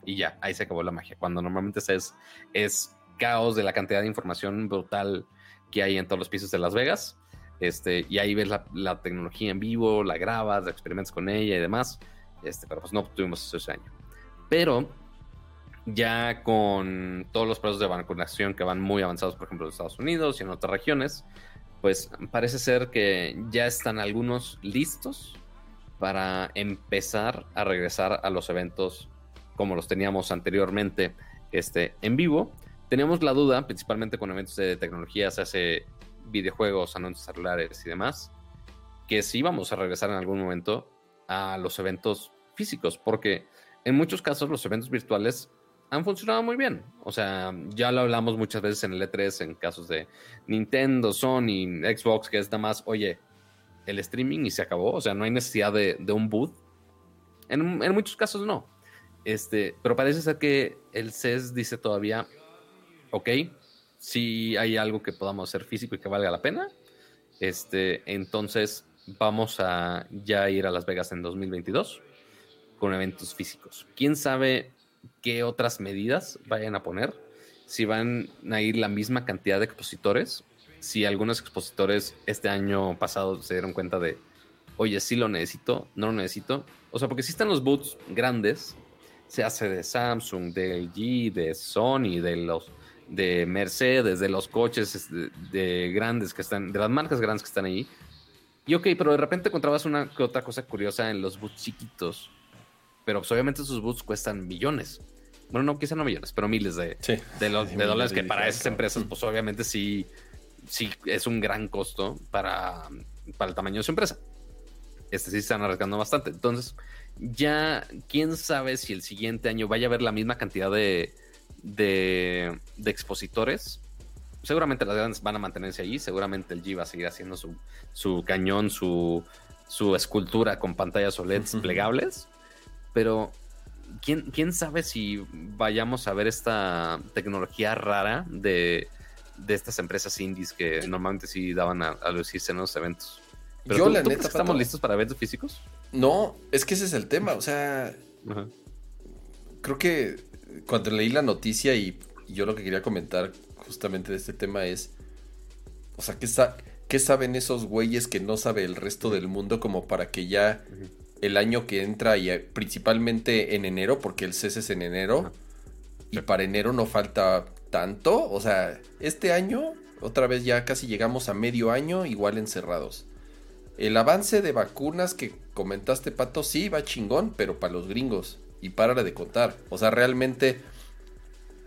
y ya, ahí se acabó la magia. Cuando normalmente CES es caos de la cantidad de información brutal que hay en todos los pisos de Las Vegas. Este, y ahí ves la, tecnología en vivo, la grabas, experimentas con ella y demás. Este, pero pues no tuvimos eso ese año. Pero ya con todos los procesos de vacunación que van muy avanzados, por ejemplo, en Estados Unidos y en otras regiones, pues parece ser que ya están algunos listos para empezar a regresar a los eventos como los teníamos anteriormente este, en vivo. Teníamos la duda, principalmente con eventos de tecnología, se hace videojuegos, anuncios celulares y demás, que sí vamos a regresar en algún momento a los eventos físicos, porque en muchos casos los eventos virtuales han funcionado muy bien. O sea, ya lo hablamos muchas veces en el E3, en casos de Nintendo, Sony, Xbox, que es nada más, oye, el streaming y se acabó. O sea, no hay necesidad de, un boot. En, en, muchos casos no. Este, pero parece ser que el CES dice todavía, ok, si hay algo que podamos hacer físico y que valga la pena, este, entonces vamos a ya ir a Las Vegas en 2022 con eventos físicos. ¿Quién sabe qué otras medidas vayan a poner? Si van a ir la misma cantidad de expositores, si algunos expositores este año pasado se dieron cuenta de, oye, sí lo necesito, no lo necesito. O sea, porque si están los boots grandes, se hace de Samsung, de LG, de Sony, de los de Mercedes, de los coches de, grandes que están, de las marcas grandes que están ahí. Y ok, pero de repente encontrabas una que otra cosa curiosa en los boots chiquitos. Pero pues, obviamente esos boots cuestan millones. Bueno, no, quizá no millones, pero miles de, de, dólares que para esas empresas, pues obviamente sí, sí es un gran costo para, para el tamaño de su empresa. Este sí se están arriesgando bastante. Entonces, ya quién sabe si el siguiente año vaya a haber la misma cantidad de, de, expositores. Seguramente las grandes van a mantenerse allí, seguramente el G va a seguir haciendo su, cañón, su, escultura con pantallas OLEDs plegables, pero ¿quién, ¿quién sabe si vayamos a ver esta tecnología rara de, estas empresas indies que normalmente sí daban a, lucirse en los eventos? Yo, la neta, ¿Estamos listos para eventos físicos?
No, es que ese es el tema. O sea, creo que cuando leí la noticia y, yo lo que quería comentar justamente de este tema es, o sea, ¿qué, saben esos güeyes que no sabe el resto del mundo como para que ya el año que entra y principalmente en enero, porque el CES es en enero, y para enero no falta tanto, o sea, este año otra vez ya casi llegamos a medio año igual encerrados. El avance de vacunas que comentaste, Pato, sí va chingón, pero para los gringos y párale de contar. O sea, realmente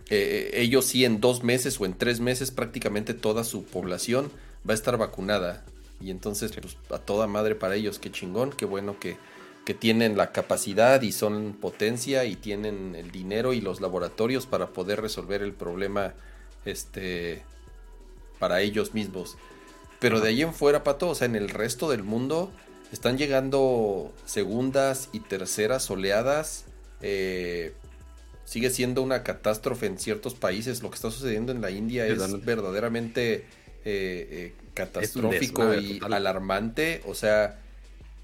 eh, ellos sí en dos meses o en tres meses prácticamente toda su población va a estar vacunada. Y entonces, pues a toda madre para ellos, qué chingón, qué bueno que, que tienen la capacidad y son potencia y tienen el dinero y los laboratorios para poder resolver el problema este para ellos mismos. Pero de ahí en fuera, Pato, o sea, en el resto del mundo están llegando segundas y terceras oleadas eh, sigue siendo una catástrofe en ciertos países. Lo que está sucediendo en la India es verdaderamente eh, eh, catastrófico y alarmante. O sea,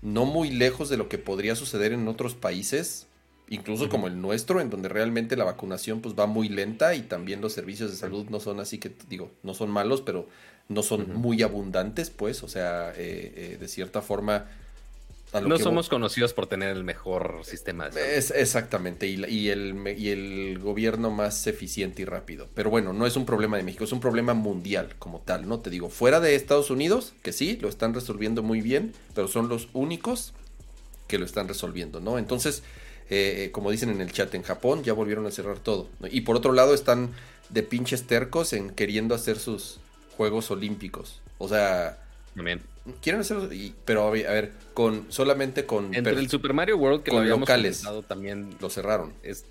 no muy lejos de lo que podría suceder en otros países, incluso como el nuestro, en donde realmente la vacunación pues va muy lenta y también los servicios de salud no son así que digo, no son malos, pero no son muy abundantes, pues, o sea, eh, de cierta forma
no somos conocidos por tener el mejor sistema
de Es, exactamente, y, el, y el gobierno más eficiente y rápido. Pero bueno, no es un problema de México, es un problema mundial como tal, ¿no? Te digo, fuera de Estados Unidos, que sí, lo están resolviendo muy bien, pero son los únicos que lo están resolviendo, ¿no? Entonces, eh, eh, como dicen en el chat, en Japón ya volvieron a cerrar todo. Y por otro lado, están de pinches tercos en queriendo hacer sus Juegos Olímpicos. O sea...
También
quieren hacerlo, pero a ver, con solamente con
entre el Super Mario World que lo habíamos
locales
también
lo cerraron.
Es,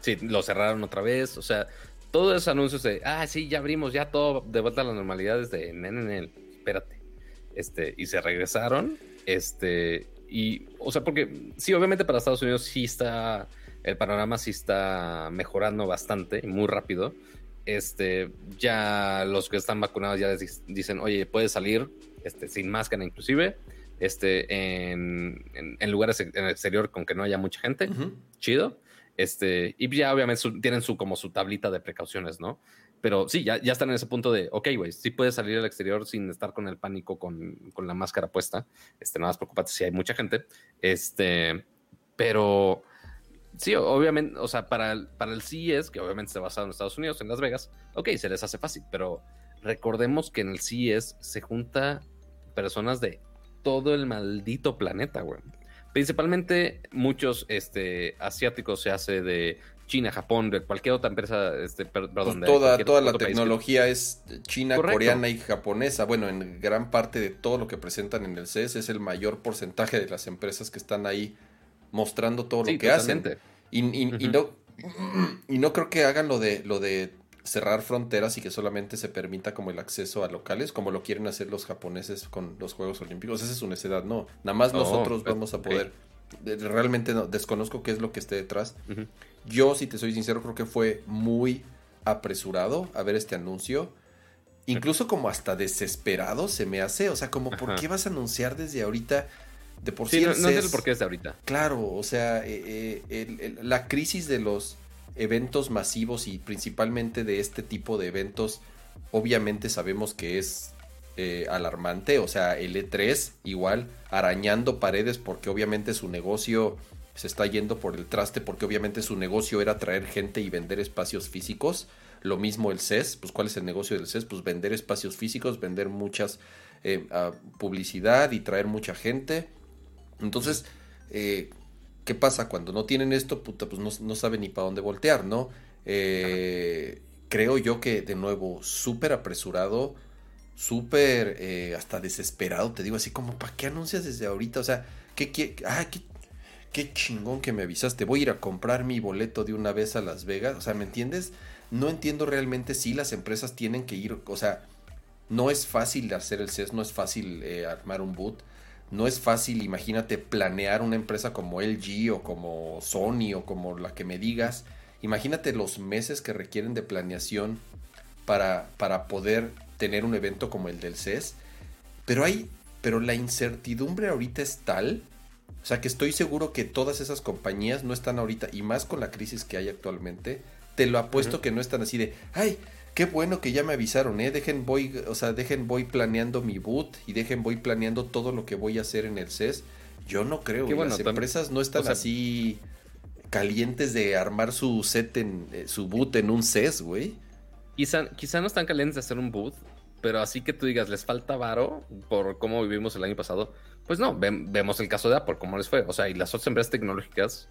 sí, lo cerraron otra vez, o sea, todos esos anuncios de, ah, sí, ya abrimos, ya todo de vuelta a la normalidad desde, en espérate, este, y se regresaron, este, y, o sea, porque sí, obviamente para Estados Unidos sí está, el panorama sí está mejorando bastante, muy rápido, este, ya los que están vacunados ya les dicen, oye, puedes salir este, sin máscara inclusive, este, en, en, lugares en el exterior con que no haya mucha gente, chido. Este, y ya obviamente tienen su, como su tablita de precauciones, ¿no? Pero sí, ya, ya están en ese punto de, ok, güey, sí puedes salir al exterior sin estar con el pánico con, con, la máscara puesta. Este, nada más preocupate si hay mucha gente. Este, pero sí, obviamente, o sea, para el, para el CES, que obviamente está basado en Estados Unidos, en Las Vegas, ok, se les hace fácil, pero recordemos que en el CES se junta personas de todo el maldito planeta, güey. Principalmente muchos este, asiáticos se hace de China, Japón, de cualquier otra empresa, este, perdón,
pues toda, toda la tecnología es china, coreana y japonesa. Bueno, en gran parte de todo lo que presentan en el CES es el mayor porcentaje de las empresas que están ahí mostrando todo lo que hacen. Y, y, no, y no creo que hagan lo de lo de cerrar fronteras y que solamente se permita como el acceso a locales, como lo quieren hacer los japoneses con los Juegos Olímpicos. Esa es su necesidad, no. Nada más nosotros pues, vamos a poder. Realmente no, desconozco qué es lo que esté detrás. Yo, si te soy sincero, creo que fue muy apresurado a ver este anuncio. Incluso como hasta desesperado se me hace. O sea, como, ¿por qué vas a anunciar desde ahorita? De por sí,
no, sé el por qué desde ahorita.
Claro, o sea, eh, eh, la crisis de los eventos masivos y principalmente de este tipo de eventos, obviamente sabemos que es eh, alarmante, o sea, el E3 igual arañando paredes porque obviamente su negocio se está yendo por el traste porque obviamente su negocio era traer gente y vender espacios físicos. Lo mismo el CES, pues ¿cuál es el negocio del CES? Pues vender espacios físicos, vender muchas eh, publicidad y traer mucha gente. Entonces, eh, ¿Qué pasa? Cuando no tienen esto, puta, pues no, no saben ni para dónde voltear, ¿no? Eh, creo yo que, de nuevo, súper apresurado, súper eh, hasta desesperado, te digo así como, ¿para qué anuncias desde ahorita? O sea, ¿qué, qué, ah, qué, qué chingón que me avisaste, voy a ir a comprar mi boleto de una vez a Las Vegas, o sea, ¿me entiendes? No entiendo realmente si las empresas tienen que ir, o sea, no es fácil hacer el CES, no es fácil eh, armar un boot no es fácil, imagínate, planear una empresa como LG o como Sony o como la que me digas. Imagínate los meses que requieren de planeación para, para poder tener un evento como el del CES. Pero hay, pero la incertidumbre ahorita es tal, o sea que estoy seguro que todas esas compañías no están ahorita, y más con la crisis que hay actualmente, te lo apuesto que no están así de, ay, Qué bueno que ya me avisaron, ¿eh? Dejen voy, o sea, dejen voy planeando mi boot y dejen voy planeando todo lo que voy a hacer en el CES. Yo no creo, que las empresas no están así calientes de armar su set en eh, su boot en un CES, güey.
Quizá, quizá no están calientes de hacer un boot, pero así que tú digas, les falta varo por cómo vivimos el año pasado. Pues no, vemos el caso de Apple, cómo les fue. O sea, y las otras empresas tecnológicas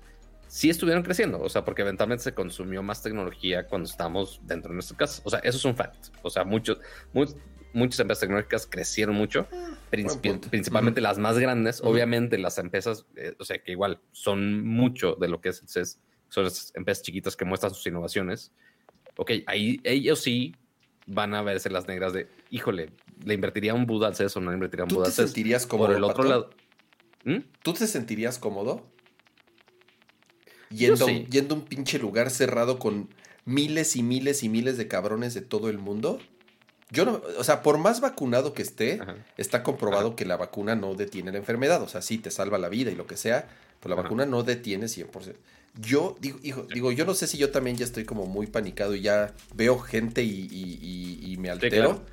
sí estuvieron creciendo, o sea, porque eventualmente se consumió más tecnología cuando estamos dentro de nuestra casa. O sea, eso es un fact. O sea, muchos, muchas empresas tecnológicas crecieron mucho, ah, principalmente las más grandes. Obviamente las empresas, eh, o sea, que igual son mucho de lo que es CES, son las empresas chiquitas que muestran sus innovaciones. Ok, ahí ellos sí van a verse las negras de, híjole, ¿le invertiría un Buda al CES o no le invertiría un Buda al CES?
¿Tú te sentirías cómodo? Por el otro lado. ¿Mm? ¿Tú te sentirías cómodo? Yendo, yendo a un pinche lugar cerrado con miles y miles y miles de cabrones de todo el mundo. Yo no, o sea, por más vacunado que esté, está comprobado que la vacuna no detiene la enfermedad. O sea, sí te salva la vida y lo que sea, pero la vacuna no detiene 100%. Yo digo, hijo, digo, yo no sé si yo también ya estoy como muy panicado y ya veo gente y, me altero.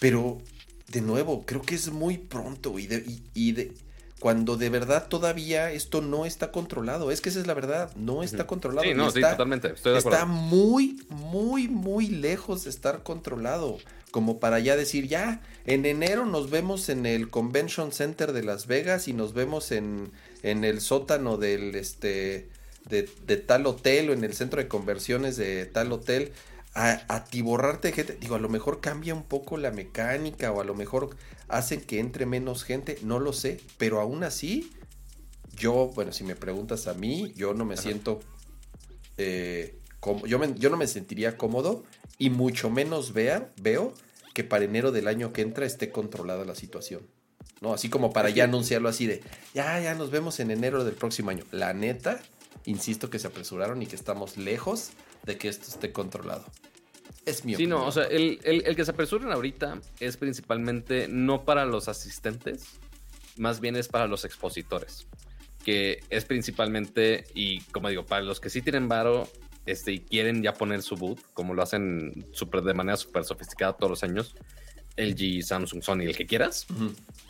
Pero, de nuevo, creo que es muy pronto y y de, cuando de verdad todavía esto no está controlado. Es que esa es la verdad, no está controlado.
Sí, no,
sí,
totalmente. Estoy de
está muy, muy, muy lejos de estar controlado. Como para ya decir, ya, en enero nos vemos en el Convention Center de Las Vegas y nos vemos en, en el sótano del este de, de tal hotel o en el centro de conversiones de tal hotel a atiborrarte de gente. Digo, a lo mejor cambia un poco la mecánica o a lo mejor hacen que entre menos gente, no lo sé, pero aún así, yo, bueno, si me preguntas a mí, yo no me siento, eh, como, yo, yo no me sentiría cómodo y mucho menos vea, veo que para enero del año que entra esté controlada la situación. ¿no? Así como para ya anunciarlo así de, ya, ya nos vemos en enero del próximo año. La neta, insisto que se apresuraron y que estamos lejos de que esto esté controlado. Es mi
Sí, no, o sea, el, que se apresuren ahorita es principalmente no para los asistentes, más bien es para los expositores, que es principalmente, y como digo, para los que sí tienen varo este, y quieren ya poner su boot, como lo hacen super, de manera súper sofisticada todos los años, LG, Samsung, Sony, el que quieras.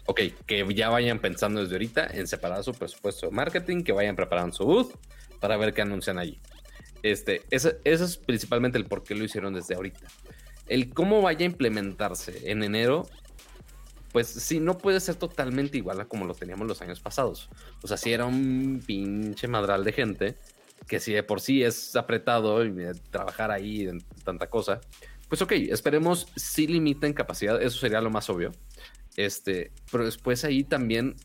Ok, que ya vayan pensando desde ahorita en separar su presupuesto de marketing, que vayan preparando su booth para ver qué anuncian allí. Este, eso, es principalmente el por qué lo hicieron desde ahorita. El cómo vaya a implementarse en enero, pues sí, no puede ser totalmente igual a como lo teníamos los años pasados. O sea, si era un pinche madral de gente, que si de por sí es apretado y trabajar ahí en tanta cosa, pues ok, esperemos si limiten capacidad, eso sería lo más obvio. Este, pero después ahí también,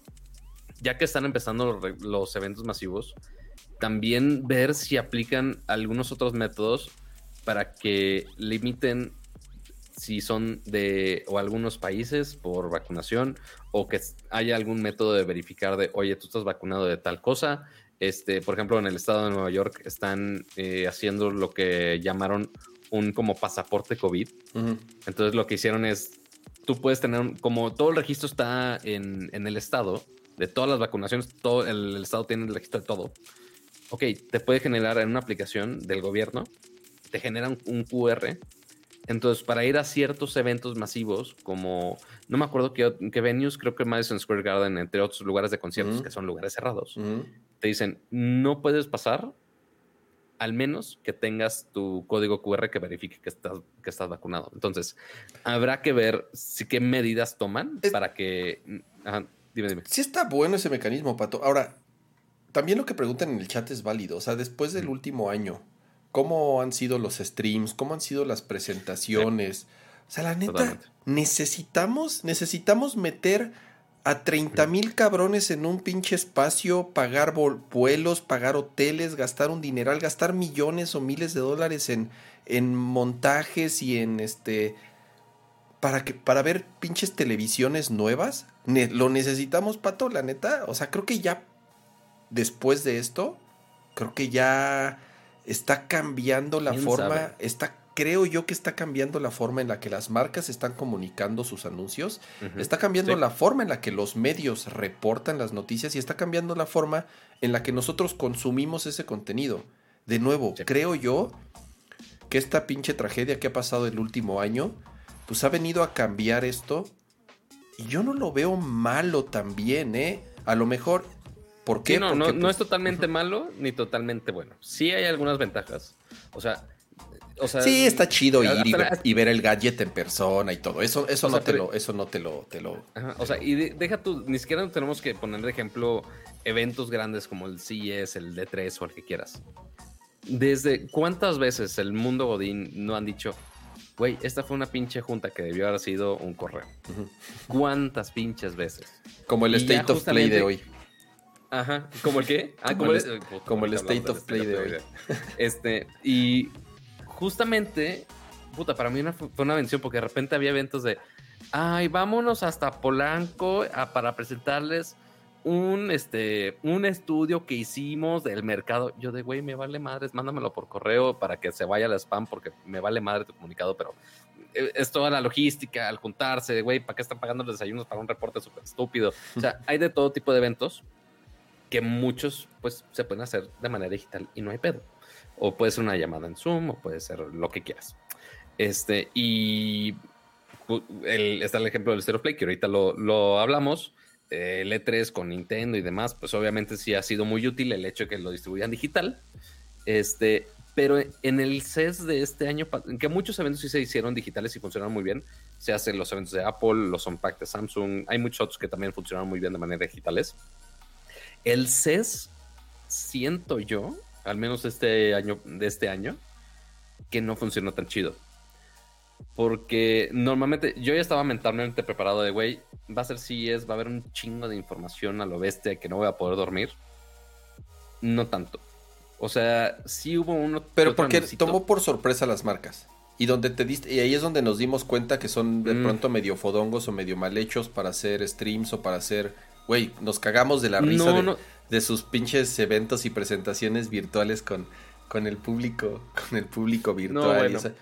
ya que están empezando los eventos masivos, también ver si aplican algunos otros métodos para que limiten si son de o algunos países por vacunación o que haya algún método de verificar de, oye, tú estás vacunado de tal cosa. Este, por ejemplo, en el estado de Nueva York están eh, haciendo lo que llamaron un como pasaporte COVID. Entonces lo que hicieron es, tú puedes tener, como todo el registro está en, en el estado, de todas las vacunaciones, todo el, el estado tiene el registro de todo ok, te puede generar en una aplicación del gobierno, te generan un QR. Entonces, para ir a ciertos eventos masivos, como no me acuerdo qué, qué venues, creo que Madison Square Garden, entre otros lugares de conciertos que son lugares cerrados, te dicen, no puedes pasar al menos que tengas tu código QR que verifique que estás, que estás vacunado. Entonces, habrá que ver si qué medidas toman para que... dime, dime.
Sí está bueno ese mecanismo, Pato. Ahora, también lo que preguntan en el chat es válido. O sea, después del último año, ¿cómo han sido los streams? ¿Cómo han sido las presentaciones? O sea, la neta, necesitamos, necesitamos meter a 30 mil cabrones en un pinche espacio, pagar vuelos, pagar hoteles, gastar un dineral, gastar millones o miles de dólares en, en montajes y en este. Para, que, para ver pinches televisiones nuevas. ¿Lo necesitamos, Pato? La neta. O sea, creo que ya después de esto, creo que ya está cambiando la forma, está creo yo que está cambiando la forma en la que las marcas están comunicando sus anuncios, está cambiando la forma en la que los medios reportan las noticias y está cambiando la forma en la que nosotros consumimos ese contenido. De nuevo, creo yo que esta pinche tragedia que ha pasado el último año, pues ha venido a cambiar esto y yo no lo veo malo también, ¿eh? A lo mejor ¿Por qué?
no, no, no, es totalmente malo ni totalmente bueno. Sí hay algunas ventajas. O sea, o sea,
sí, está chido ir y ver, el gadget en persona y todo. Eso, eso no te lo, eso no te lo, te lo.
o sea, y deja tú, ni siquiera tenemos que poner de ejemplo eventos grandes como el CES, el D3 o el que quieras. Desde cuántas veces el mundo Godín no han dicho, güey, esta fue una pinche junta que debió haber sido un correo. ¿Cuántas pinches veces?
Como el State of Play de hoy.
Ajá, ¿como el qué?
Ah, como, el, como el State of Play de hoy.
Este, y justamente, puta, para mí fue una bendición porque de repente había eventos de, ay, vámonos hasta Polanco para presentarles un, este, un estudio que hicimos del mercado. Yo de, güey, me vale madres, mándamelo por correo para que se vaya al spam porque me vale madre tu comunicado, pero eh, es toda la logística al juntarse, güey, ¿para qué están pagando los desayunos para un reporte súper estúpido? O sea, hay de todo tipo de eventos que muchos, pues, se pueden hacer de manera digital y no hay pedo. O puede ser una llamada en Zoom, o puede ser lo que quieras. Este, y el, está el ejemplo del Stereo Play, que ahorita lo, lo hablamos el E3 con Nintendo y demás, pues obviamente sí ha sido muy útil el hecho de que lo distribuyan digital. Este, pero en el CES de este año, que muchos eventos sí se hicieron digitales y funcionaron muy bien, se hacen los eventos de Apple, los Unpacked de Samsung, hay muchos otros que también funcionaron muy bien de manera digitales. El CES, siento yo, al menos este año, de este año, que no funcionó tan chido. Porque normalmente yo ya estaba mentalmente preparado de, güey, va a ser CES, va a haber un chingo de información a lo bestia que no voy a poder dormir. No tanto. O sea, sí hubo uno.
Pero porque tomó por sorpresa las marcas. Y donde te diste, y ahí es donde nos dimos cuenta que son de mm. pronto medio fodongos o medio mal hechos para hacer streams o para hacer. Güey, nos cagamos de la risa de, sus pinches eventos y presentaciones virtuales con, con el público, con el público virtual.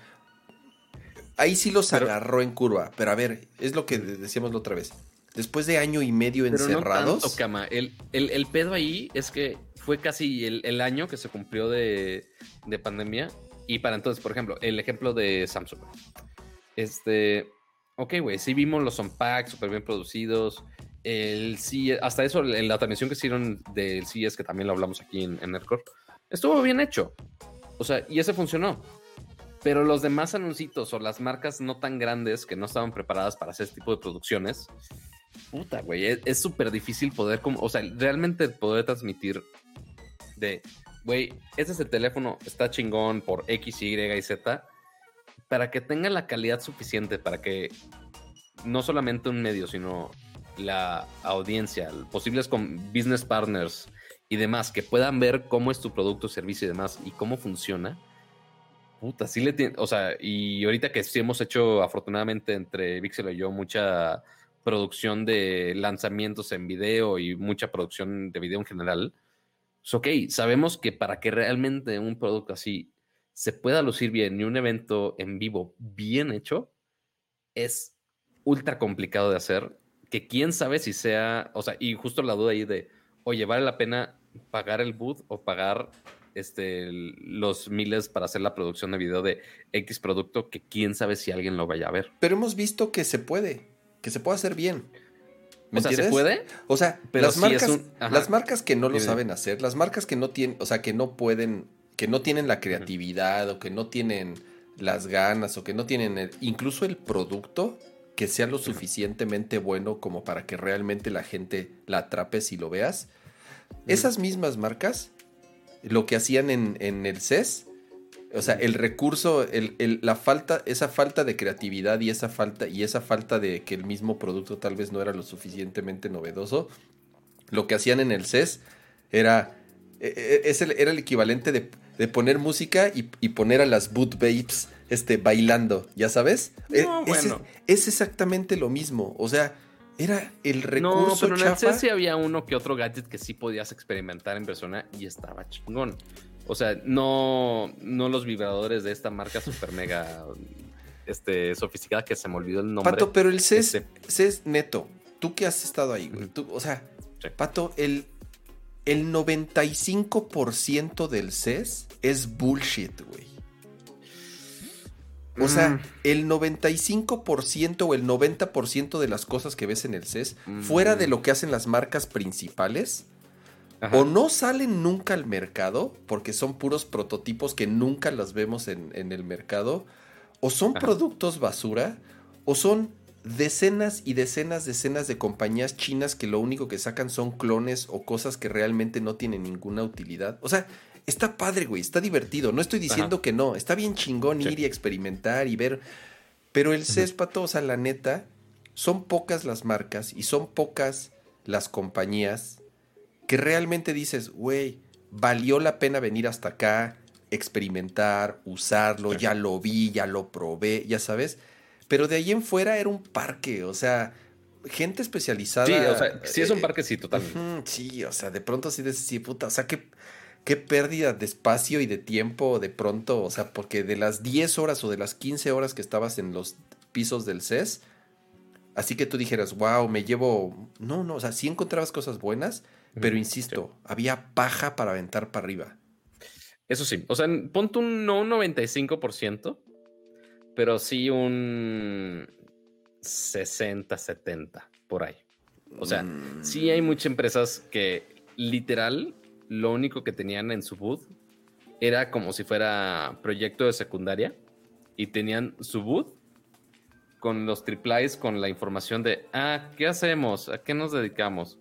ahí sí los agarró en curva. Pero a ver, es lo que decíamos la otra vez. Después de año y medio encerrados.
El, el, pedo ahí es que fue casi el, año que se cumplió de, pandemia. Y para entonces, por ejemplo, el ejemplo de Samsung. Este, ok, güey, sí vimos los unpacks súper bien producidos. El sí, hasta eso, en la transmisión que hicieron del es que también lo hablamos aquí en, en estuvo bien hecho. O sea, y ese funcionó. Pero los demás anuncios o las marcas no tan grandes que no estaban preparadas para hacer este tipo de producciones, puta, güey, es súper difícil poder, como, o sea, realmente poder transmitir de, güey, este es el teléfono, está chingón por X, Y y Z, para que tenga la calidad suficiente para que no solamente un medio, sino la audiencia, posibles con business partners y demás, que puedan ver cómo es tu producto, servicio y demás y cómo funciona. Puta, sí le tiene, o sea, y ahorita que sí hemos hecho afortunadamente entre Vixel y yo mucha producción de lanzamientos en video y mucha producción de video en general, es ok, sabemos que para que realmente un producto así se pueda lucir bien y un evento en vivo bien hecho, es ultra complicado de hacer, que quién sabe si sea, o sea, y justo la duda ahí de, oye, ¿vale la pena pagar el boot o pagar este, los miles para hacer la producción de video de X producto que quién sabe si alguien lo vaya a ver?
Pero hemos visto que se puede, que se puede hacer bien.
¿Me o sea, ¿se puede?
O sea, las, marcas, las marcas que no lo saben hacer, las marcas que no tienen, o sea, que no pueden, que no tienen la creatividad o que no tienen las ganas o que no tienen incluso el producto que sea lo suficientemente bueno como para que realmente la gente la atrape si lo veas. Esas mismas marcas, lo que hacían en, en el CES, o sea, el recurso, el, la falta, esa falta de creatividad y esa falta, y esa falta de que el mismo producto tal vez no era lo suficientemente novedoso, lo que hacían en el CES era, e, e, era el equivalente de, poner música y, poner a las boot babes este, bailando, ¿ya sabes? E, es, exactamente lo mismo, o sea, era el recurso
No, pero en el CES sí había uno que otro gadget que sí podías experimentar en persona y estaba chingón. O sea, no, no los vibradores de esta marca super mega este, sofisticada que se me olvidó el nombre.
Pato, pero el CES, este, neto, tú que has estado ahí, güey. o sea, Pato, el, el 95% del CES es bullshit, güey. O sea, mm. el 95% o el 90% de las cosas que ves en el CES, fuera de mm. lo que hacen las marcas principales, o no salen nunca al mercado, porque son puros prototipos que nunca las vemos en, el mercado, o son productos basura, o son decenas y decenas, decenas de compañías chinas que lo único que sacan son clones o cosas que realmente no tienen ninguna utilidad. O sea, está padre, güey, está divertido. No estoy diciendo que no, está bien chingón ir y experimentar y ver. Pero el céspato, o sea, la neta, son pocas las marcas y son pocas las compañías que realmente dices, güey, valió la pena venir hasta acá, experimentar, usarlo, ya lo vi, ya lo probé, ya sabes. Pero de ahí en fuera era un parque, o sea, gente especializada.
Sí, o sea, sí es un
eh,
parque, sí, total.
ujú, sí, o sea, de pronto sí de sí, puta, o sea, qué, qué pérdida de espacio y de tiempo de pronto, o sea, porque de las 10 horas o de las 15 horas que estabas en los pisos del CES, así que tú dijeras, wow, me llevo, no, no, o sea, sí encontrabas cosas buenas, pero insisto, había paja para aventar para arriba.
Eso sí, o sea, ponte un no un 95%, pero sí un 60, 70 por ahí. O sea,
Mm,
sí hay muchas empresas que literal lo único que tenían en su booth era como si fuera proyecto de secundaria y tenían su booth con los triplies con la información de, ah, ¿qué hacemos? ¿A qué nos dedicamos?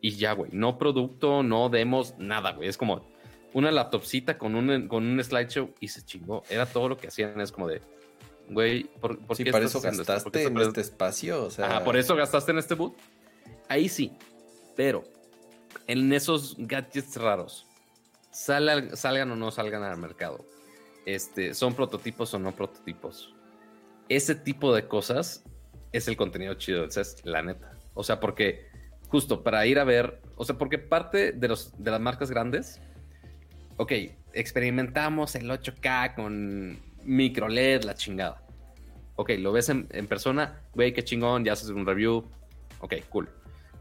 Y ya, güey, no producto, no demos, nada, güey. Es como una laptopcita con un, con un slideshow y se chingó. Era todo lo que hacían. Es como de, güey, ¿por, por
Sí,
qué
para eso gastaste en este espacio, o sea...
Por eso gastaste en este boot. Ahí sí, pero en esos gadgets raros, sal- salgan o no salgan al mercado, este, son prototipos o no prototipos. Ese tipo de cosas es el contenido chido del CES, la neta. O sea, porque justo para ir a ver, o sea, porque parte de, los, de las marcas grandes, ok, experimentamos el 8K con micro LED, la chingada. Ok, lo ves en, en persona, güey, qué chingón, ya haces un review. Ok, cool.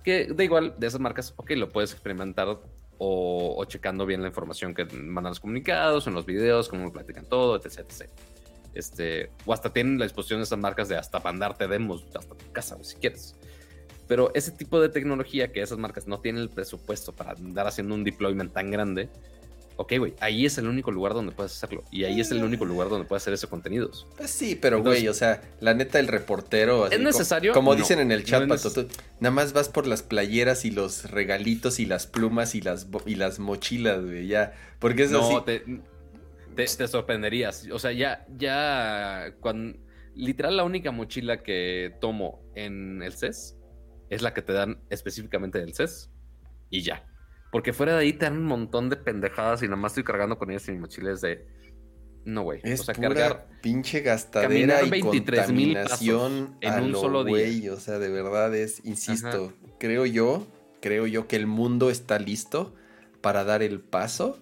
Que da igual de esas marcas, ok, lo puedes experimentar o, o checando bien la información que mandan los comunicados, en los videos, cómo platican todo, etc, etc. Este, o hasta tienen la disposición de esas marcas de hasta mandarte demos hasta tu casa, si quieres. Pero ese tipo de tecnología que esas marcas no tienen el presupuesto para andar haciendo un deployment tan grande, ok, güey, ahí es el único lugar donde puedes hacerlo. Y ahí es el único lugar donde puedes hacer esos contenidos.
Pues sí, pero güey, o sea, la neta, el reportero. así
¿Es necesario?
Como,
No,
dicen en el chat,
no
Pato, tú nada más vas por las playeras y los regalitos y las plumas y las, y las mochilas, güey, ya. Porque es así.
No, te, te, te sorprenderías. O sea, ya, ya, cuando, literal la única mochila que tomo en el CES es la que te dan específicamente del CES y ya. Porque fuera de ahí te dan un montón de pendejadas y nada más estoy cargando con ellas en mi mochila es de... No, güey.
Es
O sea,
pura
cargar...
pinche gastadera y
23,000
contaminación
en
a
un
lo
solo día.
o sea, de verdad es, insisto, creo yo, creo yo que el mundo está listo para dar el paso,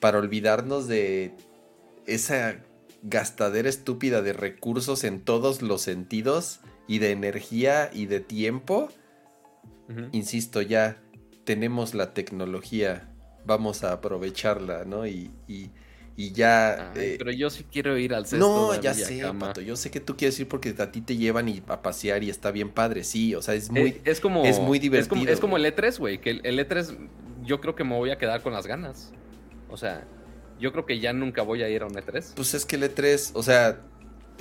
para olvidarnos de esa gastadera estúpida de recursos en todos los sentidos y de energía y de tiempo. Insisto, ya tenemos la tecnología, vamos a aprovecharla, ¿no? Y, y- y ya...
Ay,
eh,
pero yo sí quiero ir al CES
no, ya
todavía,
sé. Pato. Yo sé que tú quieres ir porque a ti te llevan y a pasear y está bien padre, sí. O sea, es
Eh,
muy.
es como
es muy
Es
divertido,
como, es como el E3, güey. Que el, el E3, yo creo que me voy a quedar con las ganas. O sea, yo creo que ya nunca voy a ir a un E E3.
Pues es que el E3, o sea.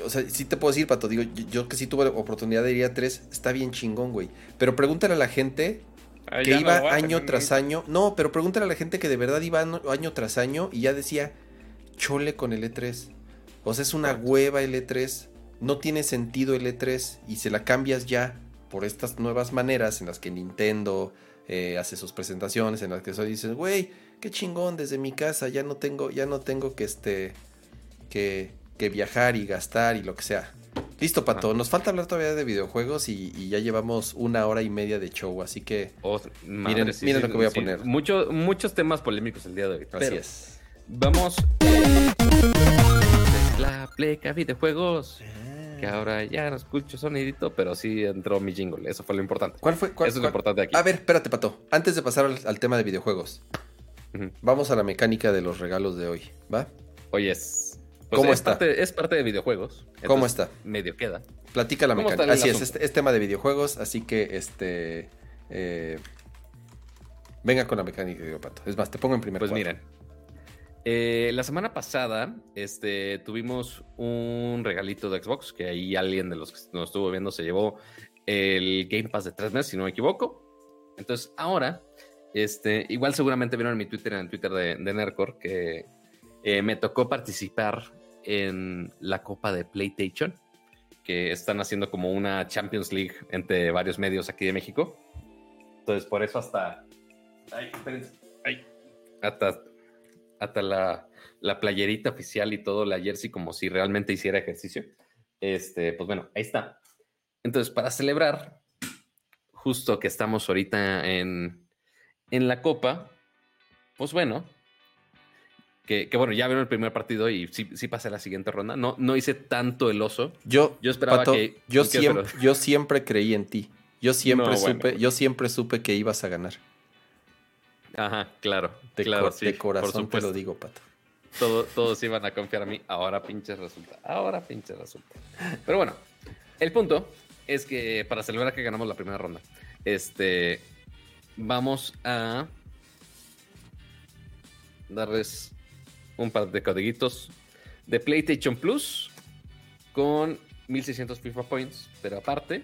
O sea, sí te puedo decir, Pato. Digo, yo, yo que sí tuve oportunidad de ir a 3, está bien chingón, güey. Pero pregúntale a la gente
Ay,
que
no
iba
a
año tras año. No, pero pregúntale a la gente que de verdad iba año, tras año y ya decía, chole con el E3. O sea, es una hueva el E3. No tiene sentido el E3 y se la cambias ya por estas nuevas maneras en las que Nintendo eh, hace sus presentaciones, en las que dices, güey, qué chingón desde mi casa, ya no tengo, ya no tengo que este, que, que viajar y gastar y lo que sea. Listo, Pato, nos falta hablar todavía de videojuegos y, y ya llevamos una hora y media de show, así que
Oh, madre,
Miren- miren lo que voy a poner.
Mucho- muchos temas polémicos el día de hoy.
así
pero
es.
Vamos. La pleca videojuegos. Que ahora ya no escucho sonidito, pero sí entró mi jingle. Eso fue lo importante.
¿Cuál fue? cuál-
Eso es lo importante aquí.
A ver, espérate, Pato. Antes de pasar al, al tema de videojuegos, vamos a la mecánica de los regalos de hoy, ¿va?
Oye, es.
¿Cómo
es
está?
Parte, es parte de videojuegos.
¿Cómo está?
Medio queda.
Platica la
¿Cómo está
mecánica. Así es, es tema de videojuegos, así que este. eh, venga con la mecánica, digo, Pato. Es más, te pongo en primer
Pues
cuadro.
miren. eh, la semana pasada este, tuvimos un regalito de Xbox que ahí alguien de los que nos estuvo viendo se llevó el Game Pass de tres meses, si no me equivoco. Entonces, ahora, este, igual seguramente vieron en mi Twitter, en el Twitter de, de Nercor, que eh, me tocó participar en la Copa de PlayStation, que están haciendo como una Champions League entre varios medios aquí de México. Entonces, por eso hasta. Ay. Ay. Hasta, hasta la, la playerita oficial y todo, la jersey, como si realmente hiciera ejercicio. Este, pues bueno, ahí está. Entonces, para celebrar, justo que estamos ahorita en, en la Copa, pues bueno, que, que, bueno, ya vieron el primer partido y sí, sí pasé la siguiente ronda. No, no hice tanto el oso.
Yo, yo esperaba que. Yo siempre, yo siempre creí en ti. Yo siempre supe, yo siempre supe que ibas a ganar.
Ajá, claro.
De,
claro,
de corazón te lo digo, Pato.
Todo, todos iban a confiar en mí. Ahora pinche resulta. Ahora pinche resulta. Pero bueno, el punto es que para celebrar que ganamos la primera ronda, este, vamos a darles un par de codiguitos de PlayStation Plus con 1600 FIFA Points, pero aparte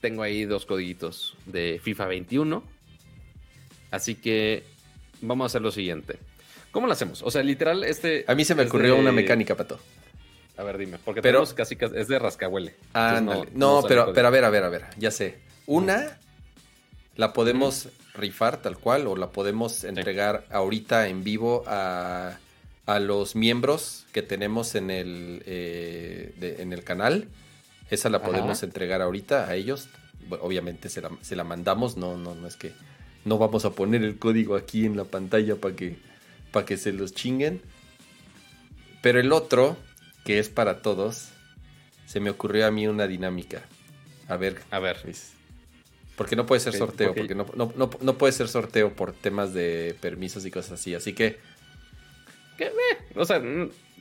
tengo ahí dos codiguitos de FIFA 21. Así que vamos a hacer lo siguiente. ¿Cómo lo hacemos? O sea, literal, este.
A mí se me ocurrió una mecánica, Pato.
A ver, dime. Porque pero, tenemos casi, es de rascahuele.
Ah, no, no, pero, pero a ver, a ver, a ver. Ya sé. Una la podemos rifar tal cual o la podemos entregar ahorita en vivo a a los miembros que tenemos en el, eh, en el canal. Esa la podemos entregar ahorita a ellos. obviamente se la, mandamos, no, no, no es que no vamos a poner el código aquí en la pantalla para que, para que se los chinguen. Pero el otro, que es para todos, se me ocurrió a mí una dinámica. A ver.
A ver.
porque no puede ser sorteo, porque no, no, no, puede ser sorteo por temas de permisos y cosas así. Así que
o sea,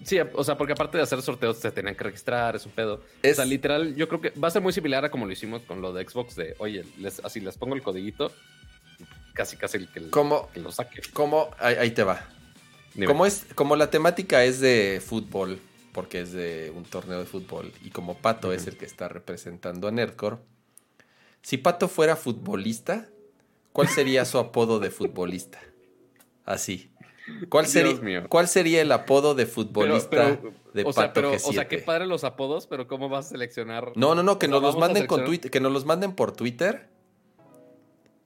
sí, o sea, porque aparte de hacer sorteos se tenían que registrar, es un pedo. O sea, literal, yo creo que va a ser muy similar a como lo hicimos con lo de Xbox de, oye, así les pongo el codiguito, casi casi el que, lo saque.
Como, ahí, te va. Como, es, como la temática es de fútbol, porque es de un torneo de fútbol, y como Pato es el que está representando a Nerdcore, si Pato fuera futbolista, ¿cuál sería su apodo de futbolista? Así. ¿Cuál sería, ¿Cuál sería el apodo de futbolista de
o sea, pero, O sea, qué padre los apodos, pero ¿cómo vas a seleccionar?
No, no, no, que nos los manden con Twitter, que nos los manden por Twitter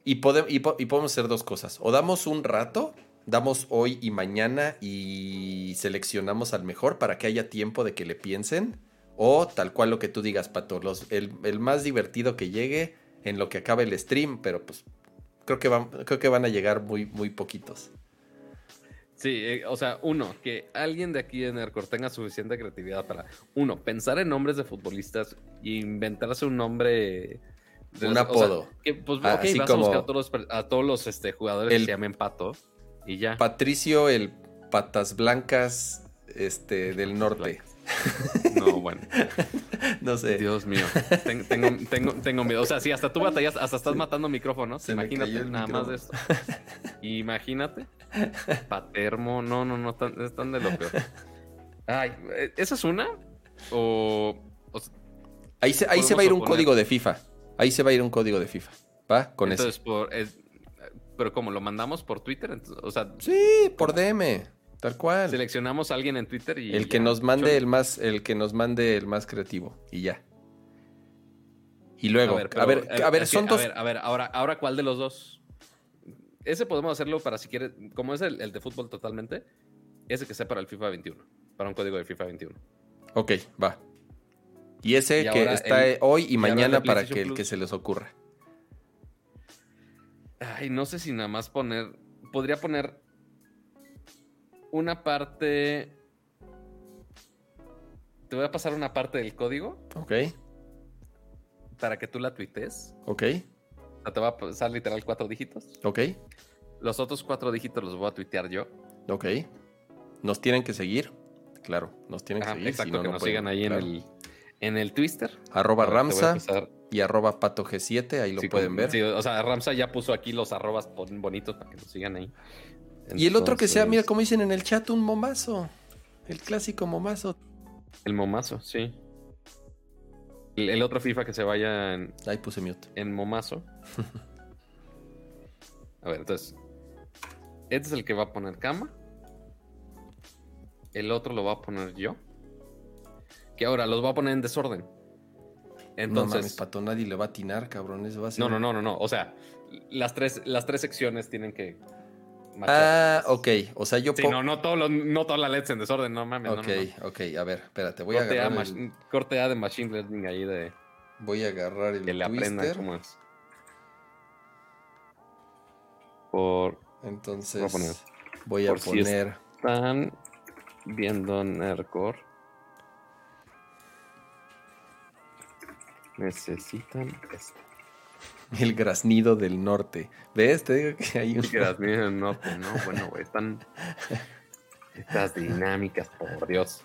y, y, podemos hacer dos cosas. O damos un rato, damos hoy y mañana y seleccionamos al mejor para que haya tiempo de que le piensen. O tal cual lo que tú digas, Pato, el, el más divertido que llegue en lo que acabe el stream, pero pues creo que van, creo que van a llegar muy, muy poquitos.
Sí, eh, o sea, uno, que alguien de aquí en Aircore tenga suficiente creatividad para, uno, pensar en nombres de futbolistas e inventarse un nombre.
De, un apodo.
que, pues, ah, ok, vas a buscar a todos los, a todos los este, jugadores que se llamen Pato y ya.
Patricio, el Patas Blancas este, del norte.
No, bueno.
no sé.
Dios mío. Tengo, tengo, tengo, miedo. O sea, si hasta tú batallas, hasta estás matando micrófonos. imagínate nada más de esto. Imagínate. Patermo. No, no, no. Están, de lo peor. Ay, ¿esa es una? O.
ahí se, ahí se va a ir un código de FIFA. Ahí se va a ir un código de FIFA. ¿Va? Con
Entonces, Por, pero como lo mandamos por Twitter, o sea.
Sí, por DM. Tal cual.
Seleccionamos a alguien en Twitter y.
El que nos mande el más, el que nos mande el más creativo. Y ya. Y luego, a ver, a ver, son dos.
A ver, a ver, ahora, ahora cuál de los dos. Ese podemos hacerlo para si quieres, como es el, de fútbol totalmente, ese que sea para el FIFA 21, para un código de FIFA 21.
Ok, va. Y ese que está hoy y, mañana para que el que se les ocurra.
Ay, no sé si nada más poner. Podría poner una parte. Te voy a pasar una parte del código.
Ok.
Para que tú la tuites.
Ok.
te va a pasar literal cuatro dígitos.
Ok.
Los otros cuatro dígitos los voy a tuitear yo.
Ok. Nos tienen que seguir. Claro, nos tienen que seguir.
Exacto, que nos sigan ahí en el en el Twister.
Arroba Ramsa y arroba Pato G7, ahí lo pueden ver.
Sí, o sea, Ramsa ya puso aquí los arrobas bonitos para que nos sigan ahí
y el otro que sea, mira, como dicen en el chat, un momazo. El clásico momazo.
El momazo, sí. El, otro FIFA que se vaya en.
Ahí puse mute.
En momazo. a ver, entonces. Este es el que va a poner cama. El otro lo va a poner yo. Que ahora los va a poner en desorden.
Entonces. No mames, pato, nadie le va a atinar, cabrón. Eso va a ser...
No, no, no, no, no. O sea, las tres, las tres secciones tienen que
Ah, ok. O sea, yo
sí, no, no, todo no todas las LEDs en desorden, no mames.
Ok,
no,
ok. A ver, espérate, voy a agarrar.
A Corte A de Machine Learning ahí de.
Voy a agarrar el.
Que le aprendan cómo es. Por.
Entonces
Voy a poner.
voy a
Por si
poner
Están viendo Nercor. Necesitan esto.
el graznido del norte. ¿Ves? Te digo que hay un...
Quedas bien en el norte, ¿no? Bueno, güey, están. Estas dinámicas, por Dios.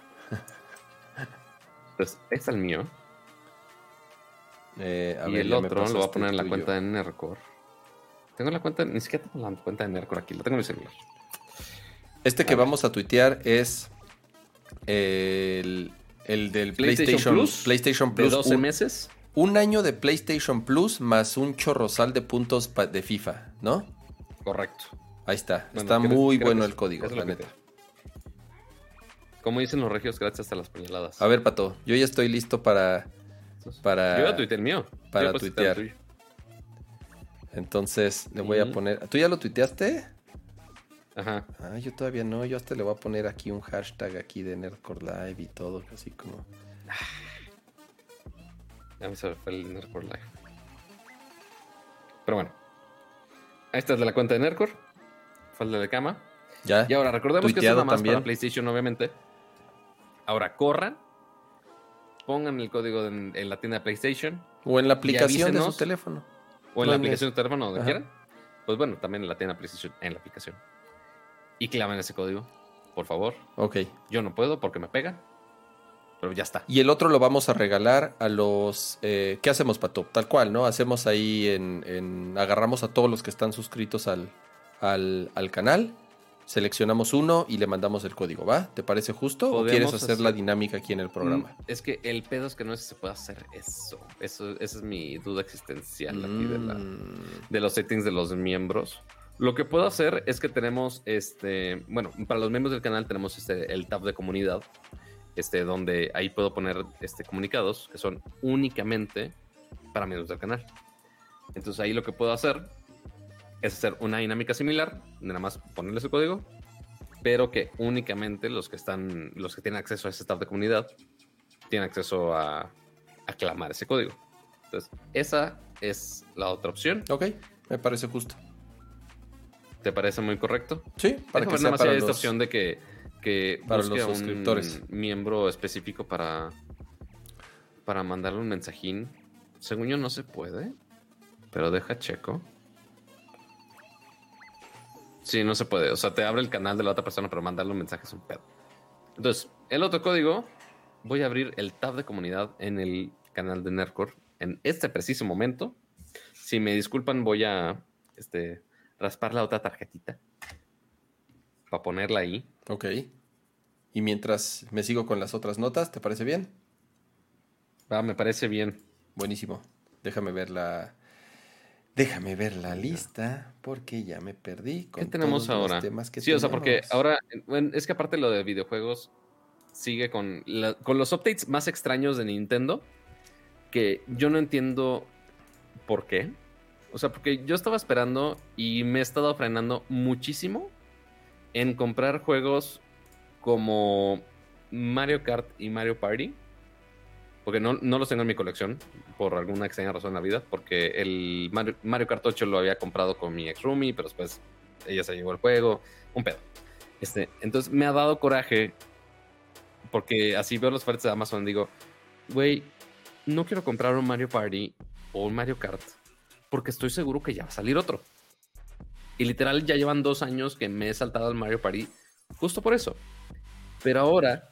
Entonces, este es el mío.
Eh, a
y
ver,
el otro lo voy a poner en la
tuyo.
cuenta de Nercor. Tengo la cuenta, ni siquiera tengo la cuenta de Nercor aquí, la tengo en mi celular.
Este que
ver.
vamos a tuitear es el, el del
PlayStation
PlayStation,
Plus,
PlayStation
De
Plus.
12
un,
meses.
Un año de PlayStation Plus más un chorrosal de puntos de FIFA, ¿no?
Correcto.
Ahí está.
Bueno,
está muy bueno el código, la neta.
te- Como dicen los regios, gracias hasta las puñaladas.
A ver, Pato, yo ya estoy listo para... para-
Yo ya tuiteé el mío.
para
el
tuitear. Entonces le voy a poner... ¿Tú ya lo tuiteaste?
Ajá.
Ah, yo todavía no. Yo hasta le voy a poner aquí un hashtag aquí de Nerdcore Live y todo, así como...
A mí se me fue el Nercor Live. Pero bueno. Esta es de la cuenta de Nercor. Fue el de la cama.
¿Ya?
Y ahora recordemos que es nada más
también.
para PlayStation, obviamente. Ahora corran. Pongan el código en, en la tienda de PlayStation.
O en la aplicación de su teléfono.
O en
No
la aplicación de teléfono, donde
Ajá.
quieran. Pues bueno, también en la tienda PlayStation, en la aplicación. Y claven ese código, por favor.
Ok.
Yo no puedo porque me pegan. Pero ya está.
Y el otro lo vamos a regalar a los... eh, ¿Qué hacemos, Pato? Tal cual, ¿no? Hacemos ahí en, en- Agarramos a todos los que están suscritos al, al, al canal, seleccionamos uno y le mandamos el código, ¿va? ¿Te parece justo? ¿O quieres hacer,
hacer-
la dinámica aquí en el programa?
Mm, Es que el pedo es que no sé si se puede hacer eso. eso esa es mi duda existencial aquí de, la,
Mm,
de los settings de los miembros. Lo que puedo hacer es que tenemos este, bueno, para los miembros del canal tenemos este el tab de comunidad, este donde ahí puedo poner este comunicados que son únicamente para miembros del canal. Entonces ahí lo que puedo hacer es hacer una dinámica similar, nada más ponerle su código, pero que únicamente los que están, los que tienen acceso a ese tab de comunidad tienen acceso a, a clamar ese código. Entonces, esa es la otra opción.
ok, me parece justo.
¿Te parece muy correcto?
Sí, para
Déjame
que sea para
esta
los...
opción de que, que
para los
a un
suscriptores.
miembro específico para, para mandarle un mensajín. Según yo no se puede, pero deja checo. Sí, no se puede. O sea, te abre el canal de la otra persona, pero mandarle un mensaje es un pedo. Entonces, el otro código, voy a abrir el tab de comunidad en el canal de Nerdcore en este preciso momento. Si me disculpan, voy a este, raspar la otra tarjetita para ponerla ahí.
Ok. Y mientras me sigo con las otras notas, ¿te parece bien?
Va, me parece bien.
Buenísimo. Déjame ver la... Déjame ver la lista porque ya me perdí. Con
¿Qué tenemos
todos los
ahora?
temas que
sí, o sea, porque
tenemos.
ahora, bueno, es que aparte lo de videojuegos sigue con, la- con los updates más extraños de Nintendo, que yo no entiendo por qué. O sea, porque yo estaba esperando y me he estado frenando muchísimo en comprar juegos como Mario Kart y Mario Party. Porque no, no los tengo en mi colección por alguna extraña razón en la vida. Porque el Mario, Mario Kart 8 lo había comprado con mi ex roomie, pero después ella se llevó el juego. Un pedo. Este, entonces me ha dado coraje. Porque así veo los ofertas de Amazon digo, güey, no quiero comprar un Mario Party o un Mario Kart. Porque estoy seguro que ya va a salir otro. Y literal ya llevan dos años que me he saltado al Mario Party justo por eso. Pero ahora,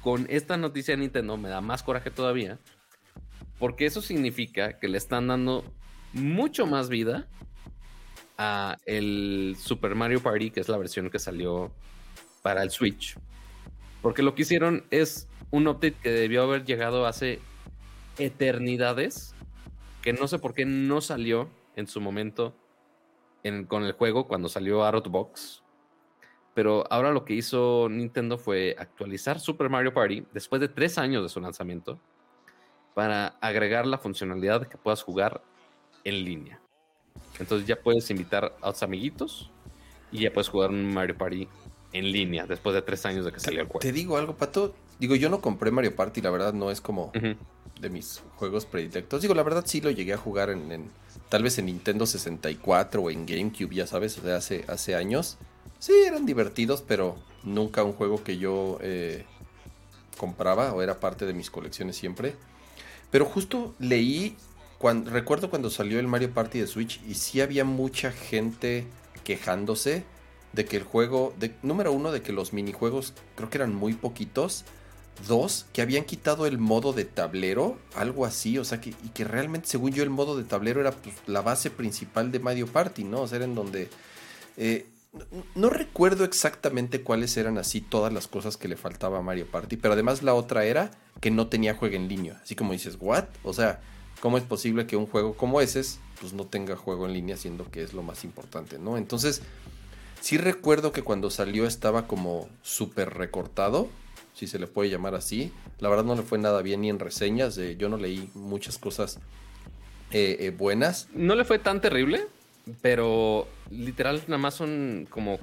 con esta noticia de Nintendo, me da más coraje todavía. Porque eso significa que le están dando mucho más vida a el Super Mario Party, que es la versión que salió para el Switch. Porque lo que hicieron es un update que debió haber llegado hace eternidades, que no sé por qué no salió en su momento en- con el juego cuando salió Out of the Box. Pero ahora lo que hizo Nintendo fue actualizar Super Mario Party después de tres años de su lanzamiento para agregar la funcionalidad de que puedas jugar en línea. Entonces ya puedes invitar a tus amiguitos y ya puedes jugar un Mario Party en línea después de tres años de que salió el juego.
Te digo algo, Pato. Digo, yo no compré Mario Party, la verdad no es como de mis juegos predilectos. Digo, la verdad sí lo llegué a jugar en, en- tal vez en Nintendo 64 o en GameCube, ya sabes, o sea, hace, hace años. Sí, eran divertidos, pero nunca un juego que yo eh, compraba o era parte de mis colecciones siempre. Pero justo leí, cuan- recuerdo cuando salió el Mario Party de Switch y sí había mucha gente quejándose de que el juego, de, número uno, de que los minijuegos creo que eran muy poquitos. Dos, que habían quitado el modo de tablero, algo así, o sea, que, y que realmente, según yo, el modo de tablero era pues, la base principal de Mario Party, ¿no? O sea, era en donde... eh, no, recuerdo exactamente cuáles eran así todas las cosas que le faltaba a Mario Party, pero además la otra era que no tenía juego en línea. Así como dices, ¿what? O sea, ¿cómo es posible que un juego como ese pues no tenga juego en línea siendo que es lo más importante, ¿no? Entonces, sí recuerdo que cuando salió estaba como súper recortado, si se le puede llamar así. La verdad no le fue nada bien ni en reseñas, eh, yo no leí muchas cosas eh, eh, buenas.
No le fue tan terrible, pero literal nada más son como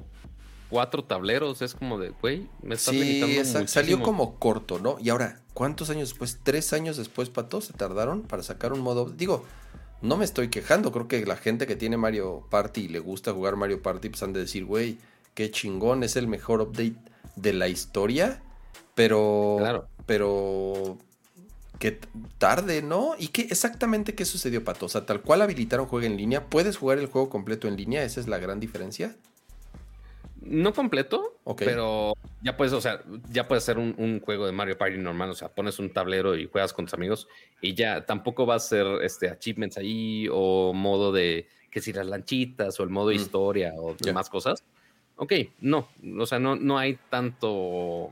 cuatro tableros. Es como de, güey, me estás
Sí, exacto, salió como corto, ¿no? Y ahora, ¿cuántos años después? ¿Tres años después, Pato? ¿Se tardaron para sacar un modo? Digo, no me estoy quejando, creo que la gente que tiene Mario Party y le gusta jugar Mario Party, pues han de decir, güey, qué chingón, es el mejor update de la historia, pero...
Claro.
Pero... Que t- tarde, ¿no? ¿Y qué exactamente qué sucedió, Pato? O sea, tal cual habilitaron juego en línea, ¿puedes jugar el juego completo en línea? ¿Esa es la gran diferencia?
No completo,
Ok.
pero ya puedes, o sea, ya puedes hacer un, un juego de Mario Party normal, o sea, pones un tablero y juegas con tus amigos y ya tampoco va a ser este achievements ahí o modo de que si las lanchitas o el modo
Mm.
historia o demás cosas. Ok, no, o sea, no, no hay tanto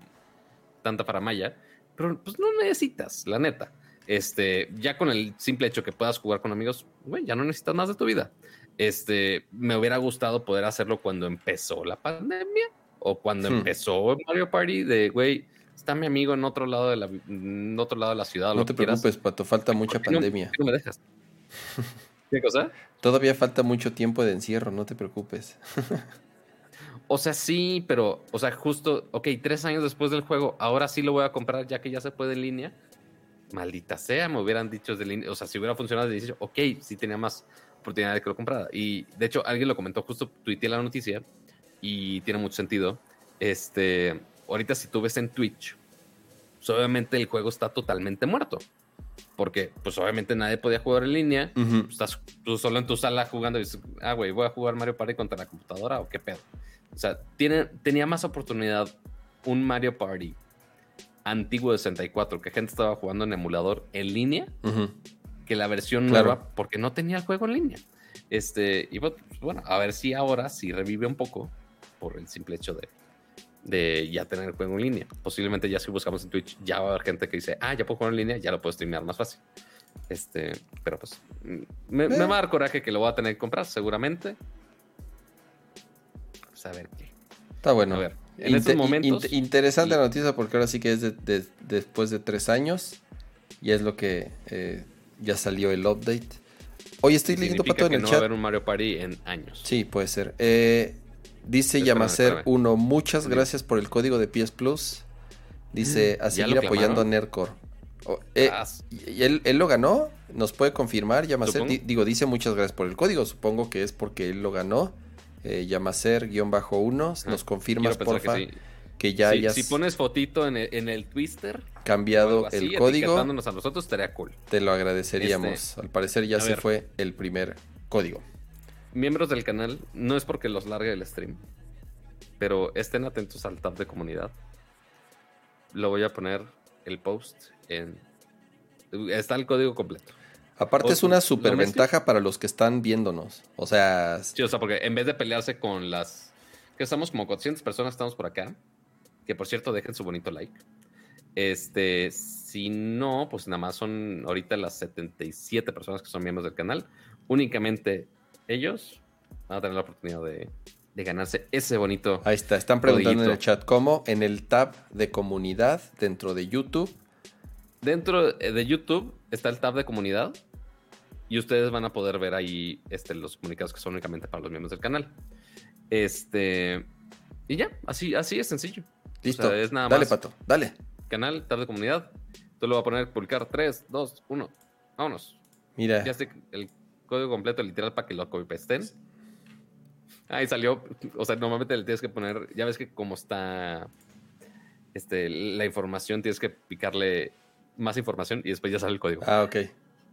tanta faramaya, pero pues no necesitas, la neta. Este, ya con el simple hecho que puedas jugar con amigos, güey, ya no necesitas más de tu vida. Este, me hubiera gustado poder hacerlo cuando empezó la pandemia o cuando
Hmm.
empezó Mario Party de, güey, está mi amigo en otro lado de la, en otro lado de la ciudad.
No te
quieras.
preocupes, Pato, falta mucha
¿Por qué no-
pandemia.
por qué no me dejas? ¿Qué cosa?
Todavía falta mucho tiempo de encierro, no te preocupes.
O sea, sí, pero, o sea, justo, ok, tres años después del juego, ahora sí lo voy a comprar ya que ya se puede en línea. Maldita sea, me hubieran dicho de línea, o sea, si hubiera funcionado de inicio, ok, sí tenía más oportunidad de que lo comprara. Y de hecho, alguien lo comentó, justo tuiteé la noticia y tiene mucho sentido. Este, ahorita si tú ves en Twitch, pues obviamente el juego está totalmente muerto. Porque, pues obviamente nadie podía jugar en línea. Estás tú solo en tu sala jugando y dices, ah, güey, voy a jugar Mario Party contra la computadora o qué pedo. O sea, tiene, tenía más oportunidad un Mario Party antiguo de 64 que gente estaba jugando en emulador en línea que la versión
Claro.
nueva porque no tenía el juego en línea. Este, y bueno, pues, bueno, a ver si ahora sí revive un poco por el simple hecho de, de ya tener el juego en línea. Posiblemente ya si buscamos en Twitch ya va a haber gente que dice, ah, ya puedo jugar en línea, ya lo puedo streamear más fácil. Este, pero pues mm, me, me
Eh.
va a dar coraje que lo voy a tener que comprar seguramente. Pues a ver qué.
Está bueno.
A ver, en estos momentos-
int- interesante
y-
la noticia porque ahora sí que es de- de- después de tres años. Y es lo que eh, ya salió el update. Oye, estoy leyendo pato en el
no va a
chat.
haber un Mario Party en años.
Sí, puede ser. Eh, dice Yamacer
espérame.
1, muchas
Sí.
gracias por el código de PS Plus. Dice, a
¿Ya
seguir apoyando a? Nercor. Oh, eh,
Ah,
y él, él lo ganó, nos puede confirmar, Yamacer. Di- digo, dice muchas gracias por el código. Supongo que es porque él lo ganó. Eh, Yamacer-1,
Ah,
nos confirmas, porfa,
que
ya
Si-
hayas
si pones fotito en el, en el Twister,
cambiado
así,
el código.
etiquetándonos a nosotros estaría cool.
Te lo agradeceríamos.
Este,
Al parecer ya
a
se
ver.
fue el primer código.
Miembros del canal, no es porque los largue el stream, pero estén atentos al tab de comunidad. Lo voy a poner el post en. Está el código completo.
Aparte
O-
es una
lo
super
mezclas.
ventaja para los que están viéndonos. O sea,
Sí, o sea, porque en vez de pelearse con las. Que estamos como 400 personas, estamos por acá. Que por cierto, dejen su bonito like. Este, si no, pues nada más son ahorita las 77 personas que son miembros del canal. Únicamente ellos van a tener la oportunidad de, de ganarse ese bonito.
ahí está. Están preguntando en el chat cómo. En el tab de comunidad dentro de YouTube.
Dentro de YouTube está el tab de comunidad. Y ustedes van a poder ver ahí este, los comunicados que son únicamente para los miembros del canal. Este. Y ya, así, así es sencillo.
Listo.
sea, es nada
dale,
más-
pato. Dale.
canal, tab de comunidad. Tú lo voy a poner publicar 3, 2, 1. Vámonos.
Mira.
Ya esté el código completo literal para que lo copy-pasten. Ahí salió. O sea, normalmente le tienes que poner. Ya ves que como está este, la información, tienes que picarle más información y después ya sale el código.
Ah, ok.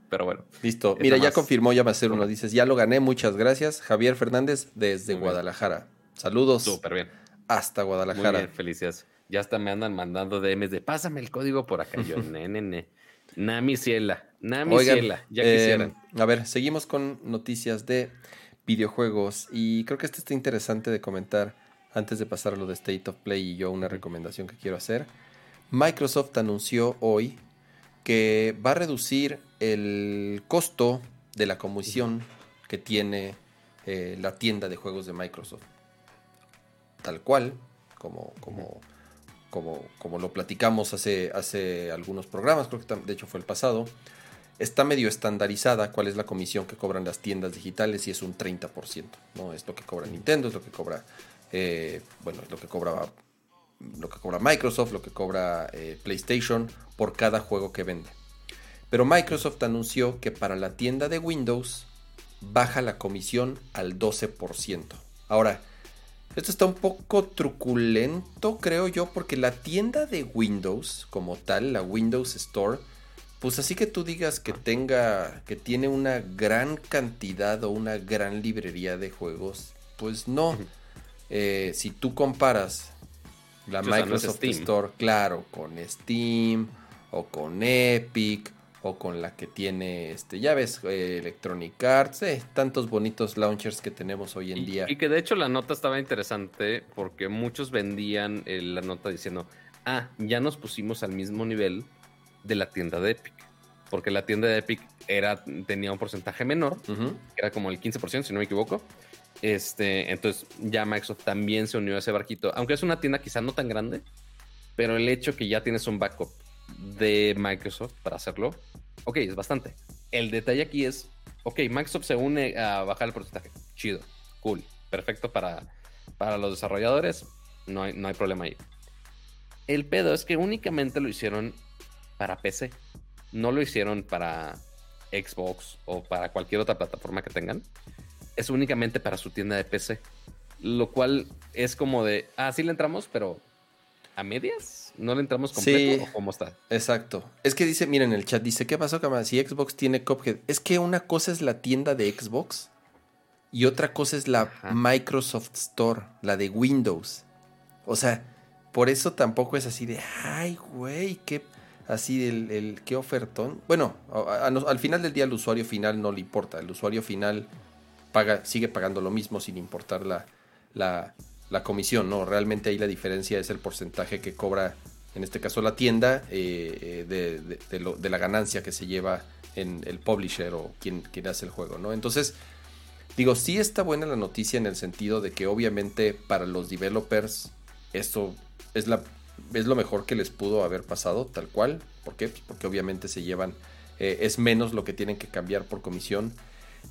Pero bueno.
Listo.
Está
Mira, ya
más-
confirmó, ya va a ser uno. Dices, ya lo gané, muchas gracias. Javier Fernández desde
Muy bien.
Guadalajara. Saludos
Súper bien.
hasta
Muy
Guadalajara.
bien, felicidades. Ya hasta me andan mandando DMs de pásame el código por acá. Yo, ne, ne, ne. Nami Ciela. Nami
Oigan,
Ciela. Ya
eh,
quisieran.
a ver, seguimos con noticias de videojuegos y creo que este está interesante de comentar antes de pasar a lo de State of Play y yo una recomendación que quiero hacer. Microsoft anunció hoy que va a reducir el costo de la comisión que tiene eh, la tienda de juegos de Microsoft. Tal cual, como, como, como, como lo platicamos hace, hace algunos programas, creo que de hecho fue el pasado está medio estandarizada cuál es la comisión que cobran las tiendas digitales y es un 30%, ¿no? Es lo que cobra Nintendo, es lo que cobra, eh, bueno, es lo que cobra, lo que cobra Microsoft, lo que cobra eh, PlayStation por cada juego que vende. Pero Microsoft anunció que para la tienda de Windows baja la comisión al 12%. Ahora, esto está un poco truculento, creo yo, porque la tienda de Windows como tal, la Windows Store, pues así que tú digas que tenga, que tiene una gran cantidad o una gran librería de juegos, pues no. Eh, si tú comparas la Microsoft. Store, claro, con Steam o con Epic o con la que tiene, este, ya ves, eh, Electronic Arts, eh, tantos bonitos launchers que tenemos hoy en
Y,
día.
y que de hecho la nota estaba interesante porque muchos vendían eh, la nota diciendo, ah, ya nos pusimos al mismo nivel de la tienda de Epic. Porque la tienda de Epic era, tenía un porcentaje menor, que era como el 15%, si no me equivoco. Este, entonces ya Microsoft también se unió a ese barquito. Aunque es una tienda quizá no tan grande, pero el hecho que ya tienes un backup de Microsoft para hacerlo, ok, es bastante. El detalle aquí es, ok, Microsoft se une a bajar el porcentaje. Chido, cool, perfecto para, para los desarrolladores, no hay, no hay problema ahí. El pedo es que únicamente lo hicieron para PC, no lo hicieron para Xbox o para cualquier otra plataforma que tengan. Es únicamente para su tienda de PC. Lo cual es como de, ah, sí le entramos, pero a medias. ¿No le entramos completo
Sí.
o cómo está?
Exacto. Es que dice, miren, el chat dice, ¿qué pasó, cama? Si Xbox tiene Cuphead. Es que una cosa es la tienda de Xbox y otra cosa es la
Ajá.
Microsoft Store, la de Windows. O sea, por eso tampoco es así de, ay, güey, qué, así el, el qué ofertón. Bueno, a- a- a- al final del día al usuario final no le importa. El usuario final paga, sigue pagando lo mismo sin importar la, la, la comisión, ¿no? Realmente ahí la diferencia es el porcentaje que cobra, en este caso la tienda, eh, de, la ganancia que se lleva en el publisher o quien, quien hace el juego, ¿no? Entonces, digo, sí está buena la noticia en el sentido de que obviamente para los developers esto es, la, es lo mejor que les pudo haber pasado, tal cual. ¿Por qué? Pues porque obviamente se llevan, eh, es menos lo que tienen que cambiar por comisión.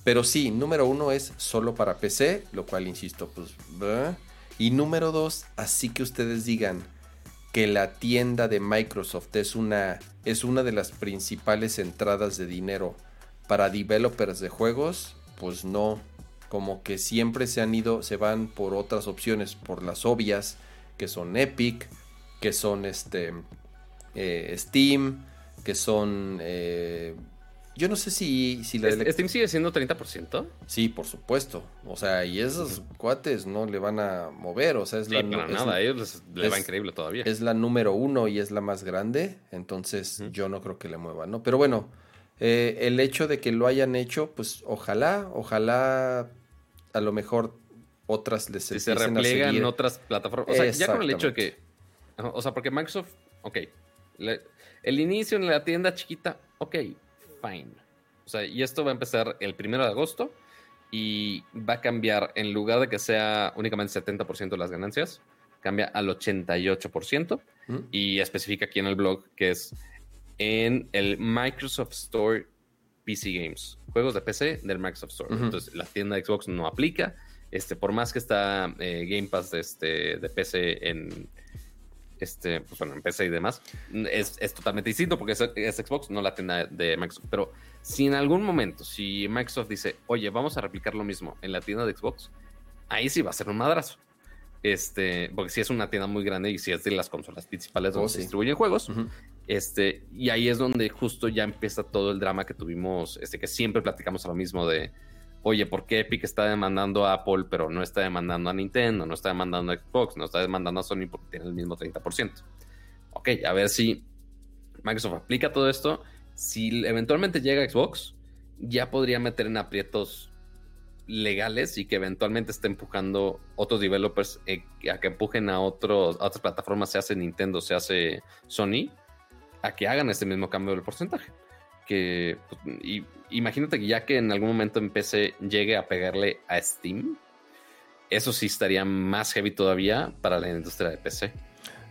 Pero sí, número uno es solo para PC, lo cual, insisto, pues... Y número dos, así que ustedes digan que la tienda de Microsoft es una, es una de las principales entradas de dinero para developers de juegos, pues no. Como que siempre se han ido, se van por otras opciones, por las obvias, que son Epic, que son este eh, Steam, que son... eh, yo no sé si, si la
¿Steam sigue siendo 30%?
Sí, por supuesto. O sea, y esos cuates no le van a mover. O sea, es
Sí,
la
para
es-
nada, a ellos les, les va
es-
increíble todavía.
es la número uno y es la más grande. Entonces, yo no creo que le muevan, ¿no? Pero bueno, eh, el hecho de que lo hayan hecho, pues ojalá, ojalá a lo mejor otras les
si se
empiecen a
repliegan
seguir.
en otras plataformas. O sea, ya con el hecho de que. O sea, porque Microsoft, ok. le- el inicio en la tienda chiquita, ok, fine. O sea, y esto va a empezar el primero de agosto y va a cambiar, en lugar de que sea únicamente 70% de las ganancias, cambia al 88%
¿Mm?
y especifica aquí en el blog que es en el Microsoft Store PC Games, juegos de PC del Microsoft Store. Entonces, la tienda de Xbox no aplica. Este, por más que está eh, Game Pass de, este, de PC en, este, pues bueno, en PC y demás, es, es totalmente distinto porque es, es, Xbox, no la tienda de Microsoft. Pero si en algún momento, si Microsoft dice, oye, vamos a replicar lo mismo en la tienda de Xbox, ahí sí va a ser un madrazo. Este, porque si es una tienda muy grande y si es de las consolas principales donde oh, se distribuyen juegos. Este, y ahí es donde justo ya empieza todo el drama que tuvimos, este, que siempre platicamos a lo mismo de, oye, ¿por qué Epic está demandando a Apple, pero no está demandando a Nintendo, no está demandando a Xbox, no está demandando a Sony porque tiene el mismo 30%? Ok, a ver si Microsoft aplica todo esto. Si eventualmente llega Xbox, ya podría meter en aprietos legales y que eventualmente esté empujando otros developers eh, a que empujen a, otros, a otras plataformas, se hace Nintendo, se hace Sony, a que hagan este mismo cambio del porcentaje. Que pues, y, imagínate que ya que en algún momento en PC llegue a pegarle a Steam, eso sí estaría más heavy todavía para la industria de PC.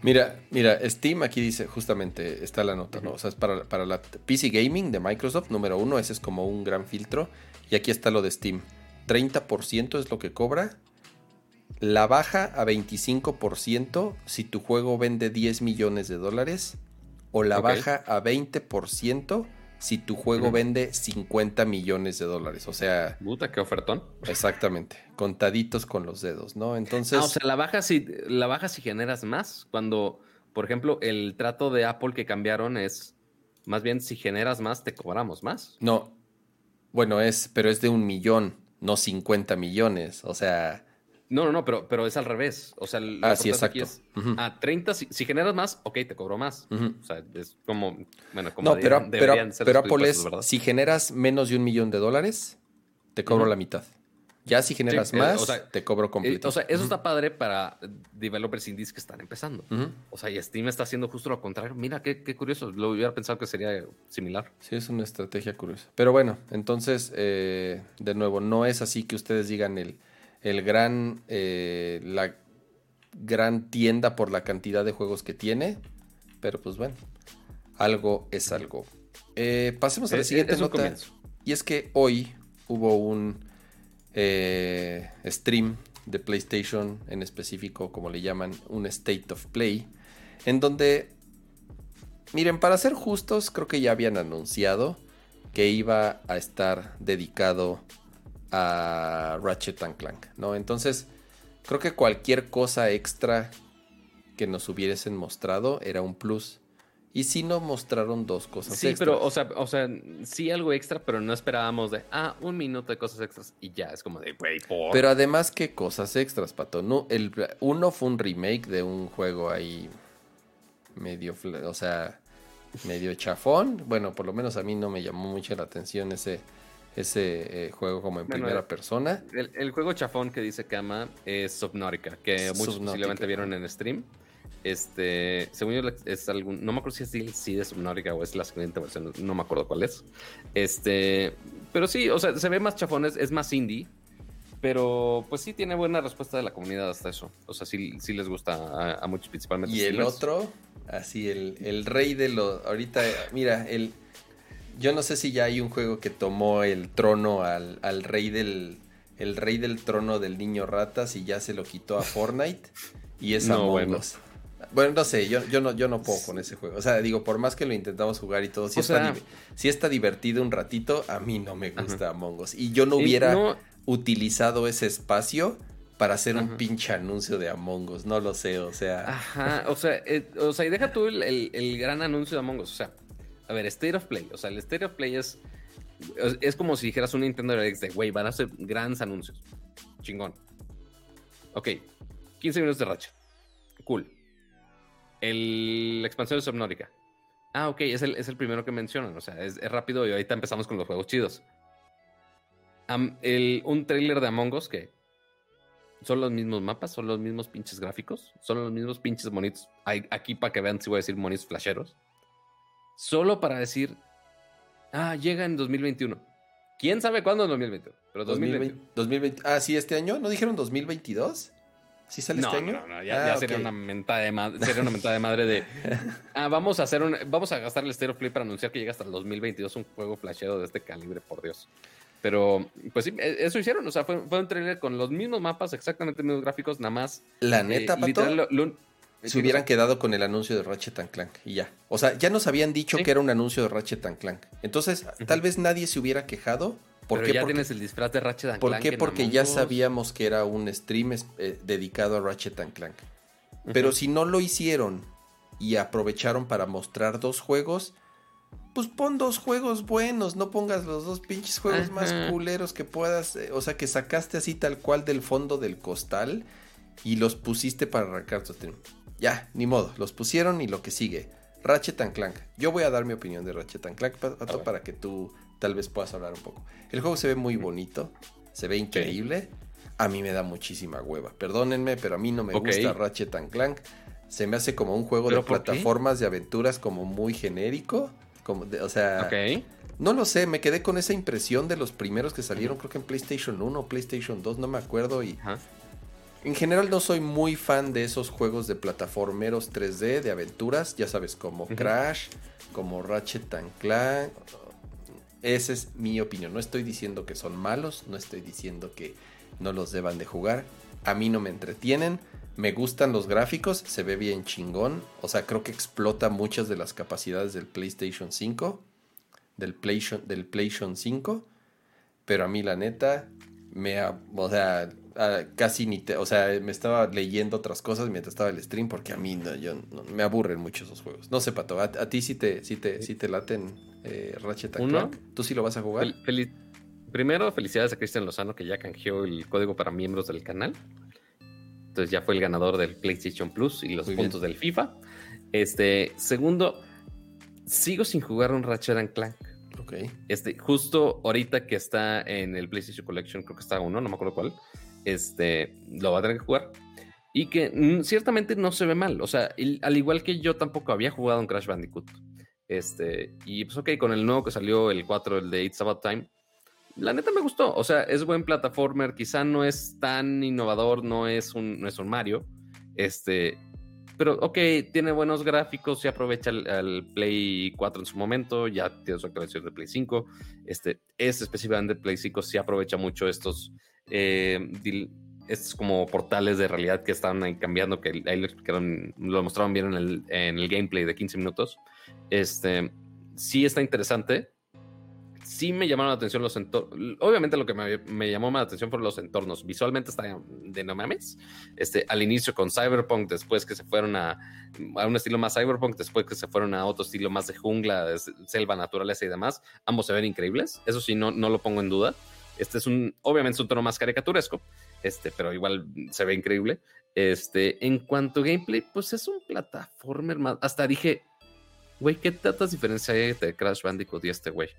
Mira, mira, Steam aquí dice, justamente está la nota, ¿no? O sea, es para, para la PC Gaming de Microsoft, número uno, ese es como un gran filtro. Y aquí está lo de Steam. 30% es lo que cobra. La baja a 25% si tu juego vende 10 millones de dólares. O la baja a 20% si tu juego vende 50 millones de dólares. O sea.
Puta, qué ofertón.
Exactamente. Contaditos con los dedos, ¿no? Entonces. Ah,
o sea, la baja si, la baja si generas más. Cuando, por ejemplo, el trato de Apple que cambiaron es. Más bien, si generas más, te cobramos más.
No. Bueno, es, pero es de un millón no 50 millones. O sea.
No, no, no, pero, pero es al revés. O sea,
ah, sí, exacto.
A 30, si, generas más, ok, te cobro más. O sea, es como, bueno, como
no, pero, pero, pero Apple es, si generas menos de un millón de dólares, te cobro la mitad. Ya si generas eh, más, te cobro completo.
o sea, eso está padre para developers indies que están empezando. O sea, y Steam está haciendo justo lo contrario. Mira, qué, qué, curioso. Lo hubiera pensado que sería similar.
Sí, es una estrategia curiosa. Pero bueno, entonces, eh, de nuevo, no es así que ustedes digan el, el gran, eh, la gran tienda por la cantidad de juegos que tiene. Pero pues bueno, algo es algo. pasemos a la siguiente nota. Y es que hoy hubo un eh, stream de PlayStation, en específico, como le llaman, un State of Play, en donde, miren, para ser justos, creo que ya habían anunciado que iba a estar dedicado a Ratchet and Clank, ¿no? Entonces, creo que cualquier cosa extra que nos hubiesen mostrado era un plus. Y sí nos mostraron dos cosas
sí, pero, o sea, o sea, sí algo extra, pero no esperábamos de, ah, un minuto de cosas extras y ya, es como de, güey, por...
Pero además, ¿qué cosas extras, Pato? No, el, uno fue un remake de un juego ahí medio, o sea, medio chafón. Bueno, por lo menos a mí no me llamó mucho la atención ese, ese eh, juego como en primera persona.
El, juego chafón que dice que ama es Subnautica, que muchos posiblemente vieron en stream. Este, según yo, es algún, no me acuerdo si es DLC de Subnautica o es la siguiente versión, no me acuerdo cuál es. Este, pero sí, o sea, se ve más chafones, es más indie, pero pues sí tiene buena respuesta de la comunidad hasta eso. O sea, sí, sí les gusta a, muchos principalmente.
Y el otro, así, el, el rey de los, ahorita, mira, el, yo no sé si ya hay un juego que tomó el trono al, al rey del, el rey del trono del niño ratas y ya se lo quitó a Fortnite. Y es no, Among bueno, no sé, yo, yo, no, yo no puedo con ese juego. O sea, digo, por más que lo intentamos jugar y todo, si, está, si está divertido un ratito, a mí no me gusta Among Us. Y yo no hubiera utilizado ese espacio para hacer un pinche anuncio de Among Us. No lo sé, o sea.
Ajá, o sea, eh, o sea y deja tú el, gran anuncio de Among Us. O sea, a ver, State of Play. O sea, el State of Play es. Es como si dijeras un Nintendo Direct de, güey, van a hacer grandes anuncios. Chingón. Ok, 15 minutos de racha. Cool el, la expansión de Subnautica. Ah, ok, es el, es el primero que mencionan. O sea, es, rápido y ahorita empezamos con los juegos chidos. el, un trailer de Among Us que son los mismos mapas, son los mismos pinches gráficos, son los mismos pinches monitos. Hay, aquí para que vean si voy a decir monitos flasheros. Solo para decir, ah, llega en 2021. ¿Quién sabe cuándo en 2021? Pero 2020.
2020. Ah, sí, este año. ¿No dijeron 2022? ¿Sí sale
no,
este año?
No, no, ya, ah, sería, una mentada de madre, sería una mentada de madre de. Ah, vamos a hacer un. Vamos a gastar el Stereo Play para anunciar que llega hasta el 2022 un juego flashero de este calibre, por Dios. Pero, pues sí, e, eso hicieron. O sea, fue, un trailer con los mismos mapas, exactamente los mismos gráficos, nada más.
La eh, neta, Pato. Se hubieran quedado con el anuncio de Ratchet and Clank y ya. O sea, ya nos habían dicho que era un anuncio de Ratchet and Clank. Entonces, tal vez nadie se hubiera quejado.
¿Por Pero qué? ya Porque, tienes el disfraz de Ratchet and
Clank. ¿Por qué? Porque ya sabíamos que era un stream eh, dedicado a Ratchet and Clank. Pero si no lo hicieron y aprovecharon para mostrar dos juegos, pues pon dos juegos buenos, no pongas los dos pinches juegos más culeros que puedas, eh, o sea, que sacaste así tal cual del fondo del costal y los pusiste para arrancar tu stream. Ya, ni modo, los pusieron y lo que sigue. Ratchet and Clank. Yo voy a dar mi opinión de Ratchet and Clank, para que tú tal vez puedas hablar un poco. El juego se ve muy bonito, se ve increíble. A mí me da muchísima hueva. Perdónenme, pero a mí no me gusta Ratchet and Clank. Se me hace como un juego de plataformas de aventuras como muy genérico. Como o sea, no lo sé, me quedé con esa impresión de los primeros que salieron, creo que en PlayStation 1 o PlayStation 2, no me acuerdo. Y en general no soy muy fan de esos juegos de plataformeros 3D, de aventuras, ya sabes, como Crash, como Ratchet and Clank. Esa es mi opinión. No estoy diciendo que son malos, no estoy diciendo que no los deban de jugar. A mí no me entretienen. Me gustan los gráficos, se ve bien chingón. O sea, creo que explota muchas de las capacidades del PlayStation 5. Del PlayStation, del PlayStation 5. Pero a mí la neta, me, o sea, casi ni te, o sea, me estaba leyendo otras cosas mientras estaba el stream porque a mí no, yo, me aburren mucho esos juegos. No sé, Pato, a, ti sí te, sí te, sí te laten eh, Ratchet Clank. ¿Tú sí lo vas a jugar?
Primero, felicidades a Cristian Lozano que ya canjeó el código para miembros del canal. Entonces ya fue el ganador del PlayStation Plus y los puntos del FIFA. Este, segundo, sigo sin jugar un Ratchet and Clank.
Ok.
Este, justo ahorita que está en el PlayStation Collection, creo que está uno, no me acuerdo cuál. Este, lo va a tener que jugar. Y que mm, ciertamente no se ve mal. O sea, al igual que yo tampoco había jugado un Crash Bandicoot. Este, y pues ok, con el nuevo que salió, el 4, el de It's About Time, la neta me gustó. O sea, es buen plataformer. Quizá no es tan innovador, no es un, no es un Mario. Este, pero ok, tiene buenos gráficos, se aprovecha el, Play 4 en su momento, ya tiene su actualización de Play 5. Este, es específicamente Play 5, sí aprovecha mucho estos, eh, estos como portales de realidad que están ahí cambiando, que ahí lo explicaron, lo mostraron bien en el, en el gameplay de 15 minutos. Este, sí está interesante sí me llamaron la atención los entornos. Obviamente lo que me, llamó más la atención fueron los entornos. Visualmente está de no mames. Este, al inicio con Cyberpunk, después que se fueron a, a, un estilo más Cyberpunk, después que se fueron a otro estilo más de jungla, selva, naturaleza y demás. Ambos se ven increíbles. Eso sí, no, no lo pongo en duda. Este es un, obviamente es un tono más caricaturesco, este, pero igual se ve increíble. Este, en cuanto a gameplay, pues es un plataformer más. Hasta dije, güey, ¿qué tantas diferencias hay entre Crash Bandicoot y este güey?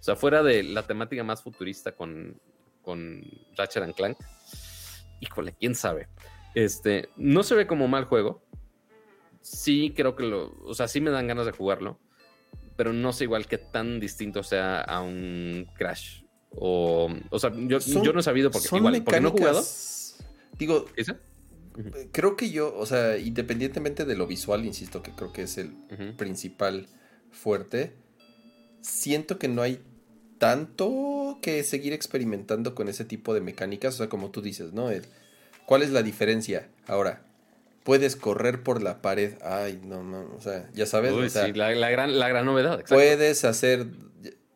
O sea, fuera de la temática más futurista con, con Ratchet and Clank, híjole, quién sabe. Este, no se ve como mal juego. Sí, creo que lo. O sea, sí me dan ganas de jugarlo. Pero no sé igual que tan distinto sea a un Crash. O, o sea, yo, yo no he sabido porque, igual, porque no he jugado.
Digo, ¿Esa? creo que yo, o sea, independientemente de lo visual, insisto que creo que es el principal fuerte. Siento que no hay tanto que seguir experimentando con ese tipo de mecánicas. O sea, como tú dices, ¿no? ¿Cuál es la diferencia? Ahora, puedes correr por la pared. Ay, no, no, o sea, ya sabes.
sí, la, gran, la gran novedad.
Puedes hacer.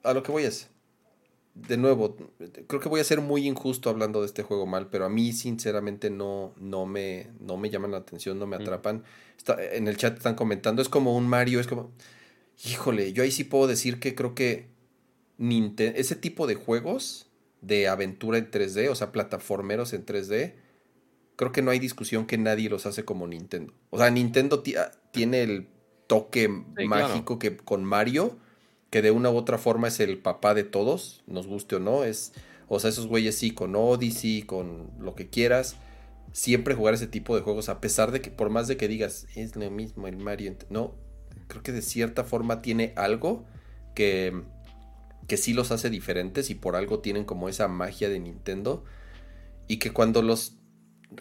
A lo que voy es. De nuevo, creo que voy a ser muy injusto hablando de este juego mal, pero a mí sinceramente no, no, me, no me llaman la atención, no me atrapan. Está, en el chat están comentando, es como un Mario, es como... Híjole, yo ahí sí puedo decir que creo que ese tipo de juegos de aventura en 3D, o sea, plataformeros en 3D, creo que no hay discusión que nadie los hace como Nintendo. O sea, Nintendo ah, tiene el toque mágico que con Mario, que de una u otra forma es el papá de todos, nos guste o no, es, o sea, esos güeyes sí, con Odyssey, con lo que quieras, siempre jugar ese tipo de juegos, a pesar de que, por más de que digas, es lo mismo el Mario, no, creo que de cierta forma tiene algo que que sí los hace diferentes y por algo tienen como esa magia de Nintendo y que cuando los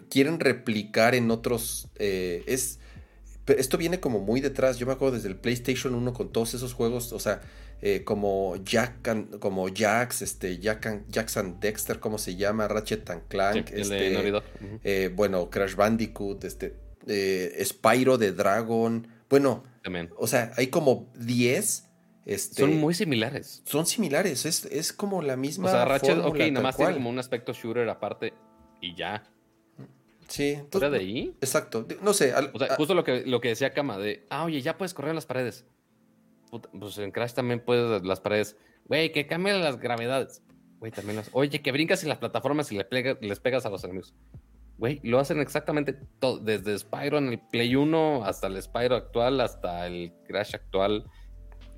quieren replicar en otros eh, es esto viene como muy detrás yo me acuerdo desde el PlayStation 1 con todos esos juegos o sea eh, como Jack como Jax este Jack and, Dexter como se llama Ratchet and Clank este, eh, bueno Crash Bandicoot este eh, Spyro de Dragon. Bueno,
También.
o sea, hay como 10. Este,
Son muy similares.
son similares, es, es como la misma.
O sea, Ratchet,
fórmula,
ok, nada más tiene como un aspecto shooter aparte y ya.
Sí,
Fuera de ahí.
Exacto. No sé. al-
O sea,
a-
justo lo que, lo que decía Kama, de, ah, oye, ya puedes correr en las paredes. Puta, pues en Crash también puedes las paredes. Güey, que cambien las gravedades. Güey, también las. Oye, que brincas en las plataformas y le plega- les pegas a los enemigos. Güey, lo hacen exactamente todo, desde Spyro en el Play 1 hasta el Spyro actual, hasta el Crash actual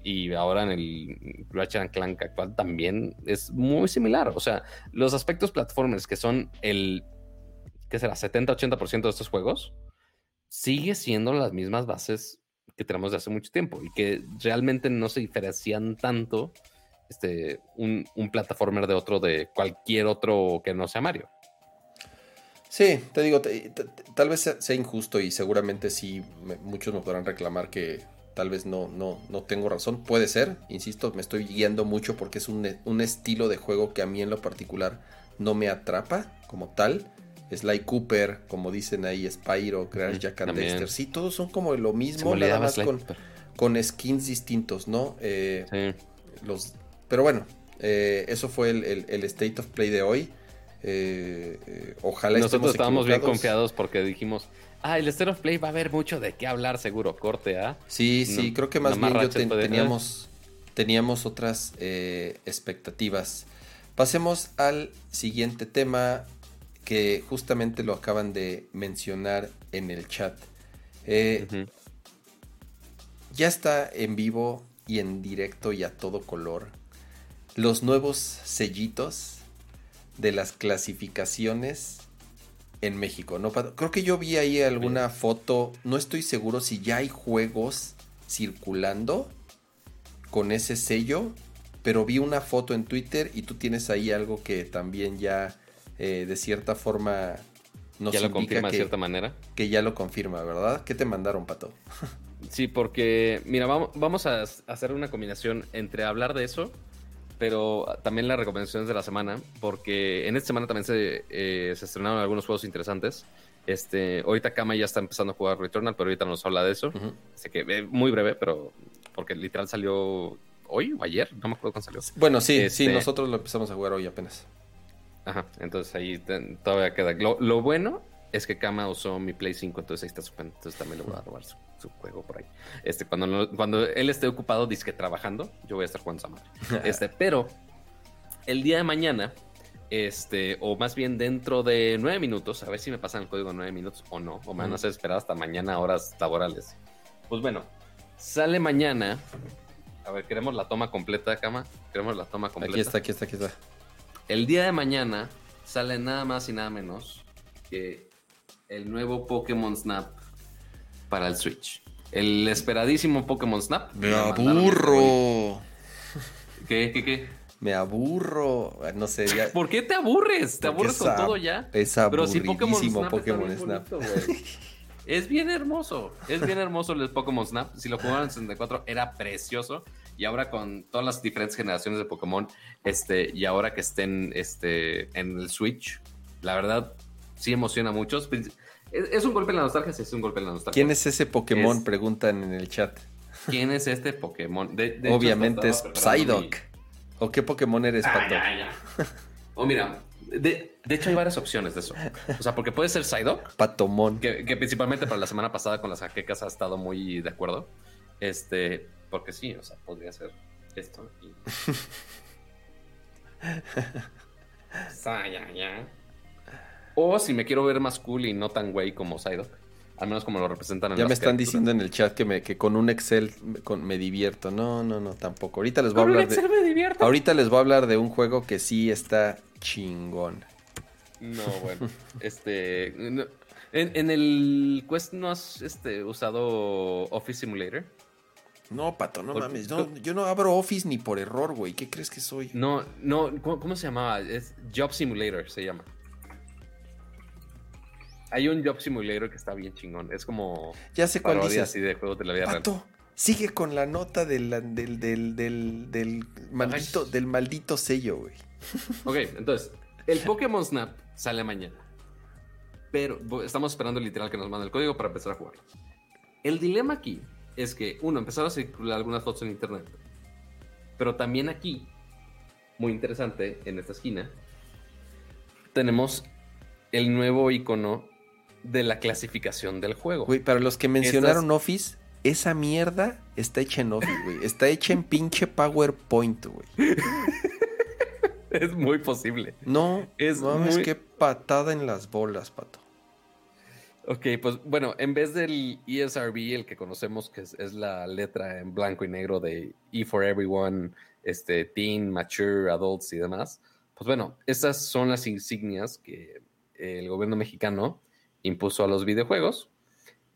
y ahora en el Ratchet and Clank actual también es muy similar. O sea, los aspectos platformers que son el, ¿qué será? 70-80% de estos juegos, sigue siendo las mismas bases que tenemos de hace mucho tiempo y que realmente no se diferencian tanto este, un, un plataformer de otro de cualquier otro que no sea Mario.
Sí, te digo, tal vez sea, injusto y seguramente sí, muchos me podrán reclamar que tal vez no, no, no tengo razón. Puede ser, insisto, me estoy guiando mucho porque es un, un estilo de juego que a mí en lo particular no me atrapa como tal. Sly Cooper, como dicen ahí, Spyro, Crash, Jack and. Dexter. Sí, todos son como lo mismo, nada más con, skins distintos, ¿no? Eh,
Sí.
los, pero bueno, eh, eso fue el, el- el State of Play de hoy. Eh, eh, ojalá
Nosotros
estemos
estábamos bien confiados porque dijimos, ah, el State of Play va a haber mucho de qué hablar seguro, corte, ¿ah?
Sí, sí, creo que más bien yo ten- teníamos, teníamos otras eh, expectativas. Pasemos al siguiente tema que justamente lo acaban de mencionar en el chat. Eh. Ya está en vivo y en directo y a todo color los nuevos sellitos de las clasificaciones en México, ¿no? Creo que yo vi ahí alguna foto, no estoy seguro si ya hay juegos circulando con ese sello, pero vi una foto en Twitter y tú tienes ahí algo que también ya eh, de cierta forma nos
ya lo confirma de cierta manera.
que ya lo confirma, ¿verdad? ¿Qué te mandaron, Pato?
Sí, porque, mira, vamos, vamos a hacer una combinación entre hablar de eso, pero también las recomendaciones de la semana, porque en esta semana también se, eh, se estrenaron algunos juegos interesantes. Este, ahorita Kama ya está empezando a jugar Returnal, pero ahorita nos habla de eso.
Ujú.
Así que eh, muy breve, pero porque literal salió hoy o ayer, no me acuerdo cuándo salió.
Bueno, sí, sí,
Este-
nosotros lo empezamos a jugar hoy apenas.
Ajá, entonces ahí todavía queda. Lo, lo bueno es que Kama usó mi Play 5, entonces ahí está su entonces también le voy a robar su, su juego por ahí. Este, cuando, no- cuando él esté ocupado, disque trabajando, yo voy a estar jugando esa. Este, pero el día de mañana, este, o más bien dentro de nueve minutos, a ver si me pasan el código nueve minutos o no, o me van a hacer esperar hasta mañana horas laborales. Pues bueno, sale mañana. A ver, queremos la toma completa, Kama. Queremos la toma completa.
Aquí está, aquí está, aquí está.
El día de mañana sale nada más y nada menos que el nuevo Pokémon Snap para el Switch. El esperadísimo Pokémon Snap.
Me aburro.
¿Qué, qué, qué?
Me aburro. No sé, ya.
¿Por qué te aburres? ¿Te
Porque
aburres con todo ya?
Es
Pero si Pokémon
aburridísimo
Snap
Pokémon
bonito. Es bien hermoso. Es bien hermoso el Pokémon Snap. Si lo jugaban en 64 era precioso. Y ahora con todas las diferentes generaciones de Pokémon, este, y ahora que estén este, en el Switch, la verdad sí emociona a muchos. Es, es un golpe en la nostalgia, sí es un golpe en la nostalgia.
¿Quién es ese Pokémon?
Es-
Preguntan en el chat.
¿Quién es este Pokémon? De- de hecho,
Obviamente es Psyduck. ¿O qué Pokémon eres,
Ah,
Pato?
ya, ya. O mira, de, de hecho hay varias opciones de eso. O sea, porque puede ser Psyduck,
Patomón.
que, que principalmente para la semana pasada con las jaquecas ha estado muy de acuerdo. Este, porque sí, o sea, podría ser esto. Y... O si me quiero ver más cool y no tan güey como Psyduck, al menos como lo representan en
Ya
las
me están diciendo en el chat que, me, que con un Excel me, con- me divierto. No, no, no, tampoco. Ahorita les voy a
Con un
hablar de.
Excel me divierto.
Ahorita les voy a hablar de un juego que sí está chingón.
No, bueno. este. no- en, en el Quest no has este, usado Office Simulator.
No, Pato, no mames. no, yo no abro Office ni por error, güey. ¿Qué crees que soy?
No, no, ¿cómo, cómo se llamaba? Es Job Simulator, se llama. Hay un Job Simulator que está bien chingón. Es como
Ya sé cuál dices.
así de juegos de la vida real.
Pato, sigue con la nota del, del, del, del, del maldito,
Ay.
del maldito sello, güey.
Ok, entonces, el Pokémon Snap sale mañana. pero estamos esperando literal que nos mande el código para empezar a jugar. El dilema aquí es que, uno, empezaron a circular algunas fotos en internet, pero también aquí, muy interesante, en esta esquina, tenemos el nuevo icono de la clasificación del juego.
Güey, para los que mencionaron Office, esa mierda está hecha en Office, güey. Está hecha en pinche PowerPoint, güey.
es muy posible.
No, es mames, qué patada en las bolas, pato.
Ok, pues bueno, en vez del ESRB, el que conocemos, que es, la letra en blanco y negro de E for Everyone, este, Teen, Mature, Adults y demás, pues bueno, estas son las insignias que el gobierno mexicano impuso a los videojuegos,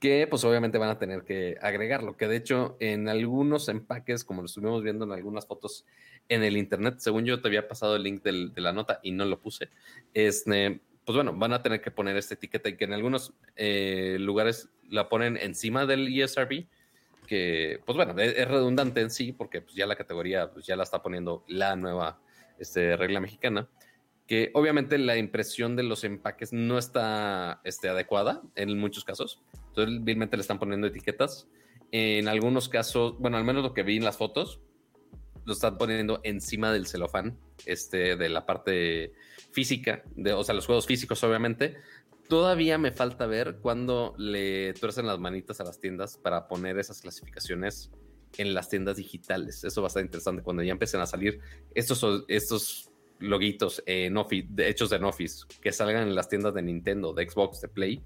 que pues obviamente van a tener que agregarlo, que de hecho en algunos empaques, como lo estuvimos viendo en algunas fotos en el internet, según yo te había pasado el link de la nota y no lo puse, este, pues bueno, van a tener que poner esta etiqueta y que en algunos eh, lugares la ponen encima del ESRB, que pues bueno, es, redundante en sí, porque pues, ya la categoría pues, ya la está poniendo la nueva este, regla mexicana que obviamente la impresión de los empaques no está este, adecuada en muchos casos. Entonces, vilmente le están poniendo etiquetas. En algunos casos, bueno, al menos lo que vi en las fotos, lo están poniendo encima del celofán, este, de la parte física, de, o sea, los juegos físicos, obviamente. Todavía me falta ver cuándo le tuercen las manitas a las tiendas para poner esas clasificaciones en las tiendas digitales. Eso va a estar interesante cuando ya empiecen a salir estos, estos loguitos en Office, de, hechos en Office, que salgan en las tiendas de Nintendo, de Xbox, de Play,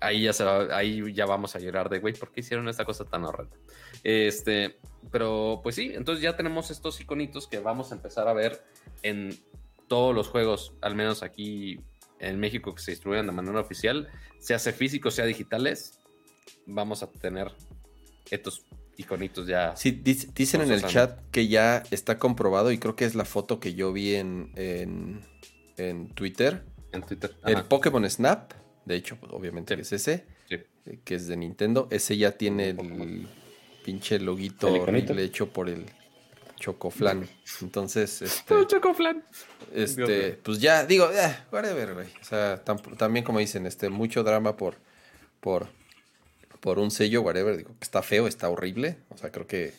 ahí ya, se ahí ya vamos a llorar de, güey, ¿por qué hicieron esta cosa tan horrenda? Este, pero pues sí, entonces ya tenemos estos iconitos que vamos a empezar a ver en todos los juegos, al menos aquí en México, que se distribuyen de manera oficial, sea físicos, sea digitales, vamos a tener estos iconitos ya.
Sí, dicen en el chat que ya está comprobado y creo que es la foto que yo vi en, en, Twitter.
En Twitter.
El Pokémon Snap, de hecho, pues, obviamente es ese, eh, que es de Nintendo. Ese ya tiene el pinche loguito horrible hecho por el Chocoflan. Entonces, este.
Chocoflan.
Este, pues ya, digo, eh, whatever, güey. O sea, también como dicen, este, mucho drama por, por, por un sello, whatever, digo que está feo, está horrible. O sea, creo que.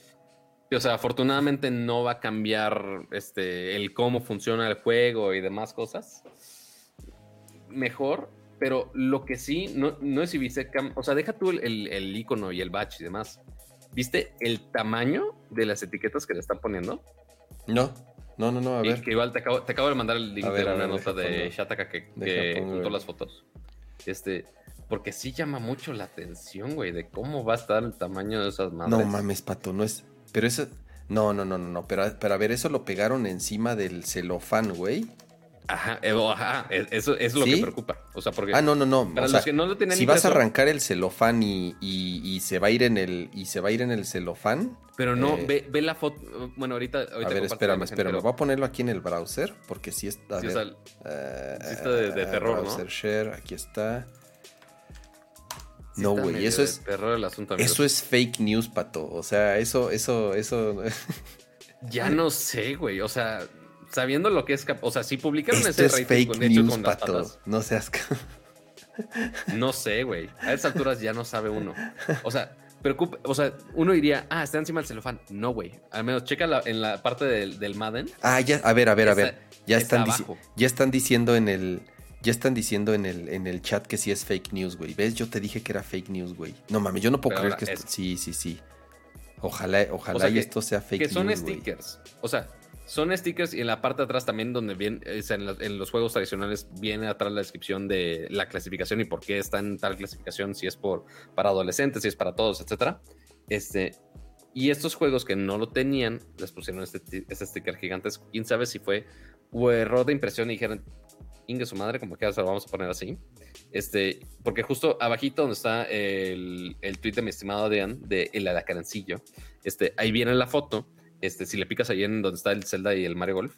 O sea, afortunadamente no va a cambiar este el cómo funciona el juego y demás cosas. Mejor, pero lo que sí, no, no es si viste, o sea, deja tú el, el, icono y el batch y demás. ¿Viste el tamaño de las etiquetas que le están poniendo?
No, no, no, no, a ver.
Que igual te acabo, te acabo de mandar el link de una nota de Shataka que, que juntó las fotos. Este, porque sí llama mucho la atención, güey, de cómo va a estar el tamaño de esas madres.
No mames, pato, no es. Pero eso. No, no, no, no, no. Pero, pero a ver, eso lo pegaron encima del celofán, güey.
Ajá, eh, ajá, eso, es lo que preocupa. O sea, porque.
Ah, no, no, no. Para los que no lo tienen Si vas a arrancar el celofán y, y, se va a ir en el. y se va a ir en el celofán.
Pero no, eh, ve, la foto. Bueno, ahorita. a
ver, espérame, espérame. Voy a ponerlo aquí en el browser. Porque sí está.
sí, está de, de terror, browser
share, aquí está no, güey, eso es. eso es fake news, pato. O sea, eso, eso, eso.
ya no sé, güey. O sea, sabiendo lo que es. O sea, si publicaron
ese es fake news, pato. no seas.
no sé, güey. A esas alturas ya no sabe uno. O sea, preocupa, o sea, uno diría, ah, está encima del celofán. No, güey. Al menos checa en la parte del, del Madden.
Ah, ya, a ver, a ver, a ver. Ya están, ya están diciendo en el ya están diciendo en el, en el chat que sí es fake news, güey. ¿Ves? Yo te dije que era fake news, güey. No mames, yo no puedo creer que esto. Sí, sí, sí. Ojalá, ojalá y esto sea fake news.
Que son stickers. O sea, son stickers y en la parte de atrás también, donde viene, en, los juegos tradicionales, viene atrás la descripción de la clasificación y por qué está en tal clasificación, si es por para adolescentes, si es para todos, etcétera. Este, y estos juegos que no lo tenían, les pusieron este, este sticker gigantes. Quién sabe si fue o error de impresión y dijeron, Inge su madre, como que se lo vamos a poner así. Este, porque justo abajito donde está el, el tweet de mi estimado Adrián de el alacarancillo, este, ahí viene la foto. Este, si le picas ahí en donde está el Zelda y el Mario Golf,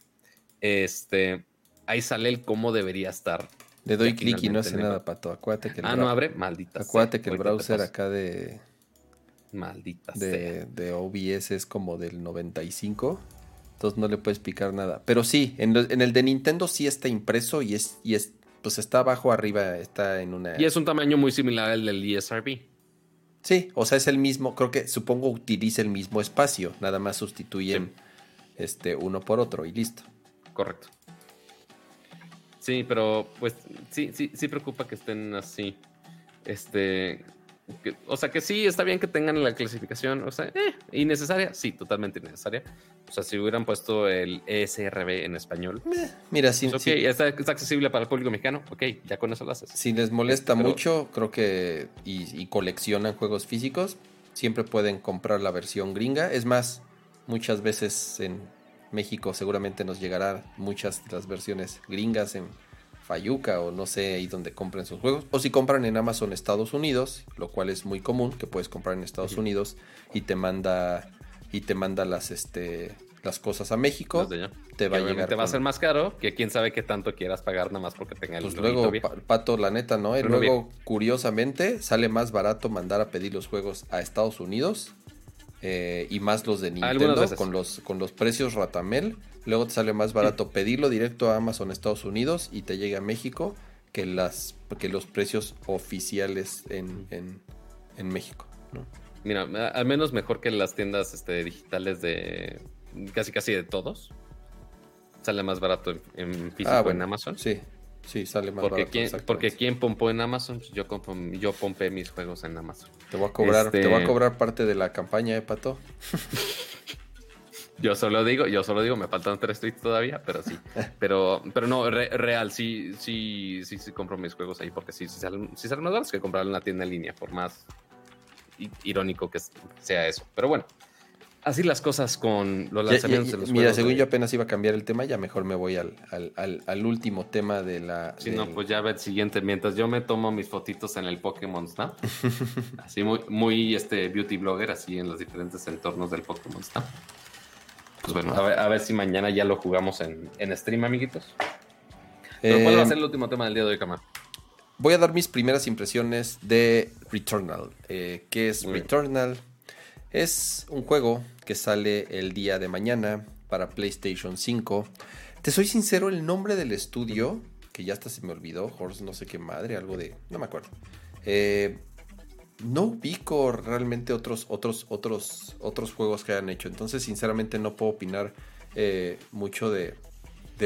este, ahí sale el cómo debería estar.
Le doy clic y no hace nada, pato. Acuérdate que
el Ah, no abre, maldita.
Acuérdate que el browser acá de.
Maldita
de, de OBS es como del 95 entonces no le puedes picar nada. Pero sí, en, el de Nintendo sí está impreso y es, y es pues está abajo, arriba, está en una...
Y es un tamaño muy similar al del ESRB.
Sí, o sea, es el mismo, creo que supongo utiliza el mismo espacio, nada más sustituyen este uno por otro y listo.
Correcto. Sí, pero pues sí, sí, sí preocupa que estén así. Este, o sea que sí, está bien que tengan la clasificación, o sea, eh, innecesaria, sí, totalmente innecesaria. O sea, si hubieran puesto el ESRB en español.
mira, sí,
pues, está, accesible para el público mexicano, ok, ya con eso lo haces.
Si les molesta mucho, creo que, y, coleccionan juegos físicos, siempre pueden comprar la versión gringa. Es más, muchas veces en México seguramente nos llegará muchas de las versiones gringas en Fayuca o no sé ahí donde compren sus juegos. O si compran en Amazon Estados Unidos, lo cual es muy común, que puedes comprar en Estados Unidos y te manda y te manda las este las cosas a México,
te va a llegar. Te va a ser más caro que quién sabe qué tanto quieras pagar nada más porque tenga el
Pues luego, Pato, la neta, ¿no? Y luego, curiosamente, sale más barato mandar a pedir los juegos a Estados Unidos eh, y más los de Nintendo con los, con los precios Ratamel Luego te sale más barato pedirlo directo a Amazon Estados Unidos y te llega a México que, las, que los precios oficiales en, México.
Mira, al menos mejor que las tiendas este, digitales de casi casi de todos. Sale más barato en, físico ah, en Amazon.
Sí, sí, sale más
porque
barato.
porque quien pompó en Amazon, pues yo, yo pompé mis juegos en Amazon.
Te voy a cobrar, te voy a este cobrar parte de la campaña, ¿eh, Pato?
Yo solo digo, yo solo digo, me faltan tres tweets todavía, pero sí. Pero, pero no, real, sí, sí, sí, sí compro mis juegos ahí porque sí, sí salen, sí salen más baratos que comprar en la tienda en línea, por más irónico que sea eso. Pero bueno, así las cosas con los lanzamientos de los
Mira, según yo apenas iba a cambiar el tema, ya mejor me voy al, al, al, último tema de la.
Sí, no, pues ya ve el siguiente. Mientras yo me tomo mis fotitos en el Pokémon Snap, así muy, muy este beauty blogger, así en los diferentes entornos del Pokémon Snap. Pues bueno, a ver, si mañana ya lo jugamos en, stream, amiguitos. Pero ¿cuál va a ser el último tema del día de hoy, Cama?
Voy a dar mis primeras impresiones de Returnal. Eh, ¿Qué es Returnal? Es un juego que sale el día de mañana para PlayStation 5. Te soy sincero, el nombre del estudio, que ya hasta se me olvidó, Horse no sé qué madre, algo de... no me acuerdo. Eh, no ubico realmente otros, otros, otros, otros juegos que hayan hecho. Entonces, sinceramente, no puedo opinar eh, mucho de,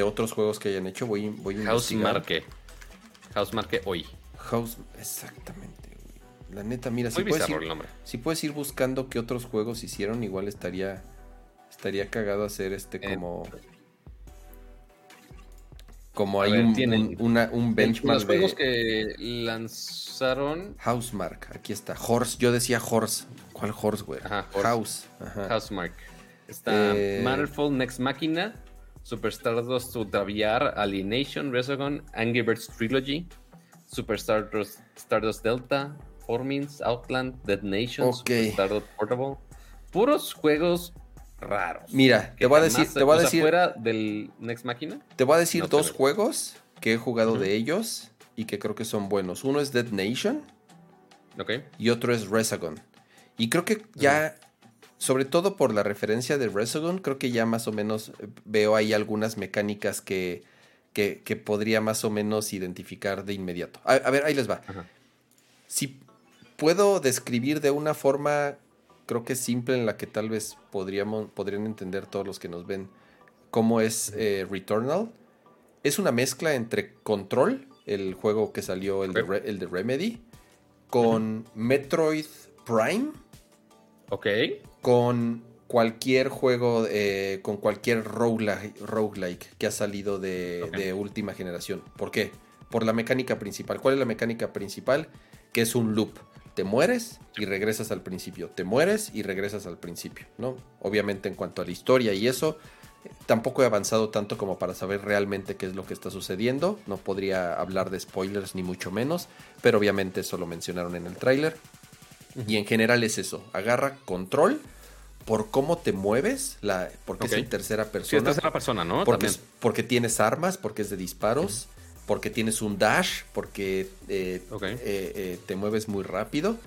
otros juegos que hayan hecho. Voy, voy
a House Marque. House Marque hoy.
House, exactamente. La neta, mira, si puedes, ir, si puedes, ir, buscando qué otros juegos hicieron, igual estaría estaría cagado hacer este eh, como como hay un, un, benchmark
los juegos que lanzaron
Housemark aquí está Horse yo decía Horse ¿cuál Horse güey? House
Housemark. Está eh... Next Machina Super Stardust Ultraviar Alienation Resogon Angry Birds Trilogy Super Stardust, Stardust Delta Formings Outland Dead Nations okay. Stardust Portable puros juegos raros.
Mira, te voy a decir, te voy a decir
fuera del Next Máquina.
Te voy a decir dos juegos que he jugado de ellos y que creo que son buenos. Uno es Dead Nation.
Ok.
Y otro es Resogon. Y creo que ya, sobre todo por la referencia de Resogon, creo que ya más o menos eh, veo ahí algunas mecánicas que, que, podría más o menos identificar de inmediato. A, ver, ahí les va. Si puedo describir de una forma creo que simple en la que tal vez podríamos, podrían entender todos los que nos ven cómo es eh, Returnal. Es una mezcla entre Control, el juego que salió, el, de, el de, Remedy, con Metroid Prime.
Ok.
Con cualquier juego, eh, con cualquier roguelike, que ha salido de, de última generación. ¿Por qué? Por la mecánica principal. ¿Cuál es la mecánica principal? Que es un loop te mueres y regresas al principio, te mueres y regresas al principio, ¿no? Obviamente en cuanto a la historia y eso, tampoco he avanzado tanto como para saber realmente qué es lo que está sucediendo, no podría hablar de spoilers ni mucho menos, pero obviamente eso lo mencionaron en el tráiler. Y en general es eso, agarra control por cómo te mueves, la, porque es en tercera persona. Sí, es
tercera persona, ¿no?
Porque, porque tienes armas, porque es de disparos porque tienes un dash, porque eh, eh, eh, te mueves muy rápido.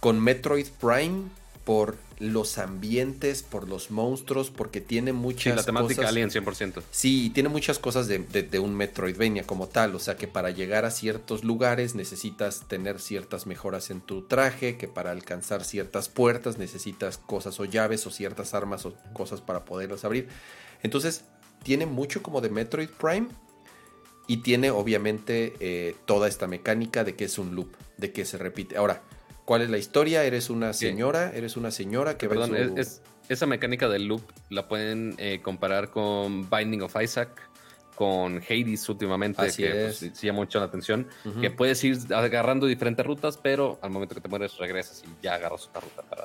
Con Metroid Prime por los ambientes, por los monstruos, porque tiene muchas
Sí, la temática
cosas.
Alien 100%.
Sí, tiene muchas cosas de, de- de un Metroidvania como tal. O sea que para llegar a ciertos lugares necesitas tener ciertas mejoras en tu traje, que para alcanzar ciertas puertas necesitas cosas o llaves o ciertas armas o cosas para poderlas abrir. Entonces, tiene mucho como de Metroid Prime. Y tiene obviamente eh, toda esta mecánica de que es un loop, de que se repite. Ahora, ¿cuál es la historia? Eres una
Sí.
señora, eres una señora que va
Perdón,
su-
es, es- esa mecánica del loop la pueden eh, comparar con Binding of Isaac, con Hades últimamente,
Así
que pues,
es.
sí, llama mucho la atención. Que puedes ir agarrando diferentes rutas, pero al momento que te mueres regresas y ya agarras otra ruta para,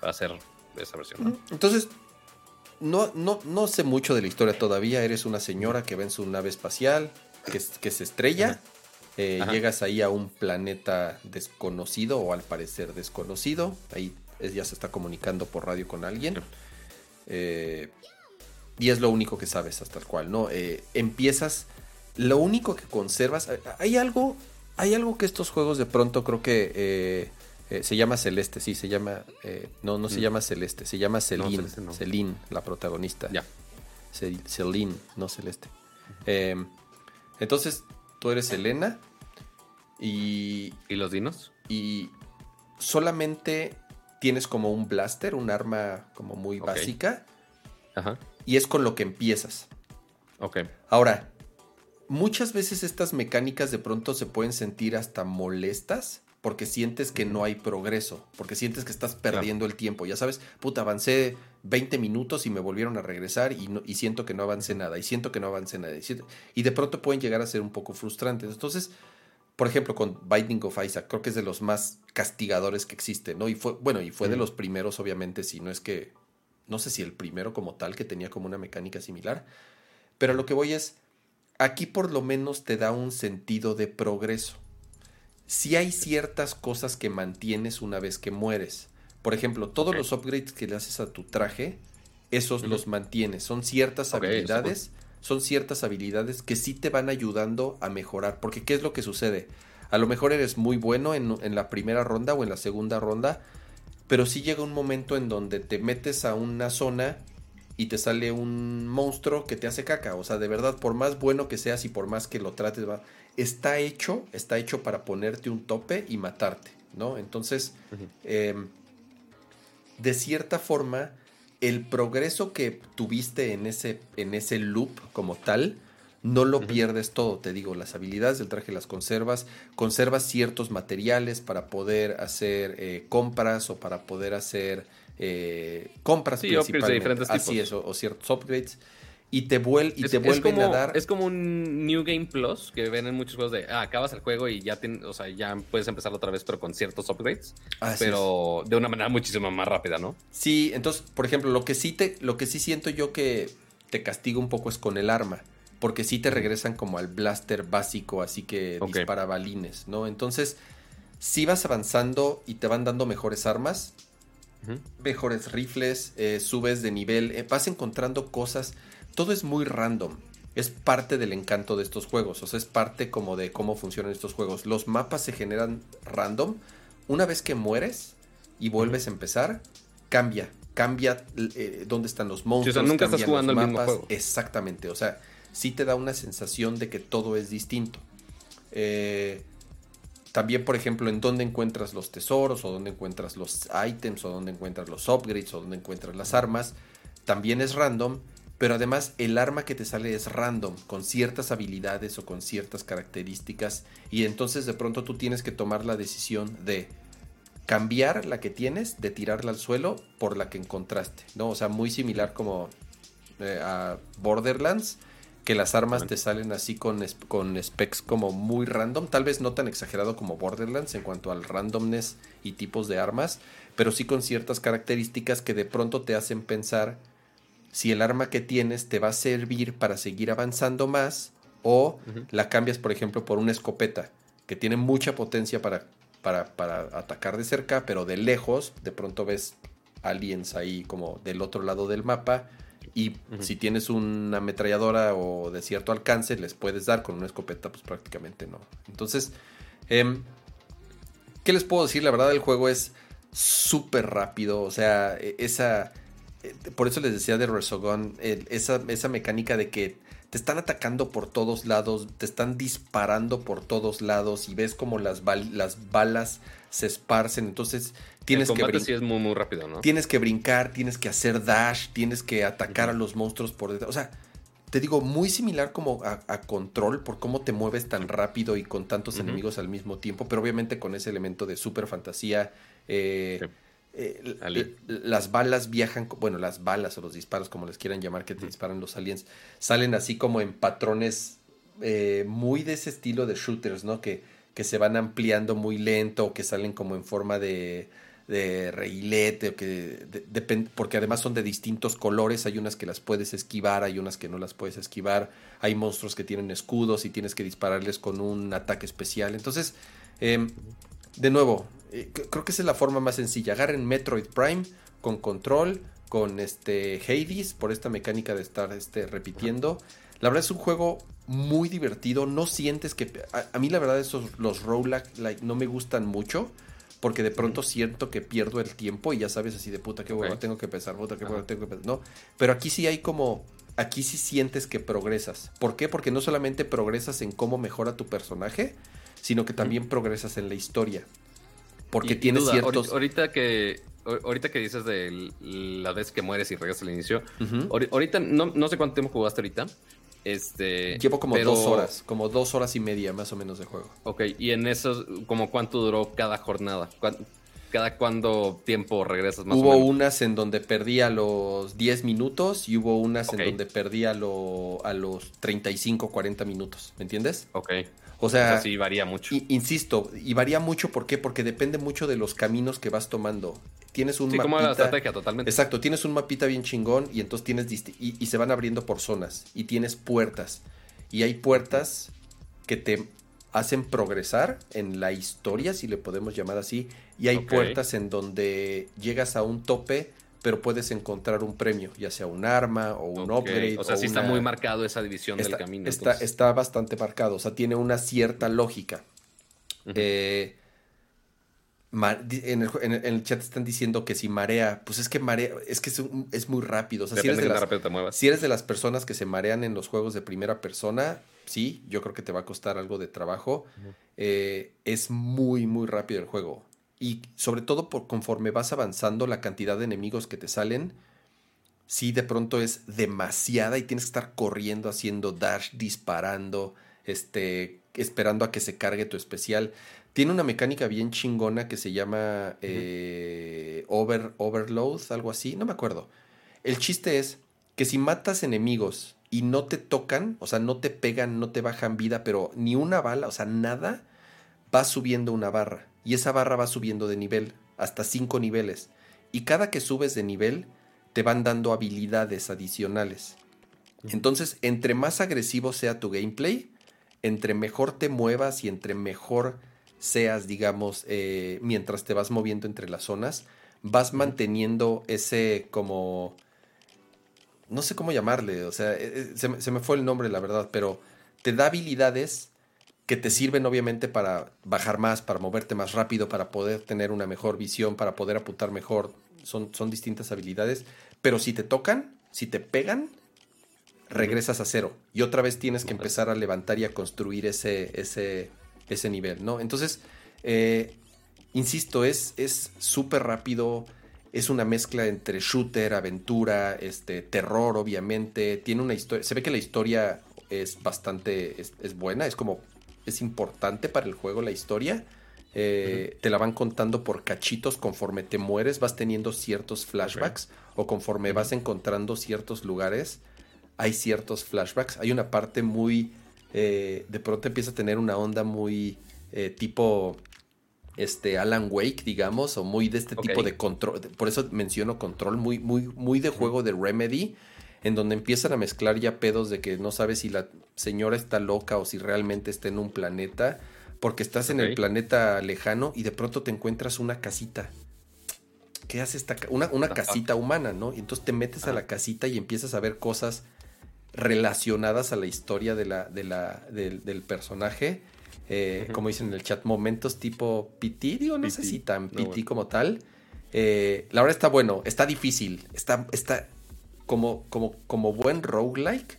para hacer esa versión. ¿no?
Entonces, no, no, no sé mucho de la historia todavía. Eres una señora que va en su nave espacial, que, que se estrella. Eh, llegas ahí a un planeta desconocido o al parecer desconocido. Ahí ya se está comunicando por radio con alguien. Eh, y es lo único que sabes hasta el cual, ¿no? Eh, empiezas, lo único que conservas, eh, hay algo, hay algo que estos juegos de pronto creo que eh, se llama Celeste, sí, se llama, eh, no, no se
Mm.
llama Celeste, se llama Celine,
no.
Celine, la protagonista.
Ya.
Cel- Celine, no Celeste. Eh, entonces, tú eres Elena y,
¿Y los dinos?
y solamente tienes como un blaster, un arma como muy básica
Ajá.
y es con lo que empiezas.
Ok.
Ahora, muchas veces estas mecánicas de pronto se pueden sentir hasta molestas porque sientes que no hay progreso, porque sientes que estás perdiendo el tiempo. Ya sabes, puta, avancé 20 minutos y me volvieron a regresar y, no- y siento que no avancé nada, y siento que no avancé nada. Y, siento- y de pronto pueden llegar a ser un poco frustrantes. Entonces, por ejemplo, con Binding of Isaac, creo que es de los más castigadores que existen, ¿no? Y fue, bueno, y fue de los primeros, obviamente, si no es que, no sé si el primero como tal, que tenía como una mecánica similar. Pero lo que voy es, aquí por lo menos te da un sentido de progreso. Si hay ciertas cosas que mantienes una vez que mueres. Por ejemplo, todos los upgrades que le haces a tu traje, esos los mantienes. Son ciertas habilidades, son ciertas habilidades que sí te van ayudando a mejorar. Porque ¿qué es lo que sucede? A lo mejor eres muy bueno en, en la primera ronda o en la segunda ronda, pero sí llega un momento en donde te metes a una zona y te sale un monstruo que te hace caca. O sea, de verdad, por más bueno que seas y por más que lo trates, va, está hecho, está hecho para ponerte un tope y matarte, ¿no? Entonces, eh, de cierta forma, el progreso que tuviste en ese, en ese loop como tal, no lo pierdes todo, te digo, las habilidades del traje las conservas, conservas ciertos materiales para poder hacer eh, compras o para poder hacer eh, compras
Sí, de diferentes
Así
tipos.
es, o, o ciertos upgrades. Y te, vuel y
es,
te vuelven
como,
a dar...
es como un New Game Plus que ven en muchos juegos de ah, acabas el juego y ya, tien- o sea, ya puedes empezar otra vez, pero con ciertos upgrades,
Así es.
pero de una manera muchísimo más rápida, ¿no?
Sí, entonces, por ejemplo, lo que sí te, lo que sí siento yo que te castiga un poco es con el arma. Porque sí te regresan como al blaster básico, así que
Ok.
dispara balines, ¿no? Entonces, si vas avanzando y te van dando mejores armas, mejores rifles, eh, subes de nivel, eh, vas encontrando cosas. Todo es muy random. Es parte del encanto de estos juegos. O sea, es parte como de cómo funcionan estos juegos. Los mapas se generan random. Una vez que mueres y vuelves a empezar, cambia. Cambia eh, dónde están los monstruos.
nunca estás jugando el mismo juego.
Exactamente. O sea, sí te da una sensación de que todo es distinto. Eh, también, por ejemplo, en dónde encuentras los tesoros, o dónde encuentras los items, o dónde encuentras los upgrades, o dónde encuentras las armas, también es random, pero además el arma que te sale es random, con ciertas habilidades o con ciertas características, y entonces de pronto tú tienes que tomar la decisión de cambiar la que tienes, de tirarla al suelo por la que encontraste, ¿no? O sea, muy similar como eh, a Borderlands, que las armas te salen así con, con specs como muy random, tal vez no tan exagerado como Borderlands en cuanto al randomness y tipos de armas, pero sí con ciertas características que de pronto te hacen pensar si el arma que tienes te va a servir para seguir avanzando más o la cambias, por ejemplo, por una escopeta que tiene mucha potencia para, para, para atacar de cerca, pero de lejos de pronto ves aliens ahí como del otro lado del mapa y si tienes una ametralladora o de cierto alcance les puedes dar con una escopeta pues prácticamente no. Entonces, em, ¿qué les puedo decir? La verdad el juego es súper rápido. O sea, e, esa. Por eso les decía de Resogun, esa, esa mecánica de que te están atacando por todos lados, te están disparando por todos lados y ves como las, las balas se esparcen. Entonces tienes
el
que
sí es muy, muy rápido, ¿no?
Tienes que brincar, tienes que hacer dash, tienes que atacar a los monstruos por detrás. O sea, te digo, muy similar como a, Control por cómo te mueves tan rápido y con tantos enemigos al mismo tiempo, pero obviamente con ese elemento de super fantasía. Eh, eh, las balas viajan, bueno, las balas o los disparos, como les quieran llamar, que te disparan los aliens, salen así como en patrones eh, muy de ese estilo de shooters, ¿no? Que, que se van ampliando muy lento, que salen como en forma de, de reilete, que porque además son de distintos colores, hay unas que las puedes esquivar, hay unas que no las puedes esquivar, hay monstruos que tienen escudos y tienes que dispararles con un ataque especial. Entonces, em, de nuevo, eh, creo que esa es la forma más sencilla. Agarren Metroid Prime con control, con este Hades, por esta mecánica de estar este, repitiendo. La verdad es un juego muy divertido. No sientes que. A, mí, la verdad, esos los roguelike no me gustan mucho porque de pronto siento que pierdo el tiempo y ya sabes así de puta que bueno, tengo que pensar, puta que bueno, tengo que pensar, ¿no? Pero aquí sí hay como, aquí sí sientes que progresas. ¿Por qué? Porque no solamente progresas en cómo mejora tu personaje, sino que también progresas en la historia. Porque tienes ciertos...
Ahorita que, ahorita que dices de la vez que mueres y regresas al inicio, ahorita no, no sé cuánto tiempo jugaste ahorita, este,
Llevo como dos horas, como dos horas y media más o menos de juego.
Ok, y en eso, como cuánto duró cada jornada? ¿Cada cuánto tiempo regresas
más Hubo unas en donde perdí a los 10 minutos y hubo unas en donde perdí a, lo, a los 35, 40 minutos, ¿me entiendes?
Ok.
O sea,
sí varía mucho.
insisto, y varía mucho ¿por qué? Porque depende mucho de los caminos que vas tomando. Tienes un
sí, mapita. Como la estrategia, totalmente.
Exacto, tienes un mapita bien chingón y entonces tienes. Y, y, se van abriendo por zonas. Y tienes puertas. Y hay puertas que te hacen progresar en la historia, si le podemos llamar así. Y hay puertas en donde llegas a un tope pero puedes encontrar un premio, ya sea un arma o un upgrade.
O sea, sí está muy marcado esa división del camino.
Está, está, bastante marcado, o sea, tiene una cierta lógica. Eh, en, el, chat están diciendo que si marea, pues es que marea, es que es, muy rápido. O sea, si eres, de las, si eres de las personas que se marean en los juegos de primera persona, sí, yo creo que te va a costar algo de trabajo. Eh, es muy, muy rápido el juego y sobre todo por conforme vas avanzando la cantidad de enemigos que te salen, sí de pronto es demasiada y tienes que estar corriendo, haciendo dash, disparando, este, esperando a que se cargue tu especial. Tiene una mecánica bien chingona que se llama eh, over, Overload, algo así, no me acuerdo. El chiste es que si matas enemigos y no te tocan, o sea, no te pegan, no te bajan vida, pero ni una bala, o sea, nada, va subiendo una barra y esa barra va subiendo de nivel, hasta 5 niveles. Y cada que subes de nivel, te van dando habilidades adicionales. Entonces, entre más agresivo sea tu gameplay, entre mejor te muevas y entre mejor seas, digamos, eh, mientras te vas moviendo entre las zonas, vas manteniendo ese como... No sé cómo llamarle, o sea, eh, eh, se, se me fue el nombre, la verdad, pero te da habilidades que te sirven obviamente para bajar más, para moverte más rápido, para poder tener una mejor visión, para poder apuntar mejor. Son, son distintas habilidades. Pero si te tocan, si te pegan, regresas a cero. Y otra vez tienes que empezar a levantar y a construir ese, ese, ese nivel, ¿no? Entonces, eh, insisto, es súper rápido. Es una mezcla entre shooter, aventura, este, terror, obviamente. Tiene una historia. Se ve que la historia es bastante. es, es buena. Es como es importante para el juego la historia. Eh, te la van contando por cachitos conforme te mueres, vas teniendo ciertos flashbacks o conforme vas encontrando ciertos lugares, hay ciertos flashbacks. Hay una parte muy, eh, de pronto empieza a tener una onda muy eh, tipo este Alan Wake, digamos, o muy de este tipo de control. Por eso menciono control, muy, muy, muy de juego de Remedy en donde empiezan a mezclar ya pedos de que no sabes si la señora está loca o si realmente está en un planeta, porque estás en el planeta lejano y de pronto te encuentras una casita. ¿Qué hace esta una, una casita humana, ¿no? Y entonces te metes a la casita y empiezas a ver cosas relacionadas a la historia de la, de la, del, personaje. Eh, como dicen en el chat, momentos tipo PT, digo, no sé si tan PT como tal. Eh, la verdad está bueno, está difícil, está, está como, como, como buen roguelike.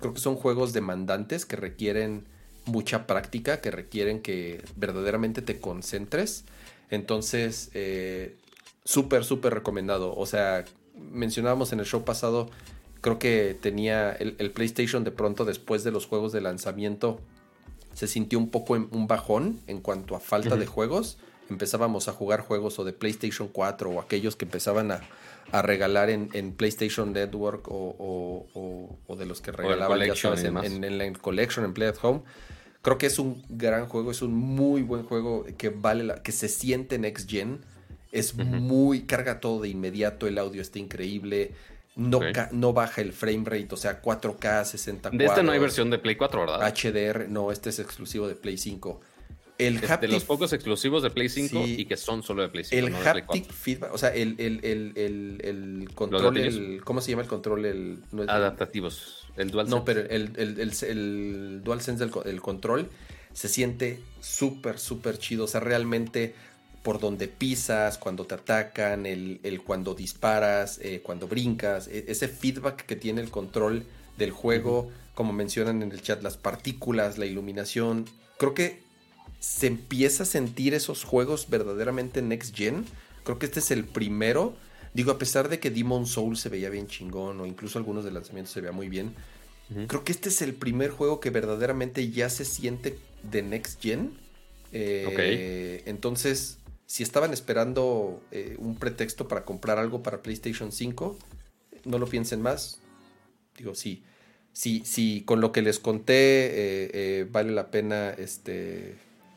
Creo que son juegos demandantes que requieren mucha práctica, que requieren que verdaderamente te concentres. Entonces, eh, súper, súper recomendado. O sea, mencionábamos en el show pasado, creo que tenía el, PlayStation de pronto después de los juegos de lanzamiento, se sintió un poco en, un bajón en cuanto a falta de juegos. Empezábamos a jugar juegos o de PlayStation 4 o aquellos que empezaban a, regalar en, PlayStation Network o, de los que regalaban en, en, la Collection, en Play at Home. Creo que es un gran juego, es un muy buen juego que vale la, que se siente Next Gen. Es muy, carga todo de inmediato, el audio está increíble. No, no baja el frame rate, o sea, 4K, 60
De este no hay versión de Play 4, ¿verdad?
HDR, no, este es exclusivo de Play 5.
El de los pocos exclusivos de Play 5 y que son solo de Play 5.
El haptic feedback, o sea, el, el, el, el control, el, ¿cómo se llama el control? El,
Adaptativos. El DualSense.
No, pero el, el, el, DualSense del control se siente súper, súper chido. O sea, realmente por donde pisas, cuando te atacan, el, cuando disparas, eh, cuando brincas, e, ese feedback que tiene el control del juego, como mencionan en el chat, las partículas, la iluminación. Creo que se empieza a sentir esos juegos verdaderamente next gen. Creo que este es el primero Digo, a pesar de que Demon Soul se veía bien chingón, o incluso algunos de lanzamientos se veía muy bien, creo que este es el primer juego que verdaderamente ya se siente de next gen. Eh, entonces, si estaban esperando eh, un pretexto para comprar algo para PlayStation 5, no lo piensen más. Digo, sí. Si, sí, con lo que les conté eh, vale la pena este,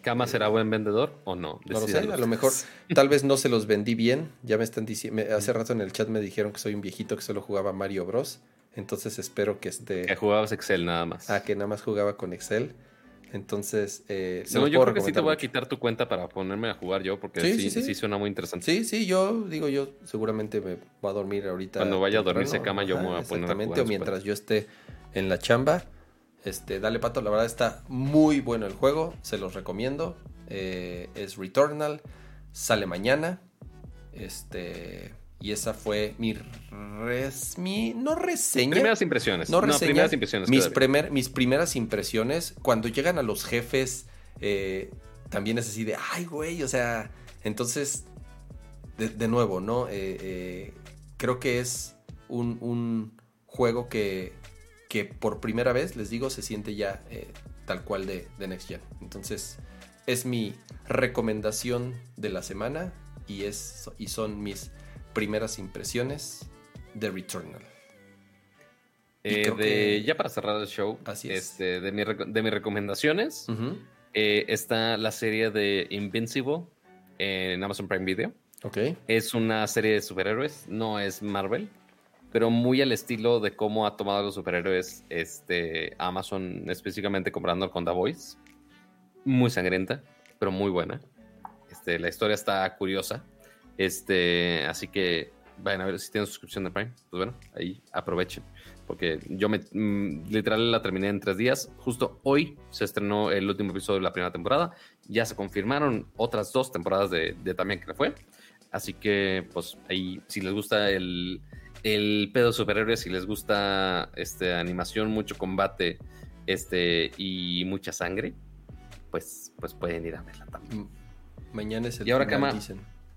¿Cama será buen vendedor o no?
No lo sé, a lo mejor tal vez no se los vendí bien. Ya me están diciendo, hace rato en el chat me dijeron que soy un viejito que solo jugaba Mario Bros. Entonces espero que este...
Que jugabas Excel nada más.
Ah, que nada más jugaba con Excel. Entonces,
eh, no, yo creo que sí te voy a quitar tu cuenta para ponerme a jugar yo, porque sí, sí, suena muy interesante.
Sí, sí, yo digo, yo seguramente me voy a dormir ahorita.
Cuando vaya a dormirse cama, yo me voy a poner a
jugar. o mientras yo esté en la chamba. Este, dale pato, la verdad está muy bueno el juego, se los recomiendo. Eh, es Returnal, sale mañana. Este, y esa fue mi, res, mi no reseña.
Primeras impresiones.
No reseña. primeras impresiones. Mis, mis primeras impresiones, cuando llegan a los jefes, eh, también es así de, ay, güey, o sea, entonces, de, nuevo, ¿no? Eh, creo que es un, un juego que que por primera vez, les digo, se siente ya eh, tal cual de, Next Gen. Entonces, es mi recomendación de la semana y, es, y son mis primeras impresiones de Returnal.
Eh, ya para cerrar el show, Así Este, de, de, mis recomendaciones, eh, está la serie de Invincible en Amazon Prime Video.
Ok.
Es una serie de superhéroes, no es Marvel pero muy al estilo de cómo ha tomado a los superhéroes este, Amazon, específicamente comprando con The Voice. Muy sangrienta, pero muy buena. Este, la historia está curiosa. Este, así que vayan a ver si tienen suscripción de Prime. Pues bueno, ahí aprovechen. Porque yo me mm, literal la terminé en tres días. Justo hoy se estrenó el último episodio de la primera temporada. Ya se confirmaron otras dos temporadas de, de también que fue. Así que, pues ahí, si les gusta el, el pedo de superhéroes, si les gusta este, animación, mucho combate este, y mucha sangre, pues, pues pueden ir a verla también.
Mañana es el
Y ahora, Cama,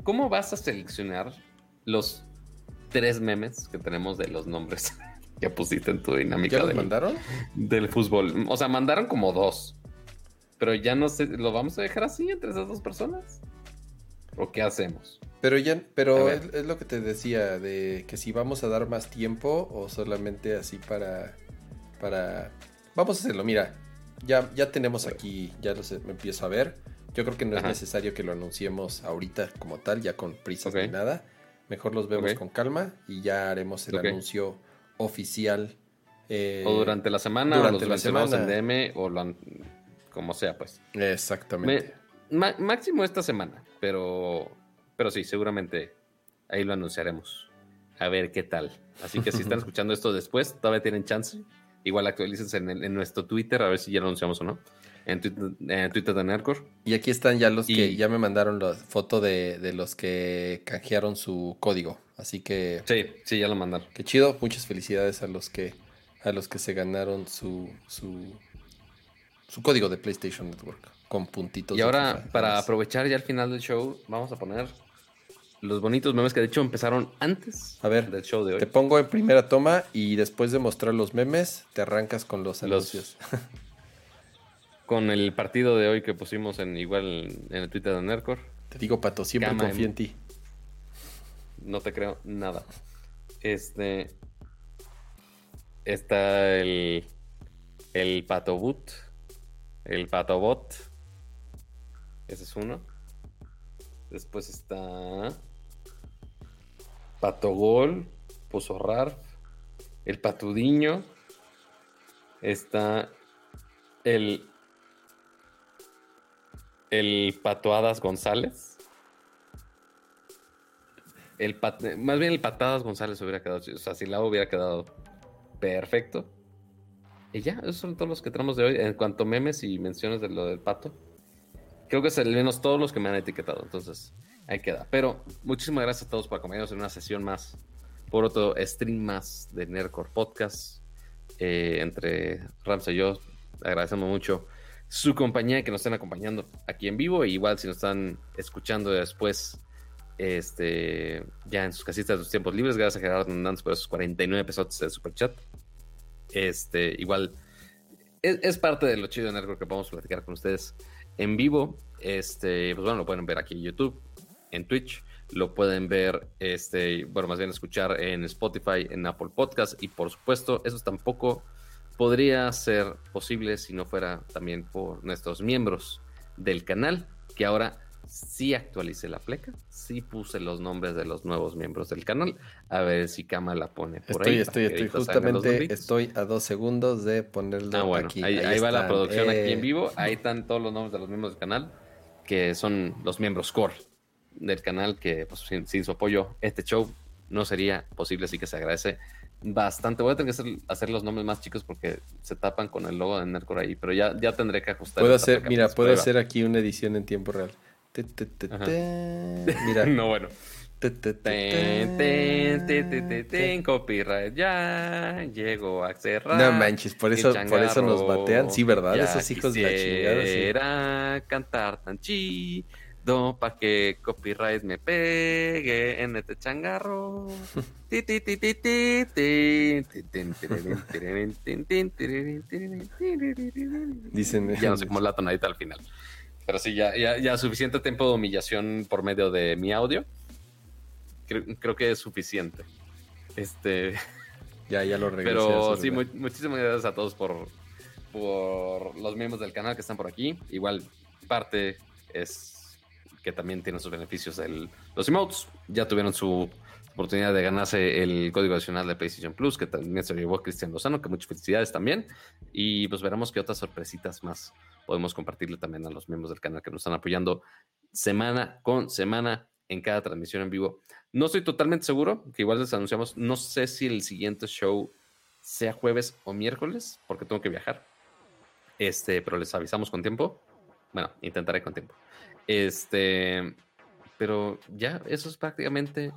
¿cómo vas a seleccionar los tres memes que tenemos de los nombres que pusiste en tu dinámica?
¿Ya
del,
mandaron?
Del fútbol. O sea, mandaron como dos. Pero ya no sé, ¿lo vamos a dejar así entre esas dos personas? ¿O qué hacemos?
Pero ya, pero es, lo que te decía, de que si vamos a dar más tiempo o solamente así para. para. Vamos a hacerlo, mira. Ya, ya tenemos aquí, ya lo me empiezo a ver. Yo creo que no es necesario que lo anunciemos ahorita como tal, ya con prisas ni nada. Mejor los vemos con calma y ya haremos el anuncio oficial.
Eh, o durante la semana, durante o los la semana. en DM, o como sea, pues.
Exactamente.
máximo esta semana, pero pero sí, seguramente ahí lo anunciaremos. A ver qué tal. Así que si están escuchando esto después, todavía tienen chance igual actualícense en, en nuestro Twitter, a ver si ya lo anunciamos o no. En Twitter, en Twitter de Nerdcore.
Y aquí están ya los que ya me mandaron la foto de, de los que canjearon su código. Así que
Sí, sí, ya lo mandaron.
qué chido. Muchas felicidades a los que a los que se ganaron su su, su código de PlayStation Network con puntitos.
Y ahora, para aprovechar ya el final del show, vamos a poner los bonitos memes que de hecho empezaron antes
A ver,
del show de hoy.
te pongo en primera toma y después de mostrar los memes te arrancas con los
Los-
anuncios.
Con el partido de hoy que pusimos en igual en el Twitter de Nerdcore.
Te digo, Pato, siempre
Cama
confío
en-
en ti.
No te creo nada. Este. Está el. El Patobut. El Patobot. Ese es uno. Después está. Patogol. Pozorrar. El Patudiño. Está. El. El Patoadas González. El pat- más bien el Patadas González hubiera quedado. O sea, si la hubiera quedado perfecto. Y ya, esos son todos los que tenemos de hoy. En cuanto memes y menciones de lo del pato. Creo que es al menos todos los que me han etiquetado. Entonces, ahí queda. Pero muchísimas gracias a todos por acompañarnos en una sesión más. Por otro stream más de Nerdcore Podcast. Eh, entre Rams y yo. Agradecemos mucho su compañía que nos estén acompañando aquí en vivo. E igual si nos están escuchando después este, ya en sus casitas de sus tiempos libres. Gracias a Gerardo Hernández por esos 49 episodios de Superchat. Este, igual, es, es parte de lo chido de Nerdcore que podemos platicar con ustedes en vivo. Este, pues bueno, lo pueden ver aquí en YouTube, en Twitch. Lo pueden ver, este, bueno, más bien escuchar en Spotify, en Apple Podcast. Y por supuesto, eso tampoco podría ser posible si no fuera también por nuestros miembros del canal, que ahora sí actualicé la pleca, sí puse los nombres de los nuevos miembros del canal, a ver si Kama la pone por
Estoy,
ahí.
estoy, estoy. Justamente estoy a dos segundos de ponerlo
Ah, bueno,
aquí.
ahí, ahí va la producción aquí
Eh,
en vivo, ahí están todos los nombres de los miembros del canal, que son los miembros core del canal, que pues, sin, sin su apoyo este show no sería posible, así que se agradece bastante. Voy a tener que hacer, hacer los nombres más chicos porque se tapan con el logo de Nerdcore ahí, pero ya, ya tendré que ajustar.
Puedo hacer, mira, puedo hacer aquí una edición en tiempo real. Te, te, te,
Ajá.
te. Mira.
no, bueno.
Te, te, te,
Ten, copyright ya llegó a cerrar.
No manches, por eso, por eso nos batean. Sí, ¿verdad? Esos hijos de la chingada. sí.
Cantar tan chido para que copyright me pegue en este changarro.
Dicen.
Ya no sé cómo la tonadita al final. Pero sí, ya, ya, ya suficiente tiempo de humillación por medio de mi audio. Creo, creo que es suficiente. Este,
Ya, ya lo regresé.
pero sí, mu- muchísimas gracias a todos por, por los miembros del canal que están por aquí. Igual, parte es que también tienen sus beneficios el, los emotes. Ya tuvieron su oportunidad de ganarse el código adicional de PlayStation Plus, que también se llevó Cristian Lozano, que muchas felicidades también. Y pues veremos qué otras sorpresitas más podemos compartirle también a los miembros del canal que nos están apoyando semana con semana en cada transmisión en vivo. No estoy totalmente seguro, que igual les anunciamos, no sé si el siguiente show sea jueves o miércoles, porque tengo que viajar. Este, pero les avisamos con tiempo. Bueno, intentaré con tiempo. Este, pero ya, eso es prácticamente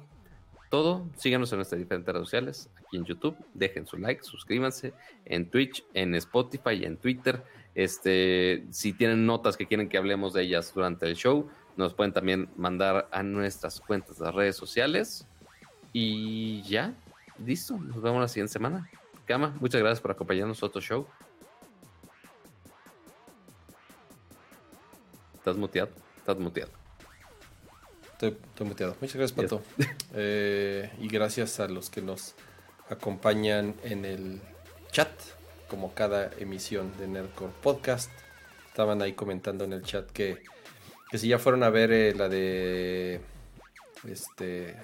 todo. Síganos en nuestras diferentes redes sociales, aquí en YouTube. Dejen su like, suscríbanse en Twitch, en Spotify, en Twitter. Este, si tienen notas que quieren que hablemos de ellas durante el show, nos pueden también mandar a nuestras cuentas de redes sociales. Y ya, listo. Nos vemos la siguiente semana. Cama, muchas gracias por acompañarnos a otro show. ¿Estás muteado? Estás muteado.
Estoy, estoy muteado. Muchas gracias, Pato. Eh, y gracias a los que nos acompañan en el chat, como cada emisión de Nerdcore Podcast. Estaban ahí comentando en el chat que, que si ya fueron a ver eh, la de. Este.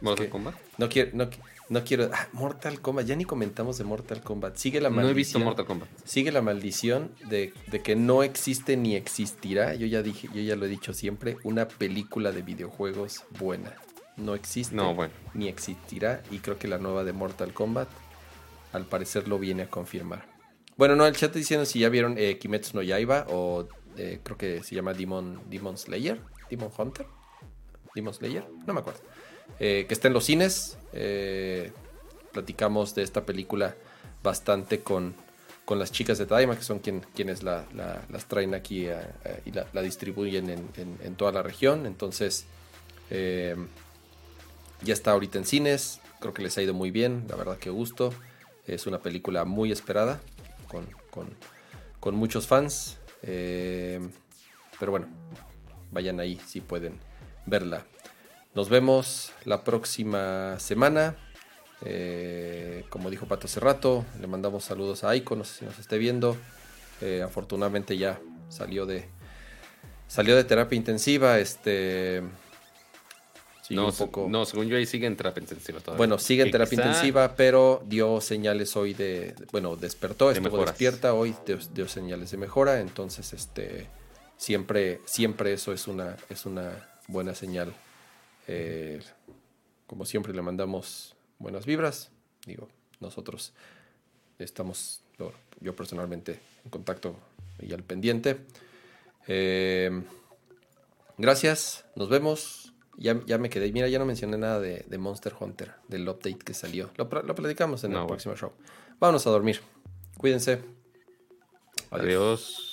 ¿Mortal
que-
Kombat?
No quiero. No, no quiero. ah, Mortal Kombat. Ya ni comentamos de Mortal Kombat. Sigue la
No
maldición.
he visto Mortal Kombat.
Sigue la maldición de, de que no existe ni existirá, yo ya dije, yo ya lo he dicho siempre, una película de videojuegos buena. No existe
No, bueno.
ni existirá. Y creo que la nueva de Mortal Kombat al parecer lo viene a confirmar. Bueno, no, el chat diciendo si ya vieron eh, Kimetsu no Yaiba o eh, creo que se llama Demon, Demon Slayer, Demon Hunter, Demon Slayer, no me acuerdo. Eh, que está en los cines. Eh, platicamos de esta película bastante con, con las chicas de Taima, que son quien, quienes la, la- las traen aquí eh, y la, distribuyen en, en- toda la región. Entonces, ya está ahorita en cines. Creo que les ha ido muy bien, la verdad que gusto. Es una película muy esperada, con, con- con muchos fans. Pero bueno, vayan ahí si pueden verla. Nos vemos la próxima semana. Eh, como dijo Pato hace rato, le mandamos saludos a Aiko, no sé si nos esté viendo. Eh, afortunadamente ya salió de salió de terapia intensiva. Este
no,
un poco.
no, según yo ahí sigue en terapia intensiva todavía.
Bueno, sigue en terapia
quizá-
intensiva, pero dio señales hoy de, bueno, despertó,
De
estuvo
mejoras.
despierta, hoy dio, dio señales de mejora, entonces, este, siempre, siempre eso es una, es una buena señal. Eh, como siempre le mandamos buenas vibras, digo, nosotros estamos, yo- personalmente en contacto y al pendiente. Eh, gracias, nos vemos. Ya, ya me quedé. Mira, ya no mencioné nada de, de Monster Hunter, del update que salió. Lo, pla- lo platicamos en
No,
el
bueno.
próximo show. Vámonos a dormir. Cuídense.
Adiós.